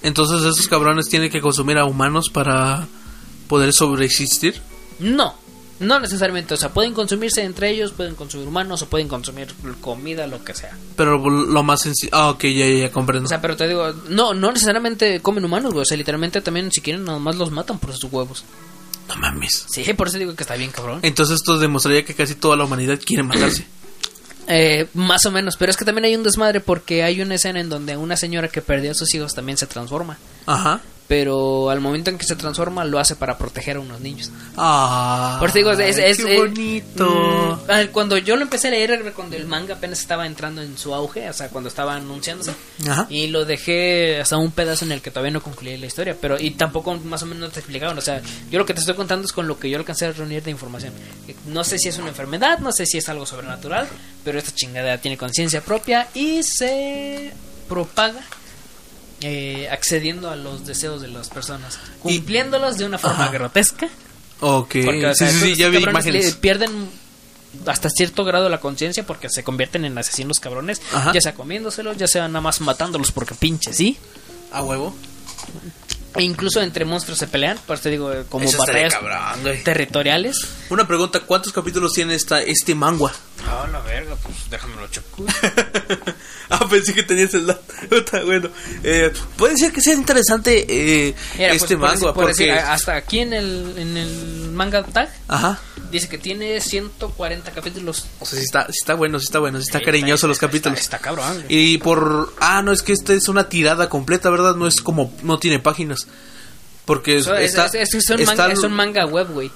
Entonces esos cabrones tienen que consumir a humanos para poder sobreexistir. No, No necesariamente, o sea, pueden consumirse entre ellos, pueden consumir humanos o pueden consumir comida, lo que sea. Pero lo más sencillo. Ah, ok, ya, ya, ya comprendo. O sea, pero te digo, no, no necesariamente comen humanos, güey. O sea, literalmente también, si quieren, nada más los matan por sus huevos. No mames. Sí, por eso digo que está bien, cabrón. Entonces esto demostraría que casi toda la humanidad quiere matarse. Eh, más o menos, pero es que también hay un desmadre porque hay una escena en donde una señora que perdió a sus hijos también se transforma. Ajá. Pero al momento en que se transforma lo hace para proteger a unos niños. Ah. Por eso digo, es, es- qué es- bonito. Mm, cuando yo lo empecé a leer era cuando el manga apenas estaba entrando en su auge, o sea, cuando estaba anunciándose. Ajá. Y lo dejé hasta un pedazo en el que todavía no concluí la historia, pero y tampoco más o menos te explicaron, o sea, yo lo que te estoy contando es con lo que yo alcancé a reunir de información. No sé si es una enfermedad, no sé si es algo sobrenatural, pero esta chingadera tiene conciencia propia y se propaga eh, accediendo a los deseos de las personas, cumpliéndolos de una forma Ajá. grotesca. Ok. Porque, o sí, sea, sí, sí, ya vi imágenes. pierden hasta cierto grado la conciencia porque se convierten en asesinos cabrones, Ajá. ya sea comiéndoselos, ya sea nada más matándolos porque pinches, ¿sí? A huevo. E incluso entre monstruos se pelean, por eso te digo, eh, como Eso batallas cabrón, territoriales. Una pregunta, ¿cuántos capítulos tiene esta, este manga? Ah, la verga, pues déjamelo checo. ah, pensé que tenías el dato. Está bueno. Eh, puede ser que sea interesante eh, Mira, pues, este por manga por porque... decir, hasta aquí en el, en el manga tag Ajá. dice que tiene 140 capítulos. O sea, sí está, sí está bueno, sí está bueno, sí está Sí, cariñoso los está- capítulos. Está, está cabrón. Y por... Ah, no, es que esta es una tirada completa, ¿verdad? No es como... No tiene páginas. Porque Eso es, está... es- es- es un manga, es un manga web, güey.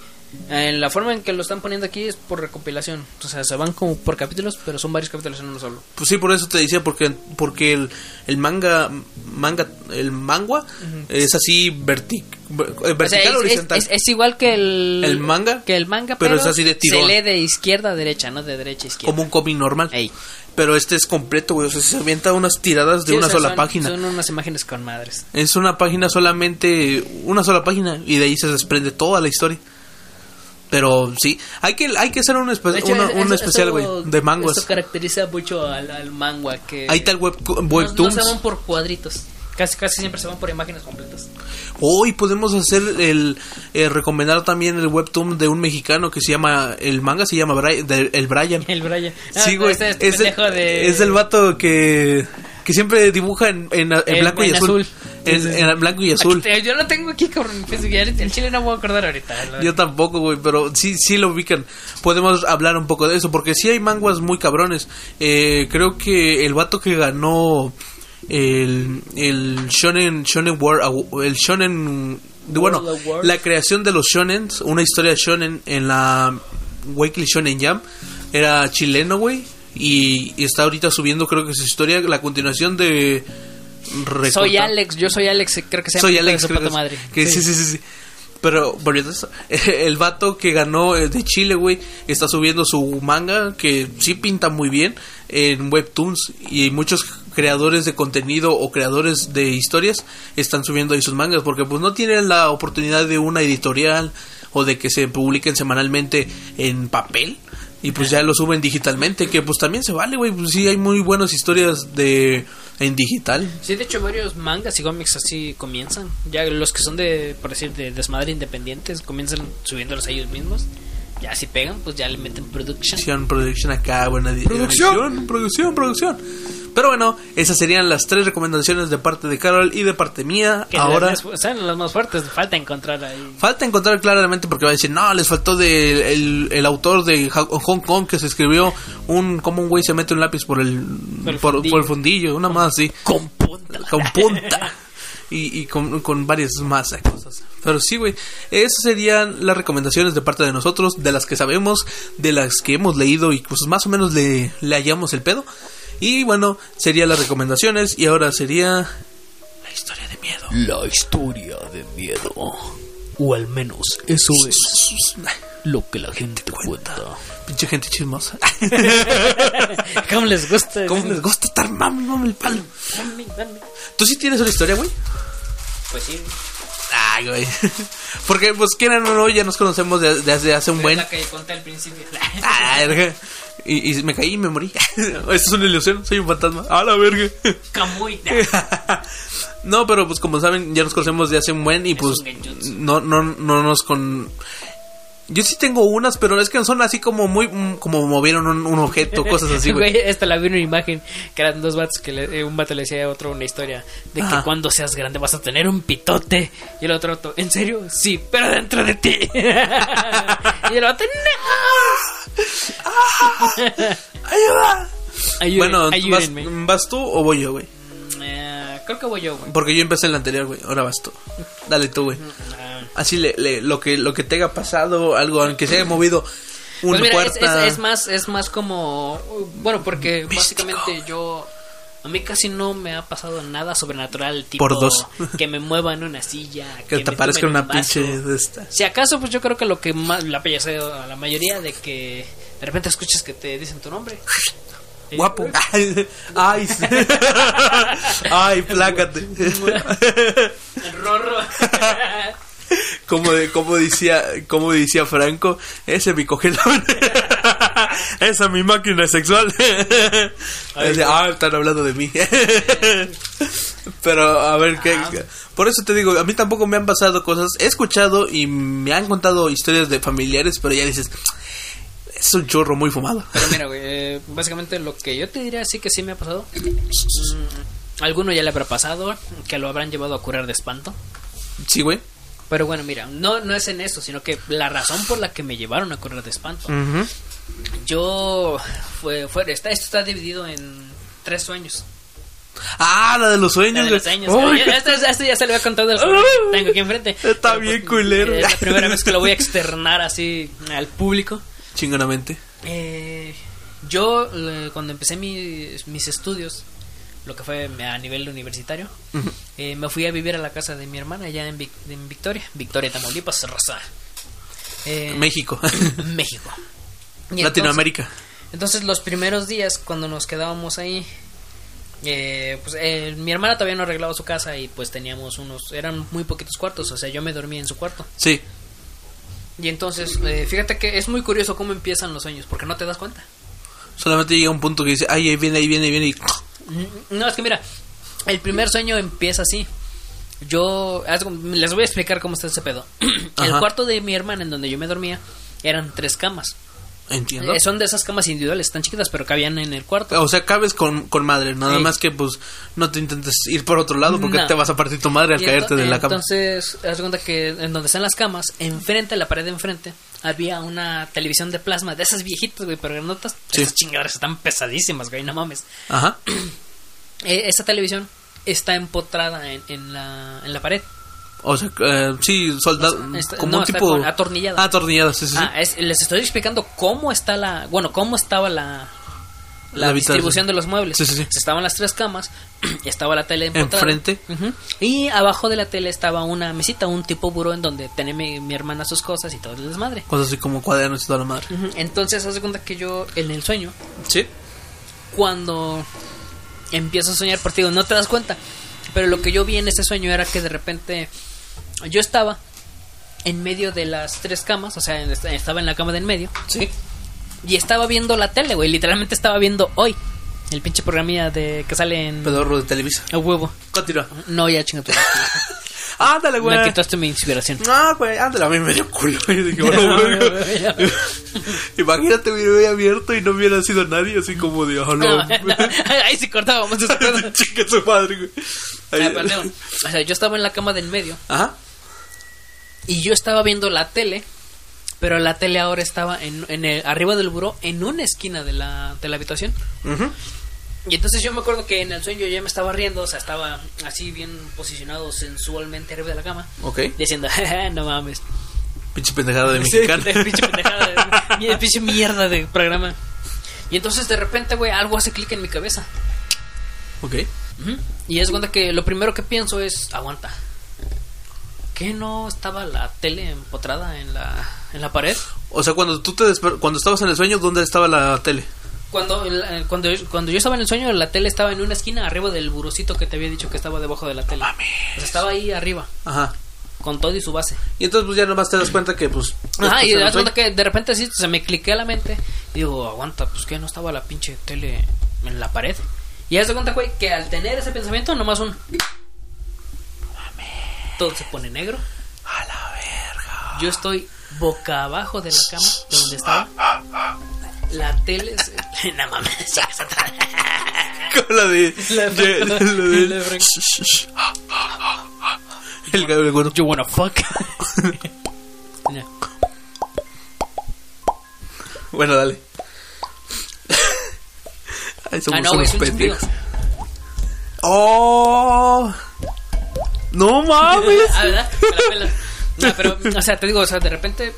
La forma en que lo están poniendo aquí es por recopilación. O sea, se van como por capítulos, pero son varios capítulos en uno solo. Pues sí, por eso te decía, porque, porque el, el manga... manga El manga es así vertic, eh, vertical O sea, es, horizontal. es- es- es igual que el, ¿El manga? Que el manga, Pero pero, es así de tirón. se lee de izquierda a derecha, no de derecha a izquierda. como un cómic normal. Ey. Pero este es completo, güey. O sea, se avienta unas tiradas de Sí, o una sea, sola son- página. Son unas imágenes con madres. Es una página solamente, una sola página y de ahí se desprende toda la historia. Pero sí, hay que hay que hacer un, espe- De hecho, una- es- un especial, güey, de manguas. Eso caracteriza mucho al, al manga que... Ahí está el web, no, no webtoons. se van por cuadritos. Casi, casi siempre se van por imágenes completas. Hoy podemos hacer el eh, recomendar también el webtoon de un mexicano que se llama el manga se llama Bri- de- el Brian. El Brian. Ah, Sí, güey. este es, Es, el, de... es el vato que que siempre dibuja en, en- en En- blanco y en azul. azul. En, Sí, sí, sí. en blanco y azul. te- yo lo tengo aquí, cabrón. pues, El chile no me voy a acordar ahorita. Yo tampoco, güey, pero sí, sí lo ubican. Podemos hablar un poco de eso, porque sí hay manguas muy cabrones. Eh, creo que el vato que ganó el, el Shonen, Shonen War, el Shonen, de- bueno, la creación de los Shonen, una historia Shonen en la Weekly Shonen Jam, era chileno, güey, y, y está ahorita subiendo, creo que su historia, la continuación de... Soy Recorta- Alex, yo soy Alex, creo que se llama soy Alex creo que madre. es- que sí, sí, sí, sí. Pero volviendo a eso, el vato que ganó eh, de Chile, güey, está subiendo su manga que sí pinta muy bien en webtoons y muchos creadores de contenido o creadores de historias están subiendo ahí sus mangas porque pues no tienen la oportunidad de una editorial o de que se publiquen semanalmente en papel y pues ya lo suben digitalmente que pues también se vale, güey, pues sí hay muy buenas historias de en digital. Sí, de hecho varios mangas y cómics así comienzan. Ya los que son de, por decir, de desmadre independientes, comienzan subiéndolos ellos mismos. Ya si pegan, pues ya le meten production. Producción, producción acá, buena Producción. producción, producción. Pero bueno, esas serían las tres recomendaciones de parte de Carol y de parte mía. Que Ahora las más- son las más fuertes, falta encontrar ahí. falta encontrar claramente porque va a decir, no, les faltó de el, el autor de Hong Kong que se escribió un como un güey se mete un lápiz por el Por el por, fundillo. por el fundillo, una más así, Con punta. con punta. Y, y con, con varias más cosas. Pero sí, güey. Esas serían las recomendaciones de parte de nosotros, de las que sabemos, de las que hemos leído y pues más o menos le, le hallamos el pedo. Y bueno, serían las recomendaciones y ahora sería la historia de miedo. La historia de miedo. O al menos eso es lo que la gente cuenta. Pinche gente chismosa. ¿Cómo les gusta? ¿Cómo les gusta estar mami, mami el palo? Dame, dame. ¿Tú sí tienes una historia, güey? Pues sí. Ay, güey. Porque, pues, quieran o no, ya nos conocemos de- desde hace un buen... La que conté al principio. Ah, verga. Y, y me caí y me morí. Esto es una ilusión, soy un fantasma. A la verga. Camuy. no, pero pues como saben, ya nos conocemos de hace un buen y pues no, no, no nos con... Yo sí tengo unas, pero es que son así como muy. mm, como movieron un, un objeto, cosas así, güey. Esta la vi en una imagen que eran dos vatos que le- eh, un vato le decía a otro una historia de que cuando seas grande vas a tener un pitote. Y el otro ¿en serio? Sí, pero dentro de ti. y el ¡Ayuda! no. Ayuden- bueno, ¿vas. ¿vas tú o voy yo, güey? Eh, creo que voy yo, güey. Porque yo empecé en la anterior, güey. Ahora vas tú. Dale tú, güey. Así le, le- lo que lo que te haya pasado, algo, aunque se haya movido una Pues mira, es, puerta. es- es más, es más como. Bueno, porque básicamente yo. A mí casi no me ha pasado nada sobrenatural, tipo Por dos. que me mueva en una silla, que te me parezca una un pinche de esta. Si acaso, pues yo creo que lo que más la a la mayoría de que de repente escuchas que te dicen tu nombre. Eh, Guapo. Ay, sí. Ay, plácate. El rorro. Como, de, como decía como decía Franco, ese mi cogelón. Esa es mi máquina sexual. Ah, están hablando de mí. Pero a ver qué por eso te digo, a mí tampoco me han pasado cosas. He escuchado y me han contado historias de familiares, pero ya dices, es un chorro muy fumado. Pero mira, güey, eh, básicamente lo que yo te diría sí que sí me ha pasado. Mm, alguno ya le habrá pasado, que lo habrán llevado a curar de espanto. Sí, güey. Pero bueno, mira, no, no es en eso, sino que la razón por la que me llevaron a curar de espanto. Yo, fue, fue, está, esto está dividido en tres sueños. Ah, la de los La sueños. de los sueños. Uy, Esto, esto ya se lo del sueño que tengo aquí enfrente. Está bien pues, culero. Es la primera vez que lo voy a externar así al público. Chingonamente. Eh, yo, eh, cuando empecé mis, mis estudios, lo que fue a nivel universitario, eh, me fui a vivir a la casa de mi hermana allá en, Vic- en Victoria, Victoria, Tamaulipas, Rosa. Eh, México. México. Y Latinoamérica. Entonces, entonces, los primeros días, cuando nos quedábamos ahí, eh, pues eh, mi hermana todavía no arreglaba su casa y pues teníamos unos, eran muy poquitos cuartos, o sea, yo me dormía en su cuarto. Sí. Y entonces, eh, fíjate que es muy curioso cómo empiezan los sueños, porque no te das cuenta. Solamente llega un punto que dice, ay, ahí viene, ahí viene, ahí viene. Y... No, es que mira, el primer sueño empieza así. Yo les voy a explicar cómo está ese pedo. el cuarto de mi hermana en donde yo me dormía eran tres camas. Entiendo. Eh, son de esas camas individuales, tan chiquitas, pero cabían en el cuarto. O sea, cabes con, con madre, nada Sí. más que pues no te intentes ir por otro lado porque No. te vas a partir tu madre al Y caerte de la cama. Entonces, haz cuenta que en donde están las camas, enfrente, en la pared de enfrente, había una televisión de plasma, de esas viejitas, güey, pero granotas. Sí. Esas chingaderas están pesadísimas, güey, no mames. Ajá. Eh, esa televisión está empotrada en, en, la, en la pared. O sea, eh, sí, soldado. O sea, está- como no, un tipo. atornillada. Ah, atornillada, sí, sí. sí. Ah, es- les estoy explicando cómo está la. Bueno, cómo estaba la. La, distribución de los muebles. Sí, sí, sí. Estaban las tres camas, estaba la tele. Enfrente. Ujú. Y abajo de la tele estaba una mesita, un tipo buró en donde tenía mi, mi hermana sus cosas y todo el desmadre. Cosas así como cuadernos y toda la madre. Ujú. Entonces, haz de cuenta que yo, en el sueño, Sí. cuando empiezo a soñar partido, no te das cuenta. Pero lo que yo vi en ese sueño era que de repente yo estaba en medio de las tres camas, o sea, estaba en la cama de en medio, Sí. Y estaba viendo la tele, güey. Literalmente estaba viendo hoy el pinche programilla de que sale en Pedorro de Televisa. a huevo. Continúa. No, ya chinga tu Ándale, güey. Me quitaste mi inspiración. Ah, güey, ándale, a mí me dio culo. Yo dije, bueno, No, güey. no, no, Imagínate, me hubiera abierto y no hubiera sido nadie, así como de, oh, No, no. no, ahí sí cortábamos esa cosa. Chica su madre, güey. Ahí- Ah, perdón. O sea, yo estaba en la cama del medio Ajá. y yo estaba viendo la tele, pero la tele ahora estaba en, en el- arriba del buró, en una esquina de la, de la habitación. Y entonces yo me acuerdo que en el sueño yo ya me estaba riendo, o sea, estaba así bien posicionado sensualmente arriba de la cama, Ok. diciendo, "Ja, no mames. Pinche pendejada de mexicano. pinche pendejada, de- pinche mierda de programa. Y entonces de repente, güey, algo hace clic en mi cabeza. ok. Y es cuenta que lo primero que pienso es, aguanta. ¿Qué no estaba la tele empotrada en la, en la pared? O sea, cuando tú te cuando estabas en el sueño, ¿dónde estaba la tele? Cuando, cuando, yo- cuando yo estaba en el sueño, la tele estaba en una esquina arriba del burocito que te había dicho que estaba debajo de la tele. O sea, estaba ahí arriba, Ajá. con todo y su base. Y entonces pues ya nomás te das cuenta que pues... Ajá, estás y el das cuenta sueño. que de repente así se me cliqué a la mente y digo, aguanta, pues que no estaba la pinche tele en la pared. Y haz de cuenta, güey, que al tener ese pensamiento, nomás un. Todo se pone negro. A la verga. Yo estoy boca abajo de la cama de donde estaba. La tele es... No mames. Con la de. La- de- la- lo de- la- la- El de gordo. You wanna fuck? No. Bueno, dale. Ay, somos Ah, no, unos es un. ¡Oh! ¡No mames! Ah, ¿verdad? Me la pela. No, pero, o sea, te digo, o sea, de repente,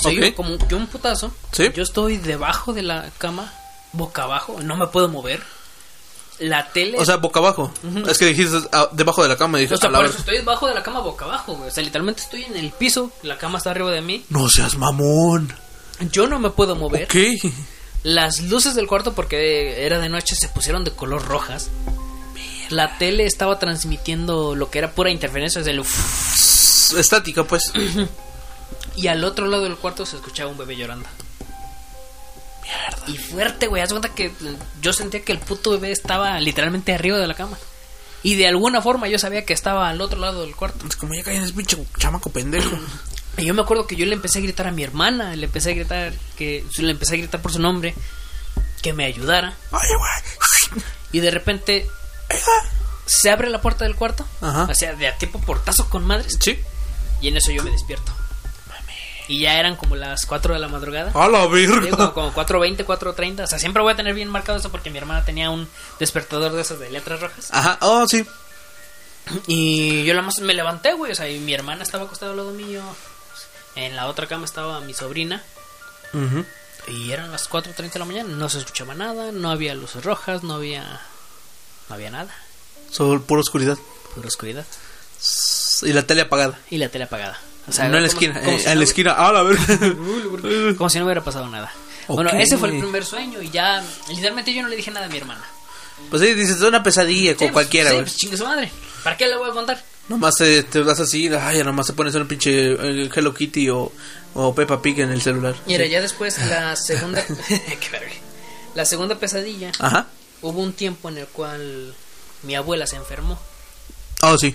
soy Ok. como que un putazo. Sí. Yo estoy debajo de la cama, boca abajo, no me puedo mover. La tele. O sea, boca abajo. Es que dijiste ah, debajo de la cama dije, o sea, por eso estoy debajo de la cama boca abajo, güey. O sea, literalmente estoy en el piso, la cama está arriba de mí. No seas mamón. Yo no me puedo mover. ¿Qué? Las luces del cuarto, porque era de noche, se pusieron de color rojas. La tele estaba transmitiendo lo que era pura interferencia desde el Estática, pues. Y al otro lado del cuarto se escuchaba un bebé llorando. Mierda. Y fuerte, güey. Haz cuenta que yo sentía que el puto bebé estaba literalmente arriba de la cama. Y de alguna forma yo sabía que estaba al otro lado del cuarto. Es como ya caen ese pinche chamaco pendejo. Y yo me acuerdo que yo le empecé a gritar a mi hermana. Le empecé a gritar que. Le empecé a gritar por su nombre. Que me ayudara. Oye, güey. Y de repente. Se abre la puerta del cuarto. Ajá. O sea, de a tipo portazo con madres. Sí. Y en eso yo me despierto. Y ya eran como las 4 de la madrugada. A la Sí, como, verga. como 4.20, 4.30. O sea, siempre voy a tener bien marcado eso porque mi hermana tenía un despertador de esos de letras rojas. Ajá. Oh, sí. Y yo la más me levanté, güey. O sea, y mi hermana estaba acostada al lado mío. En la otra cama estaba mi sobrina. Ujú. Y eran las 4.30 de la mañana. No se escuchaba nada. No había luces rojas. No había. No había nada. Solo pura oscuridad. Pura oscuridad. Y la tele apagada. Y la tele apagada. O no en la esquina. eh, si en no- la esquina. A la verga. Como si no hubiera pasado nada. Bueno, ese fue el primer sueño. Y ya. Literalmente yo no le dije nada a mi hermana. Pues sí, dices, es una pesadilla Sí, con pues, cualquiera, sí, pues chingue su madre. ¿Para qué le voy a contar? Nomás te, te das así, ay, nomás te pones un pinche eh, Hello Kitty o, o Peppa Pig en el celular. Mira, Sí. ya después la segunda. Qué verga. La segunda pesadilla. Ajá. Hubo un tiempo en el cual mi abuela se enfermó. Oh, sí.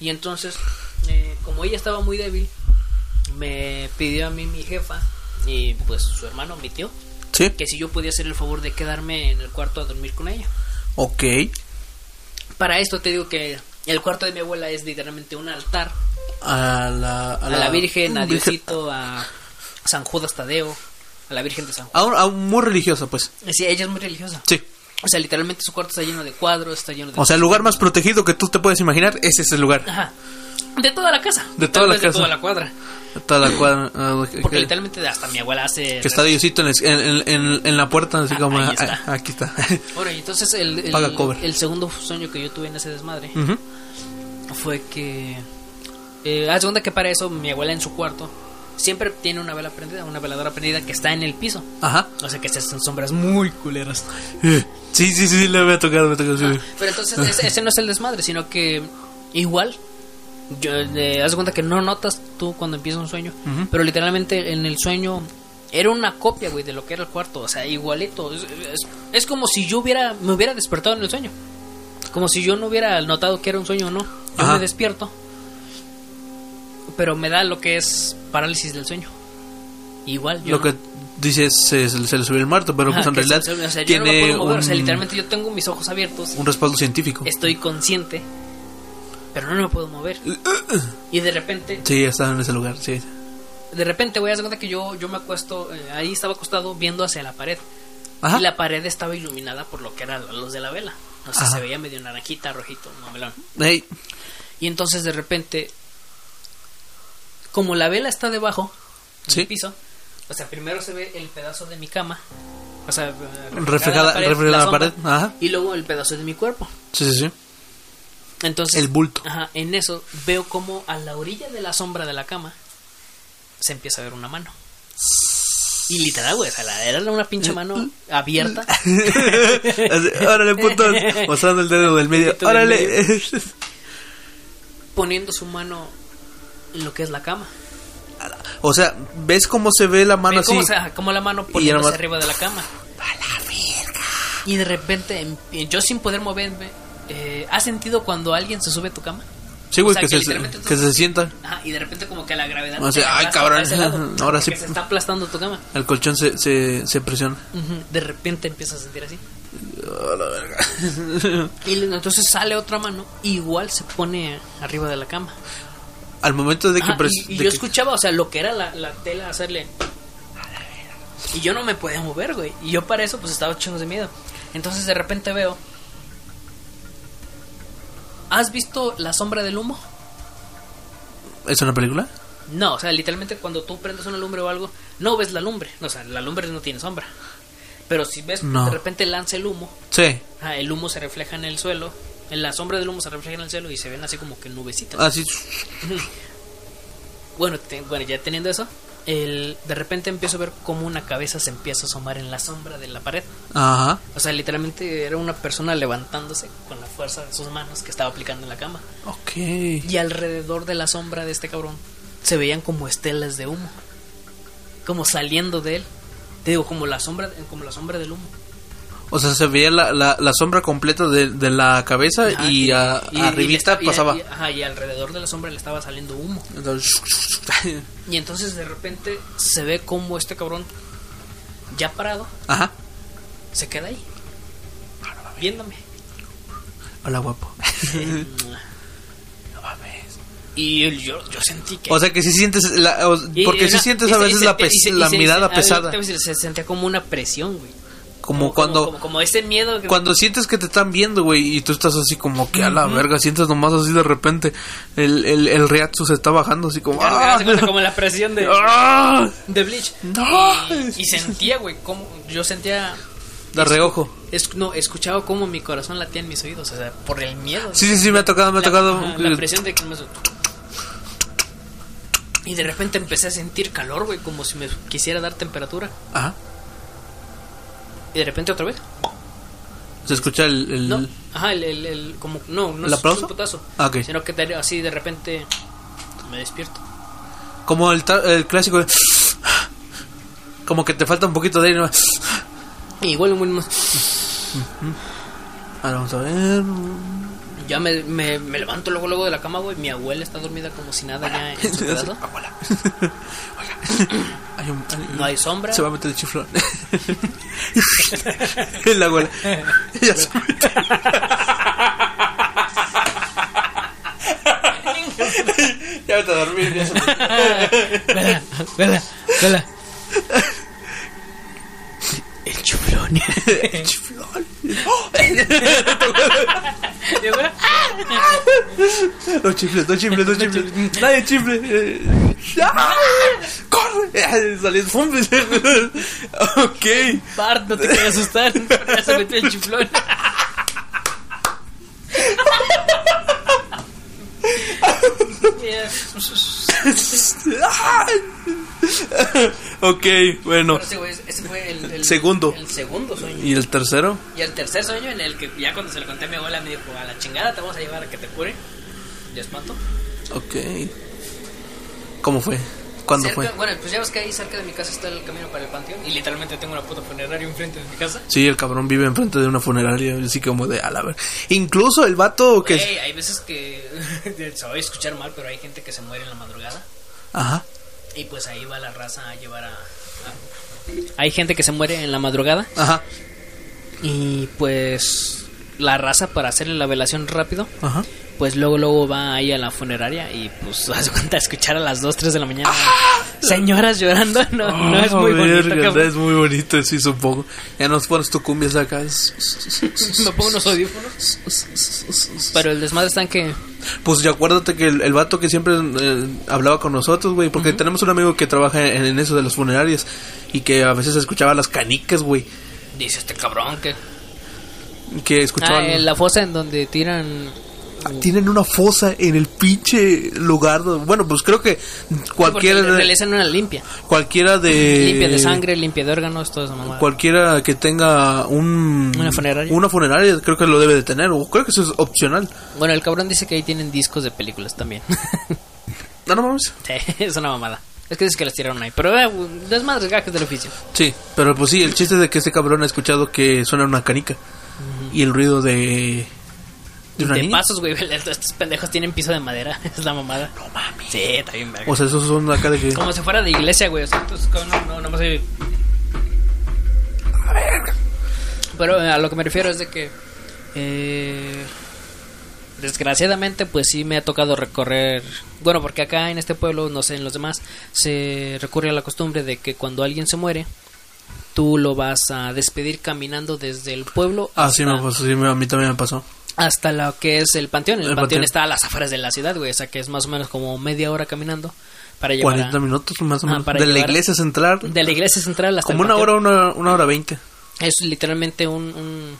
Y entonces, eh, como ella estaba muy débil, me pidió a mí mi jefa y pues su hermano, mi tío, Sí. que si yo podía hacer el favor de quedarme en el cuarto a dormir con ella. Ok. Para esto te digo que el cuarto de mi abuela es literalmente un altar A la, a la, Virgen, a Diosito, a San Judas Tadeo, a la Virgen de San Juan. A un- a un- muy religiosa, pues. Sí, ella es muy religiosa. Sí. O sea, literalmente su cuarto está lleno de cuadros, está lleno de... O sea, el lugar más protegido que tú te puedes imaginar, ese es el lugar. Ajá. De toda la casa. De toda la casa. De toda la cuadra. Toda la cuadra. ah, que- Porque que- literalmente hasta mi abuela hace... que está Diosito en, en, en- en- en la puerta, así Ah, como. ahí ah, está. ah, aquí está. Bueno, y entonces el, el, Paga cover. el segundo sueño que yo tuve en ese desmadre fue que... Eh, de cuenta que para eso mi abuela en su cuarto siempre tiene una vela prendida, una veladora prendida que está en el piso. Ajá. O sea que se hacen sombras muy culeras. Eh, Sí, sí, sí, le voy a tocar, me toca. Sí. Pero entonces ese, ese no es el desmadre, sino que igual, yo, eh, haz de cuenta que no notas tú cuando empieza un sueño, Ujú. pero literalmente en el sueño era una copia, güey, de lo que era el cuarto, o sea, igualito. Es, es- es como si yo hubiera, me hubiera despertado en el sueño. Como si yo no hubiera notado que era un sueño o no. Yo Ajá. me despierto, pero me da lo que es parálisis del sueño. Igual, yo Lo no- que dices se, se le subió el muerto, pero Ajá, pues en realidad se- o sea, no tiene puedo mover, o sea, literalmente yo tengo mis ojos abiertos un respaldo científico. estoy consciente, pero no me puedo mover. Y de repente, Sí, está en ese lugar, sí. de repente voy a dar cuenta que yo, yo me acuesto, eh, ahí estaba acostado viendo hacia la pared. Ajá. Y la pared estaba iluminada por lo que era la luz de la vela. O sea, Ajá. se veía medio naranjita, rojito, mamelón. Ey, Y entonces de repente, como la vela está debajo del Sí. piso, o sea, primero se ve el pedazo de mi cama. O sea, eh, reflejada, la pared, reflejada sombra. Ajá. Y luego el pedazo de mi cuerpo. Sí, sí, sí. Entonces, El bulto. Ajá, en eso veo como a la orilla de la sombra de la cama se empieza a ver una mano. Y literal, güey, o sea, la- era una pinche mano abierta. Así, Órale, puto. Mostrando el dedo del medio. Órale. poniendo su mano lo que es la cama. O sea, ¿ves cómo se ve la mano así? cómo, como la mano poniéndose nomás- arriba de la cama. Y de repente, em- yo sin poder moverme, eh, ¿has sentido cuando alguien se sube a tu cama? Sí, güey, O sea, que, se, literalmente que se sienta. Ajá, y de repente como que la gravedad... O sea, ay, cabrón, a lado, ahora sí. que se está aplastando tu cama. El colchón se, se, se presiona. Ujú, De repente empiezas a sentir así. Oh, la verga. Y entonces sale otra mano, igual se pone arriba de la cama. Al momento de que... Ajá, y, y de yo que- escuchaba, o sea, lo que era la, la tela hacerle. Y yo no me podía mover, güey. Y yo para eso, pues estaba chingos de miedo. Entonces de repente veo. ¿Has visto la sombra del humo? ¿Es una película? No, o sea, literalmente cuando tú prendes una lumbre o algo, no ves la lumbre. O sea, la lumbre no tiene sombra. Pero si ves, No. de repente lanza el humo, Sí. ah, el humo se refleja en el suelo. En la sombra del humo se refleja en el suelo y se ven así como que nubecitas. Así. Bueno, te- bueno, ya teniendo eso, el, de repente empiezo a ver cómo una cabeza se empieza a asomar en la sombra de la pared. Ajá. O sea, literalmente era una persona levantándose con la fuerza de sus manos que estaba aplicando en la cama. Ok. Y alrededor de la sombra de este cabrón se veían como estelas de humo. Como saliendo de él. Te digo, como la sombra, como la sombra del humo. O sea, se veía la, la, la sombra completa de, de la cabeza Ajá, y, a, y- arribita y- pasaba. y- ajá, y alrededor de la sombra le estaba saliendo humo. Entonces, Y entonces de repente se ve como este cabrón, ya parado, Ajá. se queda ahí. Viéndome. Hola, guapo. No mames. Y el- yo, yo sentí que... O sea, que si sientes. La, o- porque si sientes a veces la, pes- se- la mirada se- pesada. te Se sentía como una presión, güey. Como cuando. Como, como ese miedo que... Cuando sientes que te están viendo, güey, y tú estás así como que a la verga, sientes nomás así de repente el, el, el reatsu se está bajando así como... ¡ah! como la presión de, ¡Ah! de Bleach. No. Y, y sentía, güey, como... Yo sentía... De reojo. Es, no, escuchaba como mi corazón latía en mis oídos, o sea, por el miedo. Sí, sí, sí, me ha tocado, me ha La- tocado. ajá, la presión de que me... Y de repente empecé a sentir calor, güey, como si me quisiera dar temperatura. Ajá. Y de repente otra vez. Se escucha el... el- No, ajá, el, el, el- como, no, no ¿El aplauso? un putazo. Ah, ok. Sino que así de repente me despierto. Como el, el clásico de... Como que te falta un poquito de aire. ¿no? Y igual muy más. Ahora vamos a ver... Ya me, me, me levanto luego luego de la cama, güey. Mi abuela está dormida como si nada ya en su. Abuela. Hay un, hay- No hay sombra. Se va a meter el chiflón. la abuela. Ya se mete. ya vete a dormir. Ya se mete. Vela, vela, vela. El chuflón. El chiflón. Y abuela, No chifles, no chifles, no chifles. Nadie chifle. Eh, ¡ah! ¡Corre! Salí ¡fum! Ok. Bart, no te quieras asustar. Ya se metió el chuflón. ok, bueno. Pero ese, fue el, el- Segundo. El segundo sueño. ¿Y el tercero? Y el tercer sueño en el que ya cuando se lo conté a mi abuela me dijo, a la chingada te vamos a llevar a que te cure. De espanto. Ok. ¿Cómo fue? ¿Cuándo Cerca- fue? Bueno, pues ya ves que ahí cerca de mi casa está el camino para el panteón. Y literalmente tengo una puta funeraria enfrente de mi casa. Sí, el cabrón vive enfrente de una funeraria, así como de a la ver. Incluso el vato que... Hay veces que se va a escuchar mal, pero hay gente que se muere en la madrugada. Ajá. Y pues ahí va la raza a llevar a... a- Hay gente que se muere en la madrugada. Ajá. Y pues la raza para hacerle la velación rápido. Ajá. Pues luego luego va ahí a la funeraria y pues haz de cuenta escuchar a las 2, 3 de la mañana señoras llorando, no, no es muy bonito. verga. Es muy bonito, sí, supongo. Ya nos pones tu cumbia acá. Me pongo unos audífonos. Pero el desmadre está en que Pues ya acuérdate que el, el vato que siempre eh, hablaba con nosotros, güey, porque tenemos un amigo que trabaja en, en eso de las funerarias y que a veces escuchaba las canicas, güey, dice este cabrón que que escuchaba... ah, en la fosa en donde tiran Tienen una fosa en el pinche lugar. Bueno, pues creo que cualquiera de, realizan una limpia. cualquiera de limpia de sangre, limpia de órganos, todo eso mamá. cualquiera que tenga un Una funeraria. una funeraria creo que lo debe de tener o creo que eso es opcional. Bueno, el cabrón dice que ahí tienen discos de películas también. No, no mames. Sí, es una mamada. Es que dice que las tiraron ahí. Pero eh, desmadres gajes del oficio. Sí, pero pues sí, el chiste de que este cabrón ha escuchado que suena una canica y el ruido de ¿De una Te niña? pasos, güey. Estos pendejos tienen piso de madera. Es la mamada. No mames. Sí, está bien, verga. O sea, esos son acá de que. Como si fuera de iglesia, güey. O sea, entonces, no, no, no más ahí. Pero eh, a lo que me refiero es de que. eh, desgraciadamente, pues sí me ha tocado recorrer. Bueno, porque acá en este pueblo, no sé, en los demás, se recurre a la costumbre de que cuando alguien se muere, tú lo vas a despedir caminando desde el pueblo Ah, sí, me pasó, sí, a mí también me pasó. Hasta lo que es el panteón. El, El panteón, panteón. está a las afueras de la ciudad, güey. O sea que es más o menos como media hora caminando para llevar 40 a- minutos más o Ah, menos. para de la iglesia central. de la iglesia central hasta como el una hora, una, una hora veinte. Es literalmente un, un,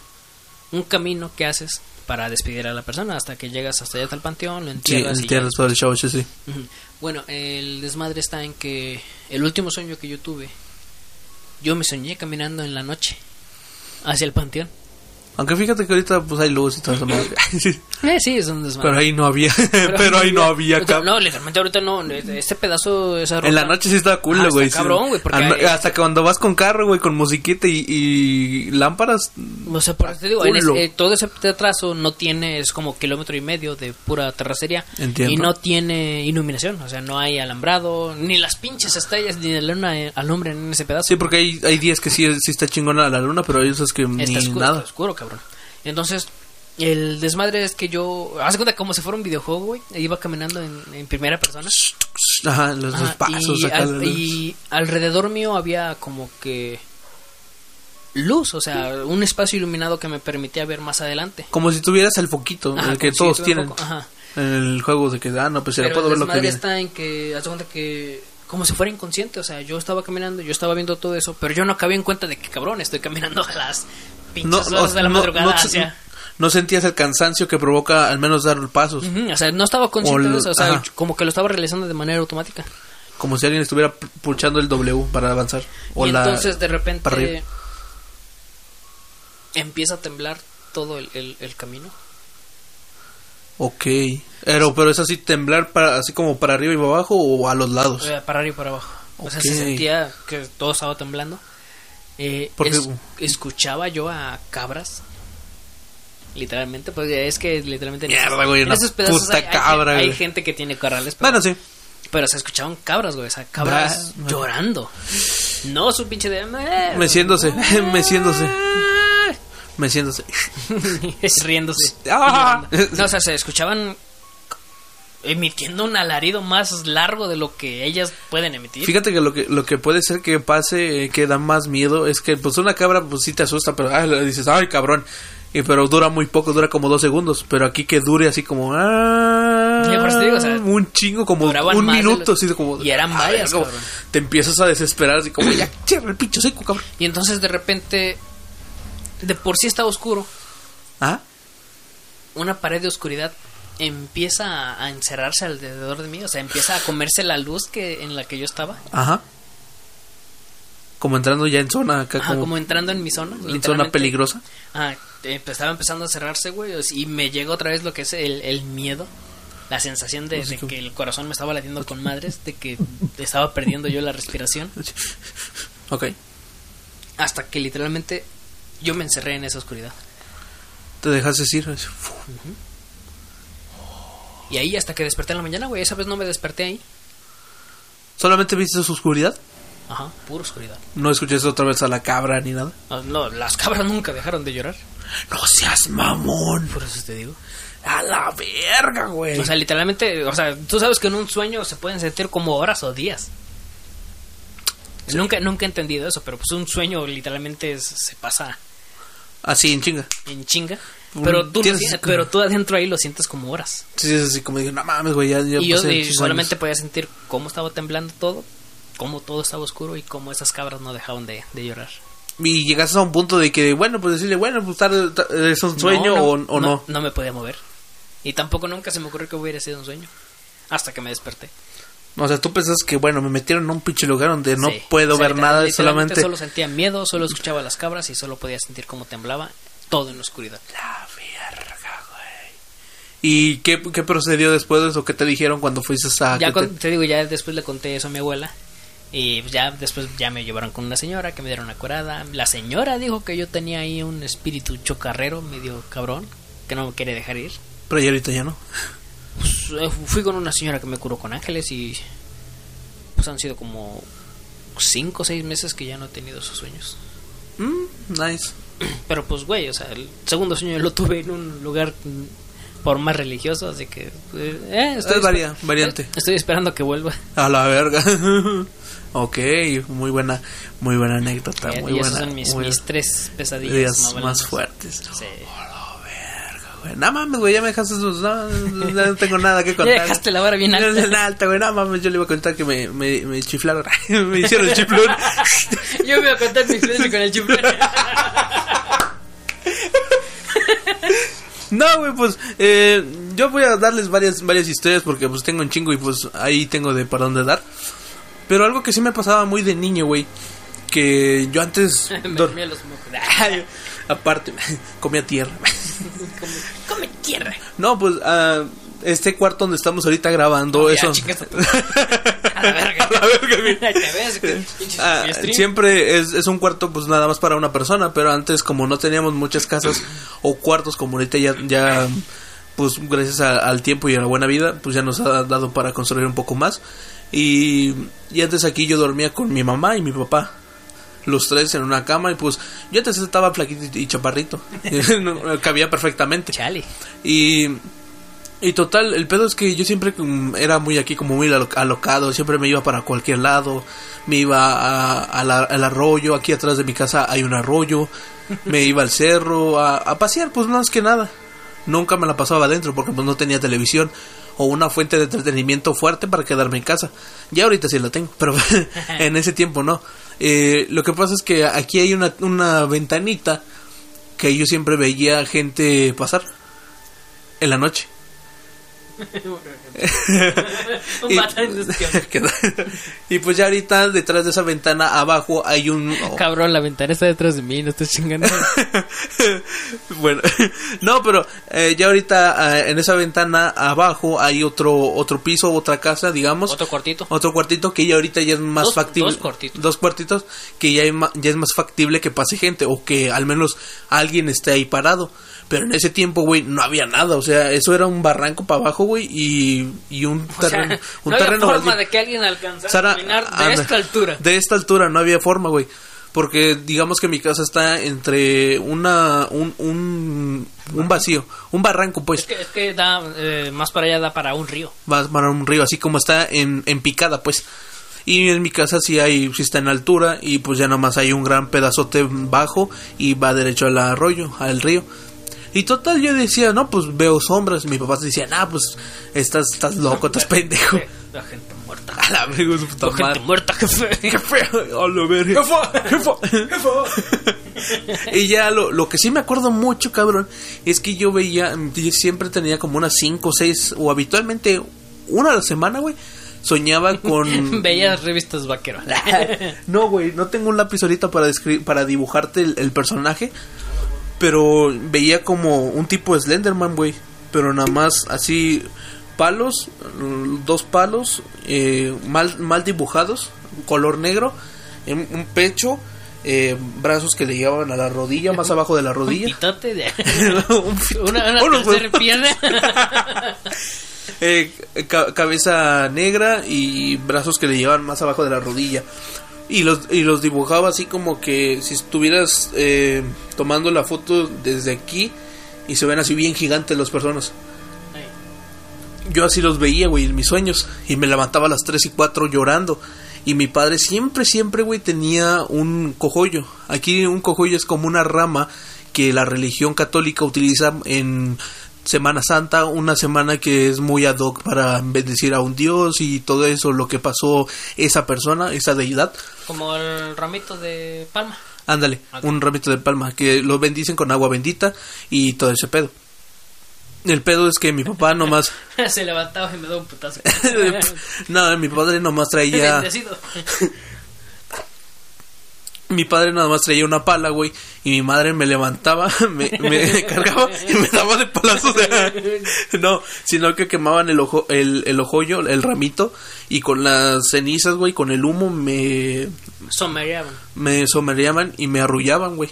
un camino que haces para despedir a la persona hasta que llegas hasta allá hasta el panteón, lo Sí, entierras ya. entierras todo el show, sí, sí. Bueno, el desmadre está en que el último sueño que yo tuve, yo me soñé caminando en la noche hacia el panteón. Aunque fíjate que ahorita pues hay luz y todo eso. Eh, sí, es un desmadre. Pero ahí no había. Pero, ahí no había. Cab- No, literalmente ahorita no. Este pedazo, esa En la ruta- noche sí estaba cool, Ah, güey. sí. cabrón, güey, hay- Hasta que cuando vas con carro, güey, con musiquita y, y lámparas. O sea, por eso te digo, en eh, todo ese trazo no tiene, es como kilómetro y medio de pura terracería. Entiendo. Y no tiene iluminación, o sea, no hay alambrado, ni las pinches estrellas ni la luna eh, alumbran en ese pedazo. Sí, porque hay, hay días que sí, sí está chingona la luna, pero hay esos que ni está oscuro, nada. está oscuro, cabrón. Entonces, el desmadre es que yo, haz cuenta como si fuera un videojuego, güey, e iba caminando en, en primera persona. Ajá, los, pasos y, acá. al- y alrededor mío había como que luz, o sea, un espacio iluminado que me permitía ver más adelante. Como si tuvieras el foquito, Ajá, el que si todos tuviera tienen. ajá. En el juego de que, ah, no, pues ya Pero puedo ver lo que viene. está en que, haz cuenta que, como si fuera inconsciente, o sea, yo estaba caminando, yo estaba viendo todo eso, pero yo no cabía en cuenta de que, cabrón, estoy caminando a las pinches No, horas no, de la no, madrugada no, hacia... no sentías el cansancio que provoca al menos dar pasos. O sea, no estaba consciente de eso, o sea, ajá. como que lo estaba realizando de manera automática. Como si alguien estuviera pu- pulsando el W para avanzar. O y la, entonces de para repente arriba. empieza a temblar todo el, el- el camino. Ok. Pero, pero es así, temblar para, así como para arriba y para abajo o a los lados. Eh, para arriba y para abajo. O sea, se sentía que todo estaba temblando. Eh, Porque- es- escuchaba yo a cabras. Literalmente, pues es que literalmente en Mierda, güey, en esos pedazos puta hay, hay- cabra, hay güey. gente que tiene corrales, pero, Bueno, sí. pero se escuchaban cabras, güey, o sea, cabras llorando. No su pinche de "Eh, Meciéndose, meciéndose, meciéndose. riéndose. Ah. No, o sea, se escuchaban emitiendo un alarido más largo de lo que ellas pueden emitir. Fíjate que lo que lo que puede ser que pase, eh, que da más miedo, es que pues una cabra pues sí te asusta, pero ah, le dices, ay cabrón, y pero dura muy poco, dura como dos segundos, pero aquí que dure así como, ah, Sí, por eso te digo, o sea, un chingo, como un minuto, lo- así como, y eran a varias, ver, como cabrón. te empiezas a desesperar, así como, ya, cierra el pincho seco, cabrón. Y entonces de repente, de por sí estaba oscuro, Ah, una pared de oscuridad empieza a, encerrarse alrededor de mí, o sea, empieza a comerse la luz que en la que yo estaba, ajá. Como entrando ya en zona acá, Ajá, como, como entrando en mi zona. en zona peligrosa. Ah, eh, estaba empezando a cerrarse, güey, y me llegó otra vez lo que es el, el miedo, la sensación de, que el corazón me estaba latiendo con madres, de que estaba perdiendo yo la respiración, Ok. hasta que literalmente yo me encerré en esa oscuridad. Te dejas decir, así, Y ahí hasta que desperté en la mañana, güey, esa vez no me desperté ahí. ¿solamente viste su oscuridad? Ajá, pura oscuridad. No escuchaste otra vez a la cabra ni nada. No, no, las cabras nunca dejaron de llorar. No seas mamón. Por eso te digo. A la verga, güey. O sea, literalmente, o sea, tú sabes que en un sueño se pueden sentir como horas o días. Nunca, nunca he entendido eso, pero pues un sueño literalmente es- se pasa Así en chinga. en chinga. Pero tú, lo pero tú adentro ahí lo sientes como horas. Sí, es así como dije, no mames, güey, ya, ya y yo y solamente años". podía sentir cómo estaba temblando todo, cómo todo estaba oscuro y cómo esas cabras no dejaban de, de llorar. Y llegaste a un punto de que, bueno, pues decirle, bueno, pues tarde, es un sueño No, o, no, o no. No me podía mover. Y tampoco nunca se me ocurrió que hubiera sido un sueño. Hasta que me desperté. O sea, tú pensás que, bueno, me metieron en un pinche lugar donde no Sí. puedo O sea, ver nada, solamente... Solo sentía miedo, solo escuchaba las cabras y solo podía sentir cómo temblaba todo en la oscuridad. La verga, güey. ¿Y qué, qué procedió después de eso? ¿Qué te dijeron cuando fuiste a... ya con- te- te... digo, ya después le conté eso a mi abuela. Y pues ya después ya me llevaron con una señora que me dieron una curada. La señora dijo que yo tenía ahí un espíritu chocarrero, medio cabrón, que no me quiere dejar ir. Pero ya ahorita ya no. Pues, eh, fui con una señora que me curó con ángeles y pues han sido como cinco o seis meses que ya no he tenido esos sueños. Mm, nice. Pero pues, güey, o sea, el segundo sueño lo tuve en un lugar mm, por más religioso, así que... eh, Es esper- varia- variante. eh, Estoy esperando que vuelva. A la verga. ok, muy buena, muy buena anécdota, y muy y esas buena. son mis, muy- mis tres pesadillas más, más fuertes. Sí. Güey, No mames, güey, ya me dejaste sus... No, no tengo nada que Ya contar. dejaste la vara bien alta. alta, güey. No mames, yo le iba a contar que me, me, me chiflaron. me hicieron el chiflón. Yo me voy a contar mi experiencia con el chiflón. No, güey, pues eh, yo voy a darles varias varias historias porque pues tengo un chingo y pues ahí tengo de para dónde dar. Pero algo que sí me pasaba muy de niño, güey, que yo antes me dor- comía los mocos. Aparte comía tierra. Come, come tierra. No, pues ah, este cuarto donde estamos ahorita grabando Oh, eso. a la verga. A la verga, Ah, siempre es, es un cuarto pues nada más para una persona, pero antes como no teníamos muchas casas o cuartos como ahorita ya, ya pues gracias a- al tiempo y a la buena vida, pues ya nos ha dado para construir un poco más. Y, y antes aquí yo dormía con mi mamá y mi papá. Los tres en una cama y pues yo antes estaba flaquito y chaparrito. Cabía perfectamente. Chale. Y, y total, el pedo es que yo siempre era muy aquí como muy alo- alocado, siempre me iba para cualquier lado, me iba a- a la- al arroyo, aquí atrás de mi casa hay un arroyo, me iba al cerro a, a pasear, pues más que nada. Nunca me la pasaba adentro porque pues no tenía televisión o una fuente de entretenimiento fuerte para quedarme en casa. Ya ahorita sí la tengo, pero en ese tiempo no. Eh, lo que pasa es que aquí hay una, una ventanita que yo siempre veía gente pasar en la noche. Un Y- vato pues ya ahorita detrás de esa ventana abajo hay un Cabrón, la ventana está detrás de mí, no estoy chingando. bueno no pero eh, ya ahorita eh, en esa ventana abajo hay otro otro piso otra casa digamos Otro cuartito. otro cuartito que ya ahorita ya es más Dos- factible dos cuartitos. dos cuartitos que ya, hay ya es más factible que pase gente o que al menos alguien esté ahí parado pero en ese tiempo güey no había nada o sea eso era un barranco para abajo güey y, y un O sea, terreno un no había terreno forma baldío. de que alguien alcanzara Sara, a caminar de esta altura. De esta altura no había forma, güey. Porque digamos que mi casa está entre una un, un, un vacío, un barranco, pues. Es que, es que da, eh, más para allá da para un río. Va para un río, así como está en, en picada, pues. Y en mi casa sí hay, sí está en altura y pues ya nomás hay un gran pedazote bajo y va derecho al arroyo, al río. Y total yo decía, no, pues veo sombras. Mi papá decía, nah, pues estás, estás loco, estás pendejo. La gente muerta. A la verga, su puta La gente muerta, jefe. Feo. A la verga. y ya lo, lo que sí me acuerdo mucho, cabrón, es que yo veía, yo siempre tenía como unas 5 o 6, o habitualmente una a la semana, güey. Soñaba con... Veías revistas vaqueros. no, güey, no tengo un lápiz ahorita para, para dibujarte el, el personaje. Pero veía como un tipo de Slenderman, güey. Pero nada más así, palos, dos palos, eh, mal, mal dibujados, color negro, un, un pecho, eh, brazos que le llevaban a la rodilla, más abajo de la Un rodilla. pitote de... Un Una, una tercera huevos. pierna. Eh, ca- cabeza negra y brazos que le llevaban más abajo de la rodilla. Y los, y los dibujaba así como que si estuvieras eh, tomando la foto desde aquí y se ven así bien gigantes las personas. Yo así los veía, güey, en mis sueños. Y me levantaba a las 3 y 4 llorando. Y mi padre siempre, siempre, güey, tenía un cojollo. Aquí un cojollo es como una rama que la religión católica utiliza en Semana Santa, una semana que es muy ad hoc para bendecir a un dios y todo eso, lo que pasó esa persona, esa deidad. Como el ramito de palma. Ándale, un ramito de palma que lo bendicen con agua bendita y todo ese pedo. El pedo es que mi papá nomás... Se levantaba y me daba un putazo. no, mi padre nomás traía... Mi padre nada más traía una pala, güey, y mi madre me levantaba, me, me cargaba y me daba de palazos. no, sino que quemaban el ojo, el, el ojollo, el ramito, y con las cenizas, güey, con el humo me, Somereaban. me somereaban y me arrullaban, güey.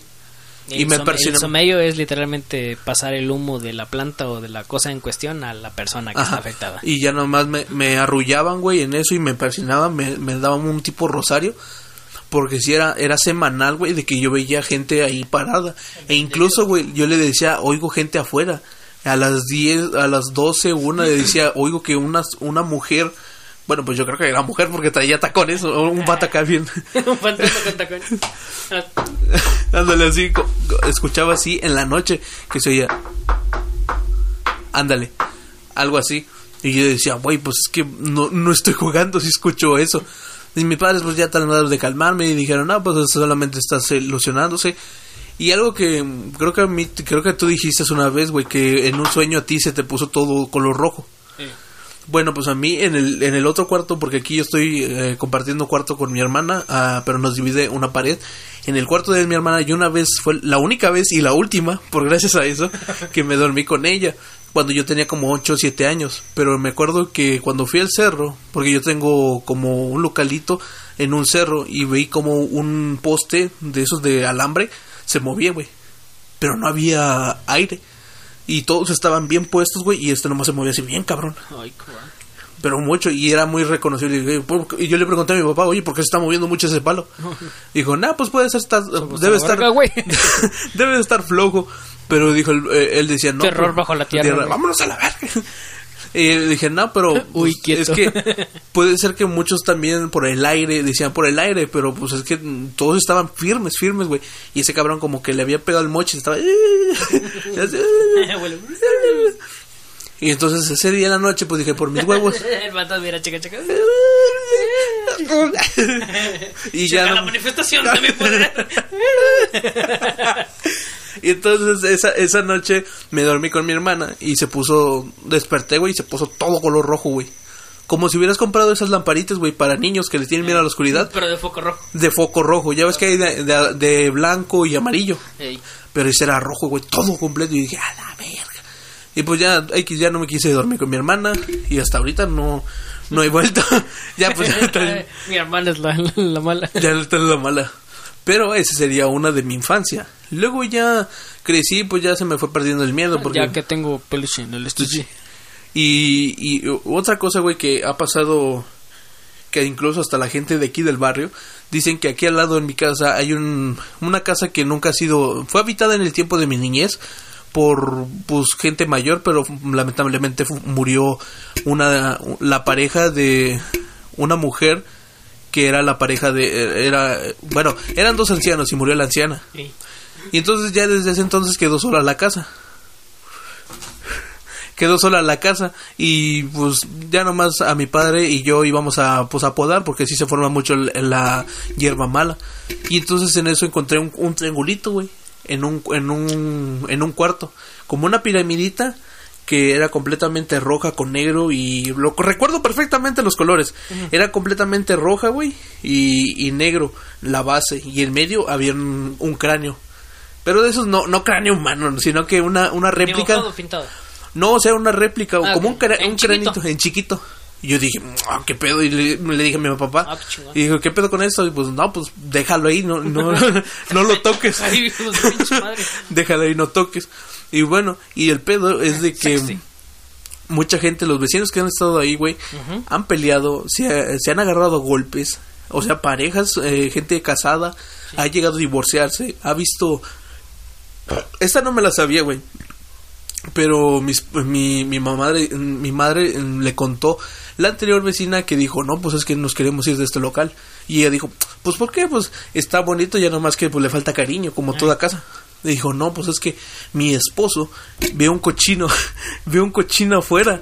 Y, me el somello es literalmente pasar el humo de la planta o de la cosa en cuestión a la persona que está afectada. Y ya nomás me, me arrullaban, güey, en eso y me persinaban, me, me daban un tipo rosario. Porque si era, era semanal, güey, de que yo veía gente ahí parada. E incluso, güey, yo le decía, oigo gente afuera. A las 10, a las 12, una le decía, oigo que una, una mujer, bueno, pues yo creo que era mujer porque traía tacones, o un vato acá bien. Un fantasma con tacones. Ándale así, escuchaba así en la noche que se oía. Ándale, algo así. Y yo decía, güey, pues es que no, no estoy jugando si escucho eso. Y mis padres pues ya trataron de calmarme y dijeron, no, pues solamente estás ilusionándose. Y algo que creo que a mí, creo que tú dijiste una vez, güey, que en un sueño a ti se te puso todo color rojo. sí. Bueno, pues a mí en el, en el otro cuarto, porque aquí yo estoy eh, compartiendo cuarto con mi hermana, ah, pero nos divide una pared. En el cuarto de mi hermana, yo una vez, fue la única vez y la última, por gracias a eso, que me dormí con ella, cuando yo tenía como 8 o 7 años. Pero me acuerdo que cuando fui al cerro, porque yo tengo como un localito en un cerro y vi como un poste de esos de alambre, se movía, güey. Pero no había aire. Y todos estaban bien puestos, güey, y este nomás se movía así bien, cabrón Ay, pero mucho y era muy reconocible y yo le pregunté a mi papá oye por qué se está moviendo mucho ese palo dijo nah pues puede ser estar, debe estar debe de estar flojo pero dijo él, eh, él decía no Terror pues, bajo la tierra, vámonos a la verga y dije no pero Uy, pues, es que puede ser que muchos también por el aire decían por el aire pero pues es que todos estaban firmes firmes güey y ese cabrón como que le había pegado el moche y estaba y entonces ese día en la noche pues dije por mis huevos mira, checa, checa. y Checa ya la no- manifestación de mi poder. Y entonces esa, esa noche me dormí con mi hermana y se puso, desperté, güey, y se puso todo color rojo, güey. Como si hubieras comprado esas lamparitas, güey, para niños que les tienen miedo a la oscuridad, Pero de foco rojo. de foco rojo. Ya ves que hay de, de- de blanco y amarillo. Ey. Pero ese era rojo, güey, todo completo. Y dije, a la verga. Y pues ya, ya no me quise dormir con mi hermana. Y hasta ahorita no, no he vuelto. ya, pues ya Mi hermana es la, la mala. ya no está la mala. Pero esa sería una de mi infancia. Luego ya crecí, pues ya se me fue perdiendo el miedo. Porque... Ya que tengo peluche en el estuche. Y, y otra cosa, güey, que ha pasado, que incluso hasta la gente de aquí del barrio, dicen que aquí al lado en mi casa hay un, una casa que nunca ha sido, fue habitada en el tiempo de mi niñez por pues gente mayor, pero lamentablemente murió una, la pareja de una mujer que era la pareja de, era, bueno, eran dos ancianos y murió la anciana. Sí. Y entonces ya desde ese entonces quedó sola la casa. Quedó sola la casa y pues ya nomás a mi padre y yo íbamos a pues a podar porque sí se forma mucho el- la hierba mala. Y entonces en eso encontré un, un triangulito, güey, en un en un en un cuarto, como una piramidita que era completamente roja con negro y lo recuerdo perfectamente los colores. Era completamente roja, güey, y, y negro la base y en medio había un, un cráneo. Pero de esos no no cráneo humano, sino que una una réplica. Dibujado, pintado. No, o sea, una réplica, o Ah, como un, cra- en un chiquito. cranito en chiquito. Y yo dije, "Ah, ¿qué pedo? Y le, le dije a mi papá. Ah, y dijo, ¿qué pedo con esto? Y pues, no, pues déjalo ahí, no, no, no lo toques. Ay, madre. déjalo ahí, no toques. Y bueno, y el pedo es de que Sexy. mucha gente, los vecinos que han estado ahí, güey, han peleado, se, ha- se han agarrado golpes. O sea, parejas, eh, gente casada, ha llegado a divorciarse, ha visto... Esta no me la sabía, güey. Pero mis- mi, mi, madre, mi madre mm, le contó la anterior vecina que dijo, no, pues es que nos queremos ir de este local. Y ella dijo, pues ¿por qué? Pues está bonito, ya nomás que pues, le falta cariño, como toda casa. Le dijo, no, pues es que mi esposo ve un cochino, ve un cochino afuera.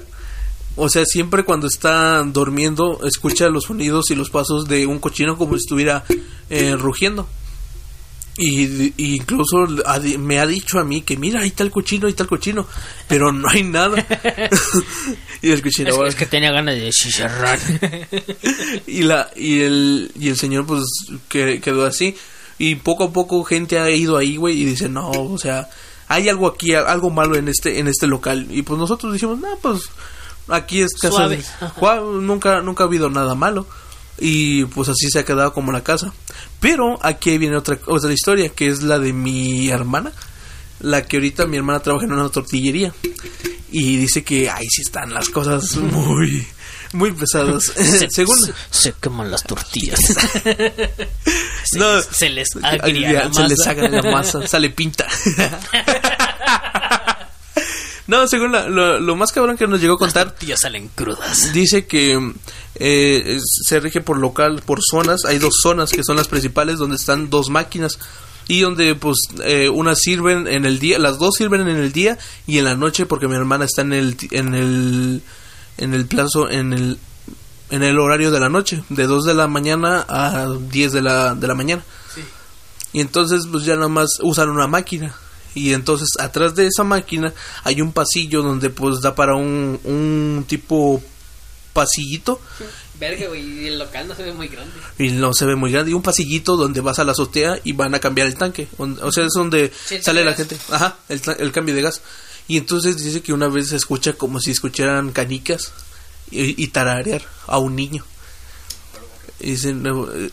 O sea, siempre cuando está durmiendo, escucha los sonidos y los pasos de un cochino como si estuviera eh, rugiendo. Y, y incluso ha me ha dicho a mí que mira, ahí está el cochino, ahí está el cochino, pero no hay nada. y el cochino Es, es que tenía ganas de chicharrar. y la y el y el señor pues que, quedó así y poco a poco gente ha ido ahí, güey, y dice, "No, o sea, hay algo aquí, algo malo en este en este local." Y pues nosotros dijimos, "No, pues aquí es casa Suave. de- Juan, nunca nunca ha habido nada malo." Y pues así se ha quedado como la casa. Pero aquí viene otra, otra historia, que es la de mi hermana. La que ahorita mi hermana trabaja en una tortillería. Y dice que ahí sí están las cosas muy, muy pesadas. Según... se, se queman las tortillas. se, No. les, se les agria la se les masa. haga la masa, sale pinta. No, según la- lo, lo más cabrón que nos llegó a contar, tortillas salen crudas. dice que eh, se rige por local, por zonas. Hay dos zonas que son las principales donde están dos máquinas y donde pues eh, unas sirven en el día, las dos sirven en el día y en la noche porque mi hermana está en el en el en el plazo en el en el horario de la noche, de 2 de la mañana a 10 de la de la mañana. Y entonces pues ya nada más usan una máquina. Y entonces atrás de esa máquina hay un pasillo donde pues da para un, un tipo pasillito. Verga, güey, y el local no se ve muy grande. y no se ve muy grande y un pasillito donde vas a la azotea y van a cambiar el tanque. O sea es donde Sí, sale la gente. Ajá el, el cambio de gas. Y entonces dice que una vez se escucha como si escucharan canicas y, y tararear a un niño y dicen,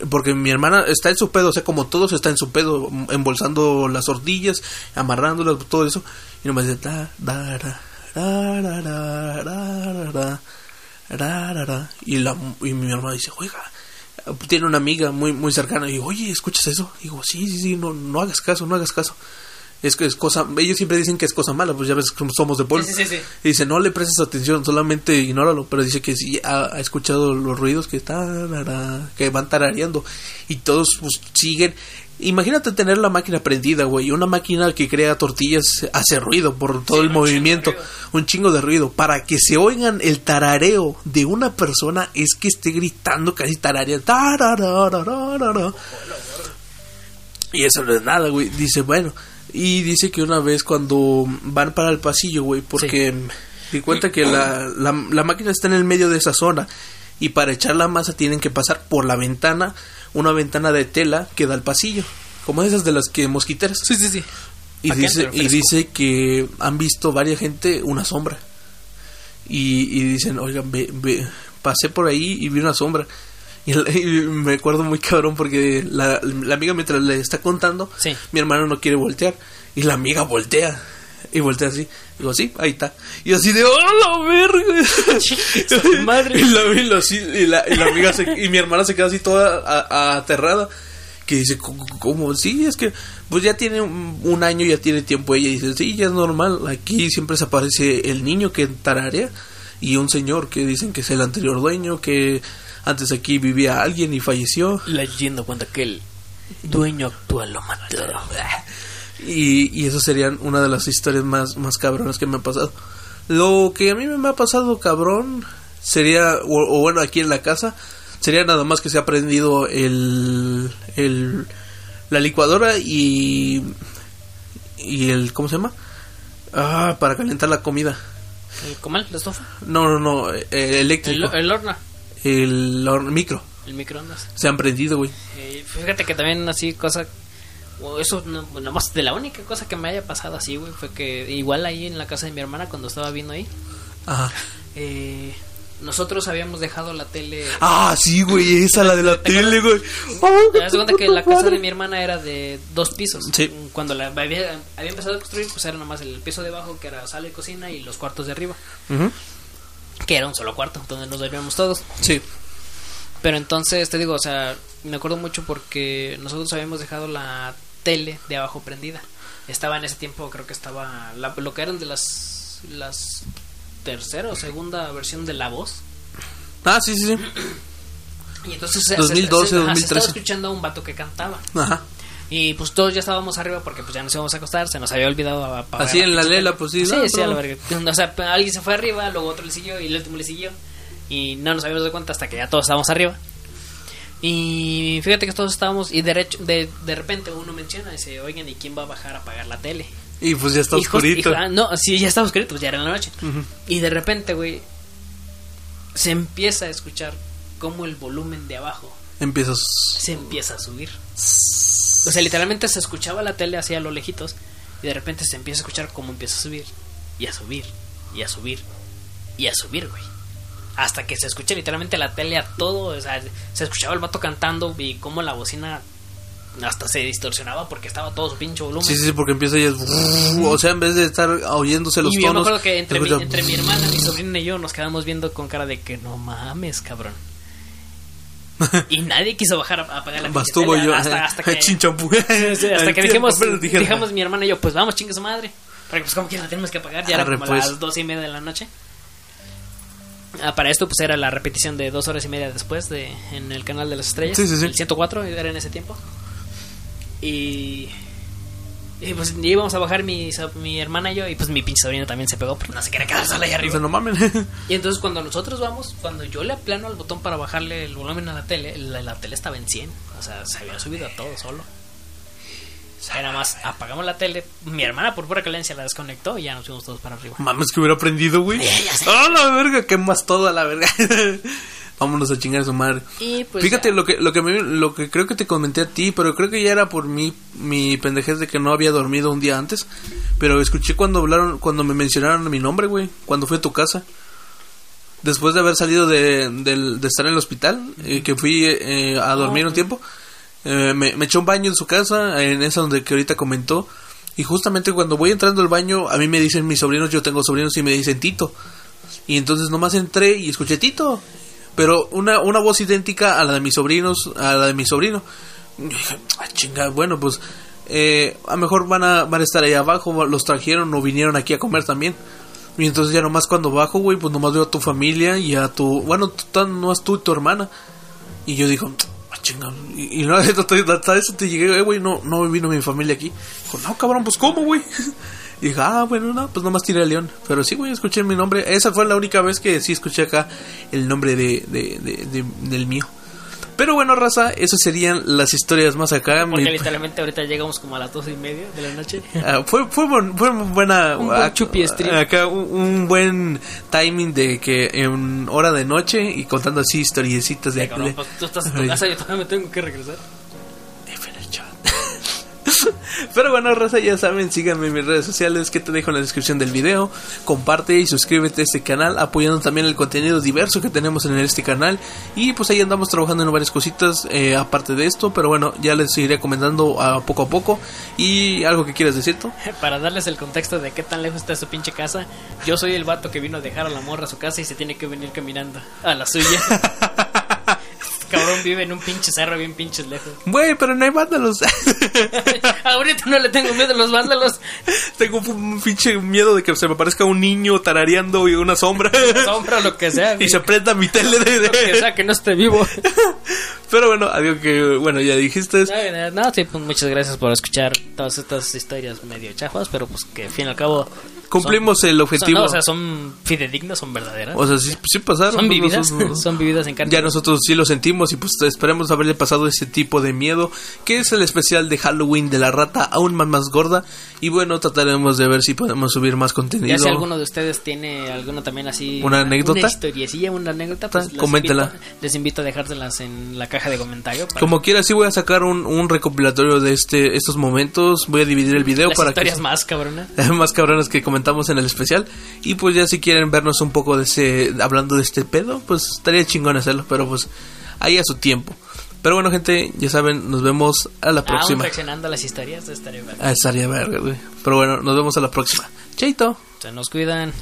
porque mi hermana está en su pedo, o sea, como todos está en su pedo, embolsando las hortillas, amarrándolas, todo eso. Y no me dice, da, da, da, y, la, y mi hermana dice, oiga, tiene una amiga muy, muy cercana. Y digo, oye, ¿escuchas eso? Y digo, sí, sí, sí, no, no hagas caso, no hagas caso. Es que es cosa, ellos siempre dicen que es cosa mala, pues ya ves que somos de pueblo. Sí, sí, sí, sí. Y dice, no le prestes atención, solamente ignóralo. Pero dice que sí ha, ha escuchado los ruidos que, tarara, que van tarareando. Y todos pues, siguen. Imagínate tener la máquina prendida, güey. Una máquina que crea tortillas hace ruido por todo Sí, el un movimiento. Un chingo de ruido. Para que se oigan el tarareo de una persona es que esté gritando casi tarareando. tarararararara. Y eso no es nada, güey. Dice, bueno. Y dice que una vez cuando van para el pasillo, güey, porque di cuenta que la, la, la máquina está en el medio de esa zona. Y para echar la masa tienen que pasar por la ventana, una ventana de tela que da al pasillo. Como esas de las que mosquiteras. Sí, sí, sí. Y dice, y dice que han visto varias gente una sombra. Y, y dicen, oigan, ve, ve, pasé por ahí y vi una sombra. Y, y me acuerdo muy cabrón porque la, la amiga mientras le está contando, Sí. mi hermano no quiere voltear. Y la amiga voltea. Y voltea así. Digo, sí, ahí está. Y así de, ¡oh, la verga! Madre. y, la, y la- y la- y la amiga se- y mi hermana se queda así toda a- a- aterrada. Que dice, "¿Cómo- ¿cómo? Sí, es que pues ya tiene un, un año, ya tiene tiempo ella. Y dice, sí, ya es normal. Aquí siempre se aparece el niño que tararea y un señor que dicen que es el anterior dueño, que antes aquí vivía alguien y falleció. La leyenda cuenta que el dueño actual lo mató. Y, y eso serían una de las historias más, más cabronas que me han pasado. Lo que a mí me ha pasado cabrón sería, o, o bueno, aquí en la casa, sería nada más que se ha prendido el, el la licuadora y, y el, ¿cómo se llama? Ah, para calentar la comida. ¿El comal? ¿La estufa? No, no, no, eh, El, eléctrico. el horno. El, micro. El microondas. Se han prendido, güey. Eh, fíjate que también así cosa eso no, nada más de la única cosa que me haya pasado así güey fue que igual ahí en la casa de mi hermana cuando estaba viendo ahí Ajá. eh, nosotros habíamos dejado la tele Ah, sí, güey, esa la de la tele, güey. te das cuenta que la casa de mi hermana era de dos pisos Sí. cuando la había, había empezado a construir pues era nomás el piso de abajo que era sala y cocina y los cuartos de arriba Ujú. Que era un solo cuarto donde nos dormíamos todos Sí. Pero entonces, te digo, o sea, me acuerdo mucho porque nosotros habíamos dejado la tele de abajo prendida. Estaba en ese tiempo, creo que estaba la- lo que eran de las las tercera o segunda versión de La Voz. Ah, sí, sí, sí. Y entonces se- 2012, se, se- ajá, se 2013. estaba escuchando a un vato que cantaba. Ajá. Y pues todos ya estábamos arriba porque pues ya nos íbamos a acostar, se nos había olvidado apagar Así en la lela, pues, sí, Sí, no, sí, a la verga. O sea, alguien se fue arriba, luego otro le siguió y el último le siguió. Y no nos habíamos dado cuenta hasta que ya todos estábamos arriba. Y fíjate que todos estábamos y derecho, de, de repente uno menciona, dice, oigan, ¿y quién va a bajar a apagar la tele? Y pues ya está Y oscurito. y- ah, no, sí, ya estaba oscurito, pues ya era la noche. Ujú. Y de repente, güey, se empieza a escuchar cómo el volumen de abajo Empiezas. se empieza a subir. O sea, literalmente se escuchaba la tele hacia lo lejitos y de repente se empieza a escuchar cómo empieza a subir y a subir y a subir y a subir, güey. hasta que se escucha literalmente la tele a todo, o sea, se escuchaba el vato cantando y cómo la bocina hasta se distorsionaba porque estaba todo su pinche volumen. Sí, sí, porque empieza ya. O sea, en vez de estar oyéndose los y yo me tonos. acuerdo que entre mi, entre mi hermana, mi sobrina y yo nos quedamos viendo con cara de que no mames, cabrón. Y nadie quiso bajar a, a apagar la Bastuvo yo. hasta, hasta que, Chinchampú. Sí, hasta que dijimos, dijimos mi hermana y yo, pues vamos, chingue su madre. Porque pues como que la tenemos que apagar, ya era Arre, como pues. las dos y media de la noche. Ah, para esto pues era la repetición de dos horas y media después de en el canal de las estrellas. Sí, sí, sí. El 104 era en ese tiempo. Y... Y pues ya íbamos a bajar mi, mi hermana y yo y pues mi pinche sobrina también se pegó, pero no se quería quedar sola ahí O arriba. no mamen. Y entonces cuando nosotros vamos, cuando yo le aplano al botón para bajarle el volumen a la tele, la, la tele estaba en 100. O sea, se había subido a todo solo. O sea, nada más apagamos la tele. Mi hermana por pura carencia la desconectó y ya nos fuimos todos para arriba. Mames que hubiera aprendido, güey. ¡Ah, la verga! Quemas todo a la verga. Vámonos a chingar a su madre. Y pues Fíjate ya. lo que lo que me- lo que creo que te comenté a ti, pero creo que ya era por mi mi pendejez de que no había dormido un día antes, pero escuché cuando hablaron cuando me mencionaron mi nombre, güey, cuando fui a tu casa. Después de haber salido de, del- de estar en el hospital, eh, que fui eh, a dormir un tiempo, eh, me, me eché un baño en su casa, en esa donde que ahorita comentó, y justamente cuando voy entrando al baño, a mí me dicen mis sobrinos, yo tengo sobrinos y me dicen Tito. Y entonces nomás entré y escuché Tito. Pero una, una voz idéntica a la de mis sobrinos, a la de mi sobrino. Y dije, ah, chinga, bueno, pues eh, a lo mejor van a, van a estar ahí abajo, los trajeron o vinieron aquí a comer también. Y entonces ya nomás cuando bajo, güey, pues nomás veo a tu familia y a tu... Bueno, tú, tan- no es tú y tu hermana. Y yo digo, ah, chinga. Y, y no, hasta eso te llegué, eh, güey, no, no vino mi familia aquí. Dijo, no, cabrón, pues ¿cómo, güey? Y dije, ah, bueno, no, pues nomás tiré a León. Pero sí, güey, escuché mi nombre. Esa fue la única vez que sí escuché acá el nombre de, de, de- de- del mío. Pero bueno, raza, esas serían las historias más acá. Porque Mi- literalmente ahorita llegamos como a las dos y media de la noche. Ah, fue, fue, buen- fue buena. Un buen chupi stream. Acá un, un buen timing de que en hora de noche y contando así historiecitas de. Ya, cabrón, de- pues tú estás en tu casa yo todavía me tengo que regresar. Pero bueno, raza, ya saben, síganme en mis redes sociales que te dejo en la descripción del video. Comparte y suscríbete a este canal, apoyando también el contenido diverso que tenemos en este canal. Y pues ahí andamos trabajando en varias cositas eh, aparte de esto. Pero bueno, ya les seguiré comentando a poco a poco. Y algo que quieras decir tú. Para darles el contexto de qué tan lejos está su pinche casa, yo soy el vato que vino a dejar a la morra a su casa y se tiene que venir caminando a la suya. Cabrón vive en un pinche cerro bien pinches lejos. Güey, pero no hay vándalos. Ahorita no le tengo miedo a los vándalos. Tengo un pinche miedo de que se me aparezca un niño tarareando y una sombra. Sombra, lo que sea. y se prenda mi tele de... Lo que sea que no esté vivo. Pero bueno, algo que, bueno, ya dijiste. No, no, sí, pues muchas gracias por escuchar todas estas historias medio chafas, pero pues que al fin y al cabo... Cumplimos son- el objetivo. son- no, o sea, son fidedignas, son verdaderas. O sea, sí, sí pasaron. son vividas, son vividas en carne. Ya nosotros sí lo sentimos y pues esperemos haberle pasado ese tipo de miedo, que es el especial de Halloween de la rata aún más más gorda. Y bueno, trataremos de ver si podemos subir más contenido. Ya si alguno de ustedes tiene alguno también así... ¿Una anécdota? Una historiecilla, una anécdota, pues les Coméntela. invito- les invito a dejárselas en la caja de comentario. para Como quiera, sí voy a sacar un, un recopilatorio de este estos momentos. Voy a dividir el video las para historias que más cabronas. más cabronas que comentamos en el especial. Y pues ya si quieren vernos un poco de ese hablando de este pedo, pues estaría chingón hacerlo, pero pues ahí a su tiempo. Pero bueno, gente, ya saben, nos vemos a la próxima. reaccionando a las historias, estaría bien. Ah, estaría verga, güey. Pero bueno, nos vemos a la próxima. Chaito. Se nos cuidan.